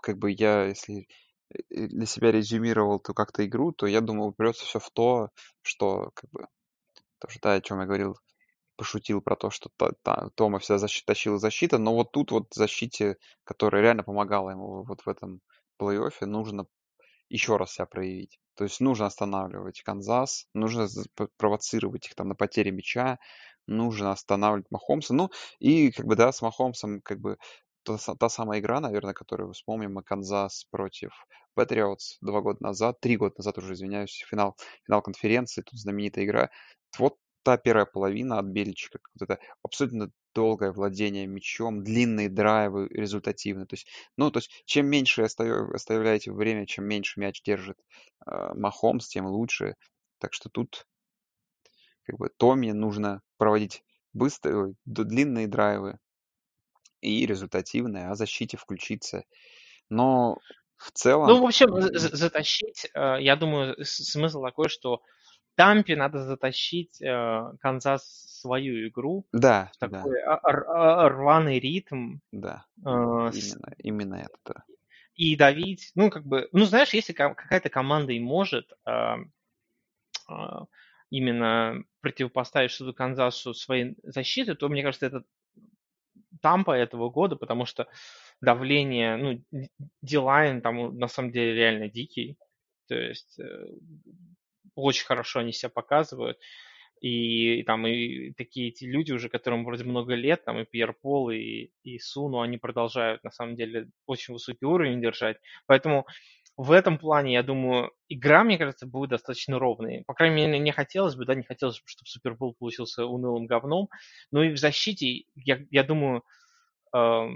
S3: как бы я, если э, для себя резюмировал ту как-то игру, то я думал, упрется все в то, что, как бы, тоже, да, о чем я говорил, пошутил про то, что Тома вся защита, тащила защита, но вот тут вот защите, которая реально помогала ему вот в этом плей-оффе, нужно еще раз себя проявить. То есть нужно останавливать Канзас, нужно провоцировать их там на потере мяча, нужно останавливать Махомса. Ну, и как бы, да, с Махомсом как бы та, та самая игра, наверное, которую вспомним, Канзас против Патриотс два года назад, три года назад уже, извиняюсь, финал, финал конференции, тут знаменитая игра. Вот та первая половина от Бельчика, вот это абсолютно долгое владение мячом, длинные драйвы, результативные. То есть, ну, то есть, чем меньше оставляете время, чем меньше мяч держит э, Махомс, тем лучше. Так что тут как бы Томи нужно проводить быстрые, длинные драйвы и результативные, а защите включиться. Но в целом...
S2: Ну, в общем, затащить, э, я думаю, смысл такой, что Тампе надо затащить э, Канзас свою игру.
S3: Да,
S2: такой да. рваный ритм.
S3: Да, э, именно, именно это. Да.
S2: И давить, ну, как бы, ну, знаешь, если какая-то команда и может именно противопоставить что-то Канзасу своей защиты, то, мне кажется, это Тампа этого года, потому что давление, ну, Дилайн там на самом деле реально дикий. То есть э, очень хорошо они себя показывают. И, и там и такие эти люди уже, которым вроде много лет, там и Пьер Пол, и, и Суну, они продолжают на самом деле очень высокий уровень держать. Поэтому в этом плане, я думаю, игра, мне кажется, будет достаточно ровной. По крайней мере, не хотелось бы, да, не хотелось бы, чтобы Супербол получился унылым говном. Но и в защите, я, я думаю, э,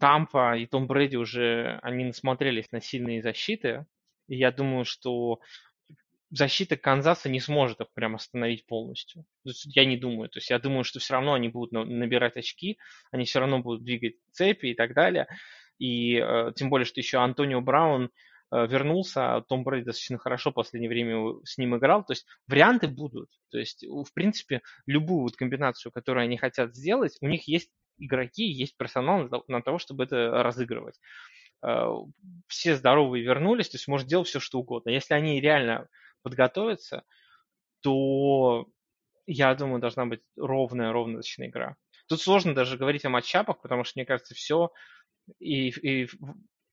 S2: Тампа и Том Брэди уже, они насмотрелись на сильные защиты. И я думаю, что защита Канзаса не сможет их прям остановить полностью. Я не думаю. То есть я думаю, что все равно они будут набирать очки, они все равно будут двигать цепи и так далее. И э, тем более, что еще Антонио Браун э, вернулся, а Том Брэди достаточно хорошо в последнее время с ним играл. То есть варианты будут. То есть, в принципе, любую вот комбинацию, которую они хотят сделать, у них есть игроки, есть персонал на того, чтобы это разыгрывать. Э, все здоровые вернулись, то есть может делать все, что угодно. Если они реально подготовятся, то я думаю, должна быть ровная, ровная игра. Тут сложно даже говорить о матчапах, потому что, мне кажется, все и, и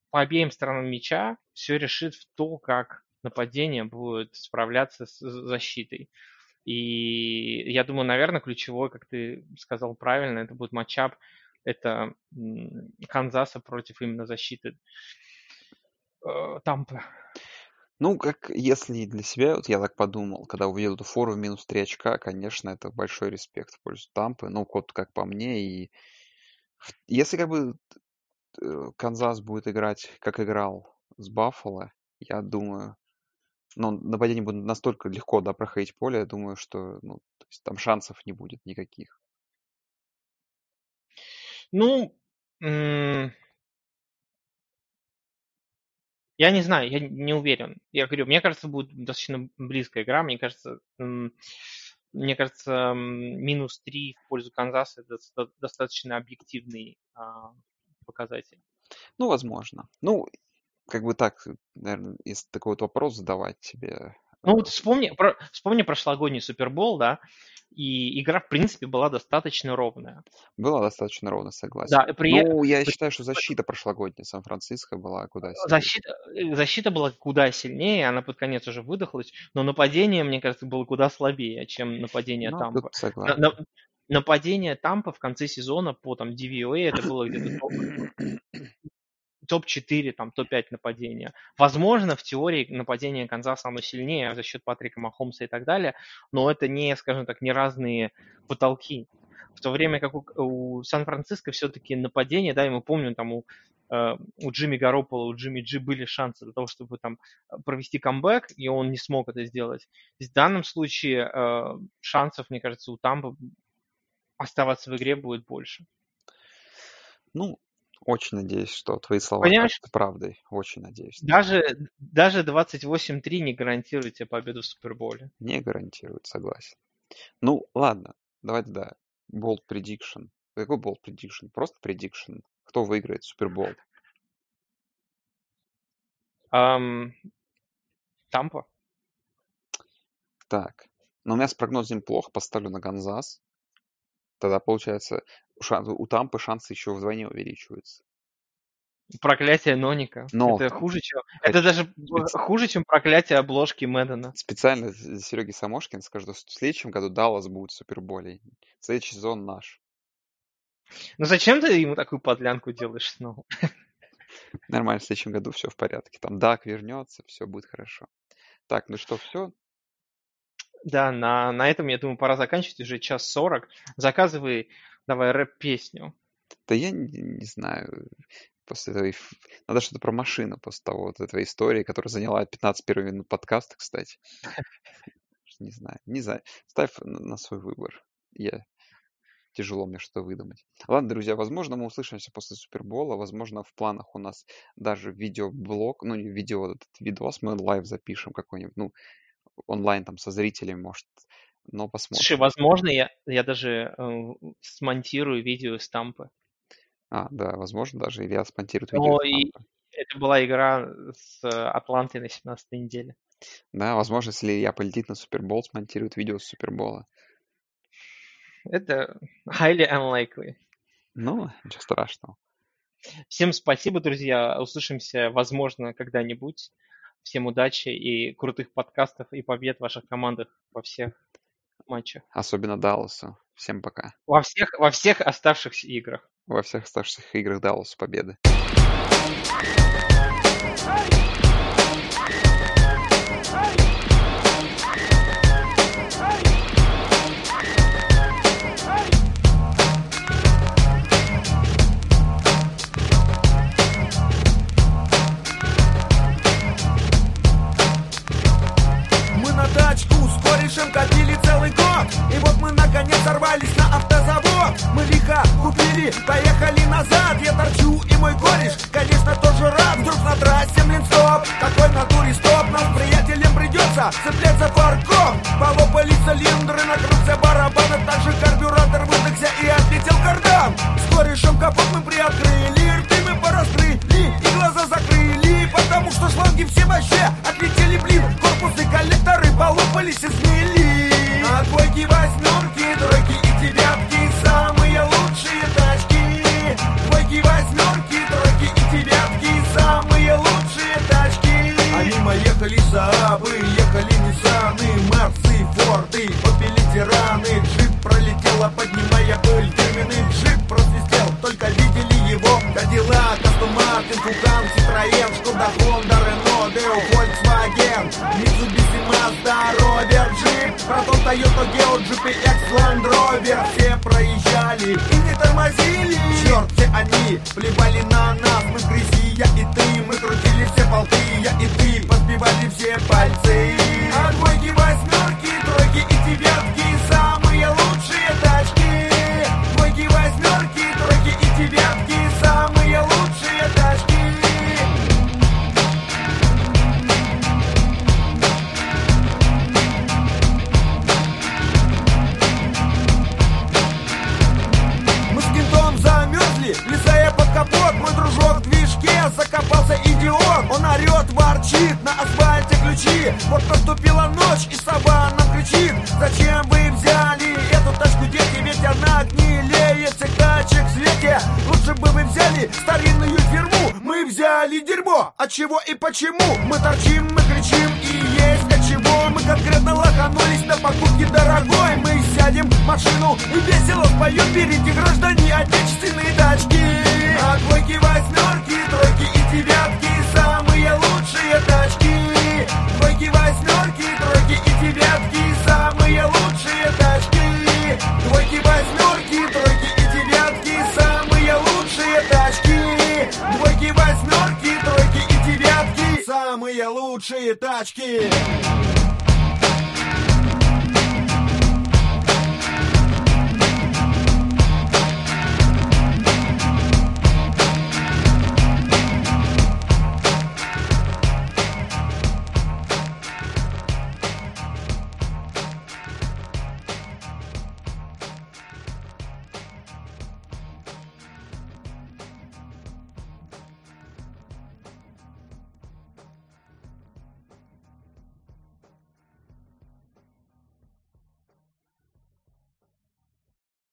S2: по обеим сторонам мяча все решит в то, как нападение будет справляться с защитой. И я думаю, наверное, ключевой, как ты сказал правильно, это будет матчап, это Канзаса против именно защиты э, Тампы.
S3: Ну, как если для себя, вот я так подумал, когда увидел эту фору в минус 3 очка, конечно, это большой респект в пользу Тампы. Ну, вот как по мне. И если как бы Э, Канзас будет играть, как играл с Баффало, я думаю, ну, нападение будет настолько легко, да, проходить поле, я думаю, что ну, есть там шансов не будет никаких.
S2: Ну, я не знаю, я не уверен. Я говорю, мне кажется, будет достаточно близкая игра. Мне кажется, мне кажется, минус 3 в пользу Канзаса это достаточно объективный а, показатель?
S3: Ну, возможно. Ну, как бы так, наверное, если такой вот вопрос задавать тебе.
S2: Ну вот вспомни, про, вспомни прошлогодний Супербол, да, и игра, в принципе, была достаточно ровная.
S3: Была достаточно ровная, согласен.
S2: Да, при...
S3: Ну, я считаю, что защита прошлогодняя Сан-Франциско была куда сильнее.
S2: Защита, э, защита была куда сильнее, она под конец уже выдохлась, но нападение, мне кажется, было куда слабее, чем нападение ну, Тампа.
S3: Согласен. На, на,
S2: нападение Тампа в конце сезона по там DVOA это было где-то топ-4, там, топ-5 нападения. Возможно, в теории нападение Канзаса оно сильнее за счет Патрика Махомса и так далее, но это не, скажем так, не разные потолки. В то время как у, у Сан-Франциско все-таки нападение, да, и мы помним, там у, э, у Джимми Гаропола, у Джимми Джи были шансы для того, чтобы там провести камбэк, и он не смог это сделать. В данном случае э, шансов, мне кажется, у Тампа оставаться в игре будет больше.
S4: Ну, очень надеюсь, что твои слова
S2: Понимаешь?
S4: правдой. Очень надеюсь.
S2: Даже, даже 28-3 не гарантирует тебе победу в Суперболе.
S4: Не гарантирует, согласен. Ну, ладно, давай тогда. Bold prediction. Какой bold prediction? Просто prediction. Кто выиграет Супербол?
S2: Тампа?
S4: Так. Но у меня с прогнозом плохо, поставлю на Канзас. Тогда, получается, шан- у Тампы шансы еще вдвойне увеличиваются.
S2: Проклятие Ноника.
S4: Но
S2: Это хуже, чем... Это
S4: Хот-
S2: даже
S4: специ-
S2: хуже, чем проклятие обложки Мэддена.
S4: специально Сереги Самошкин скажу, что в следующем году Даллас будет в Суперболе. Следующий сезон наш.
S2: Ну зачем ты ему такую подлянку делаешь снова?
S4: Нормально, в следующем году все в порядке. Там Дак вернется, все будет хорошо. Так, ну что, все?
S2: Да, на, на этом, я думаю, пора заканчивать. Уже час сорок. Заказывай давай рэп-песню.
S4: Да я не, не знаю. После ф- Надо что-то про машину после того, вот этой истории, которая заняла 15 первых минут подкаста, кстати. Не знаю, не знаю. Ставь на свой выбор. Я тяжело мне что-то выдумать. Ладно, друзья, возможно, мы услышимся после Супербола. Возможно, в планах у нас даже видеоблог, ну, не видео, вот этот видос, мы live запишем какой-нибудь, ну, онлайн там со зрителями, может, но
S2: Слушай,
S4: посмотрим.
S2: возможно, я, я даже э, смонтирую видео из Тампы.
S4: А, да, возможно, даже Илья смонтирует видео
S2: Но и это была игра с Атлантой на 17 неделе.
S4: Да, возможно, если Илья полетит на Супербол, смонтирует видео с Супербола.
S2: Это highly unlikely.
S4: Ну, ничего страшного.
S2: Всем спасибо, друзья. Услышимся, возможно, когда-нибудь. Всем удачи и крутых подкастов и побед в ваших командах во всех матчах.
S4: Особенно Далласу. Всем пока.
S2: Во всех, во всех оставшихся играх.
S4: Во всех оставшихся играх Далласу победы.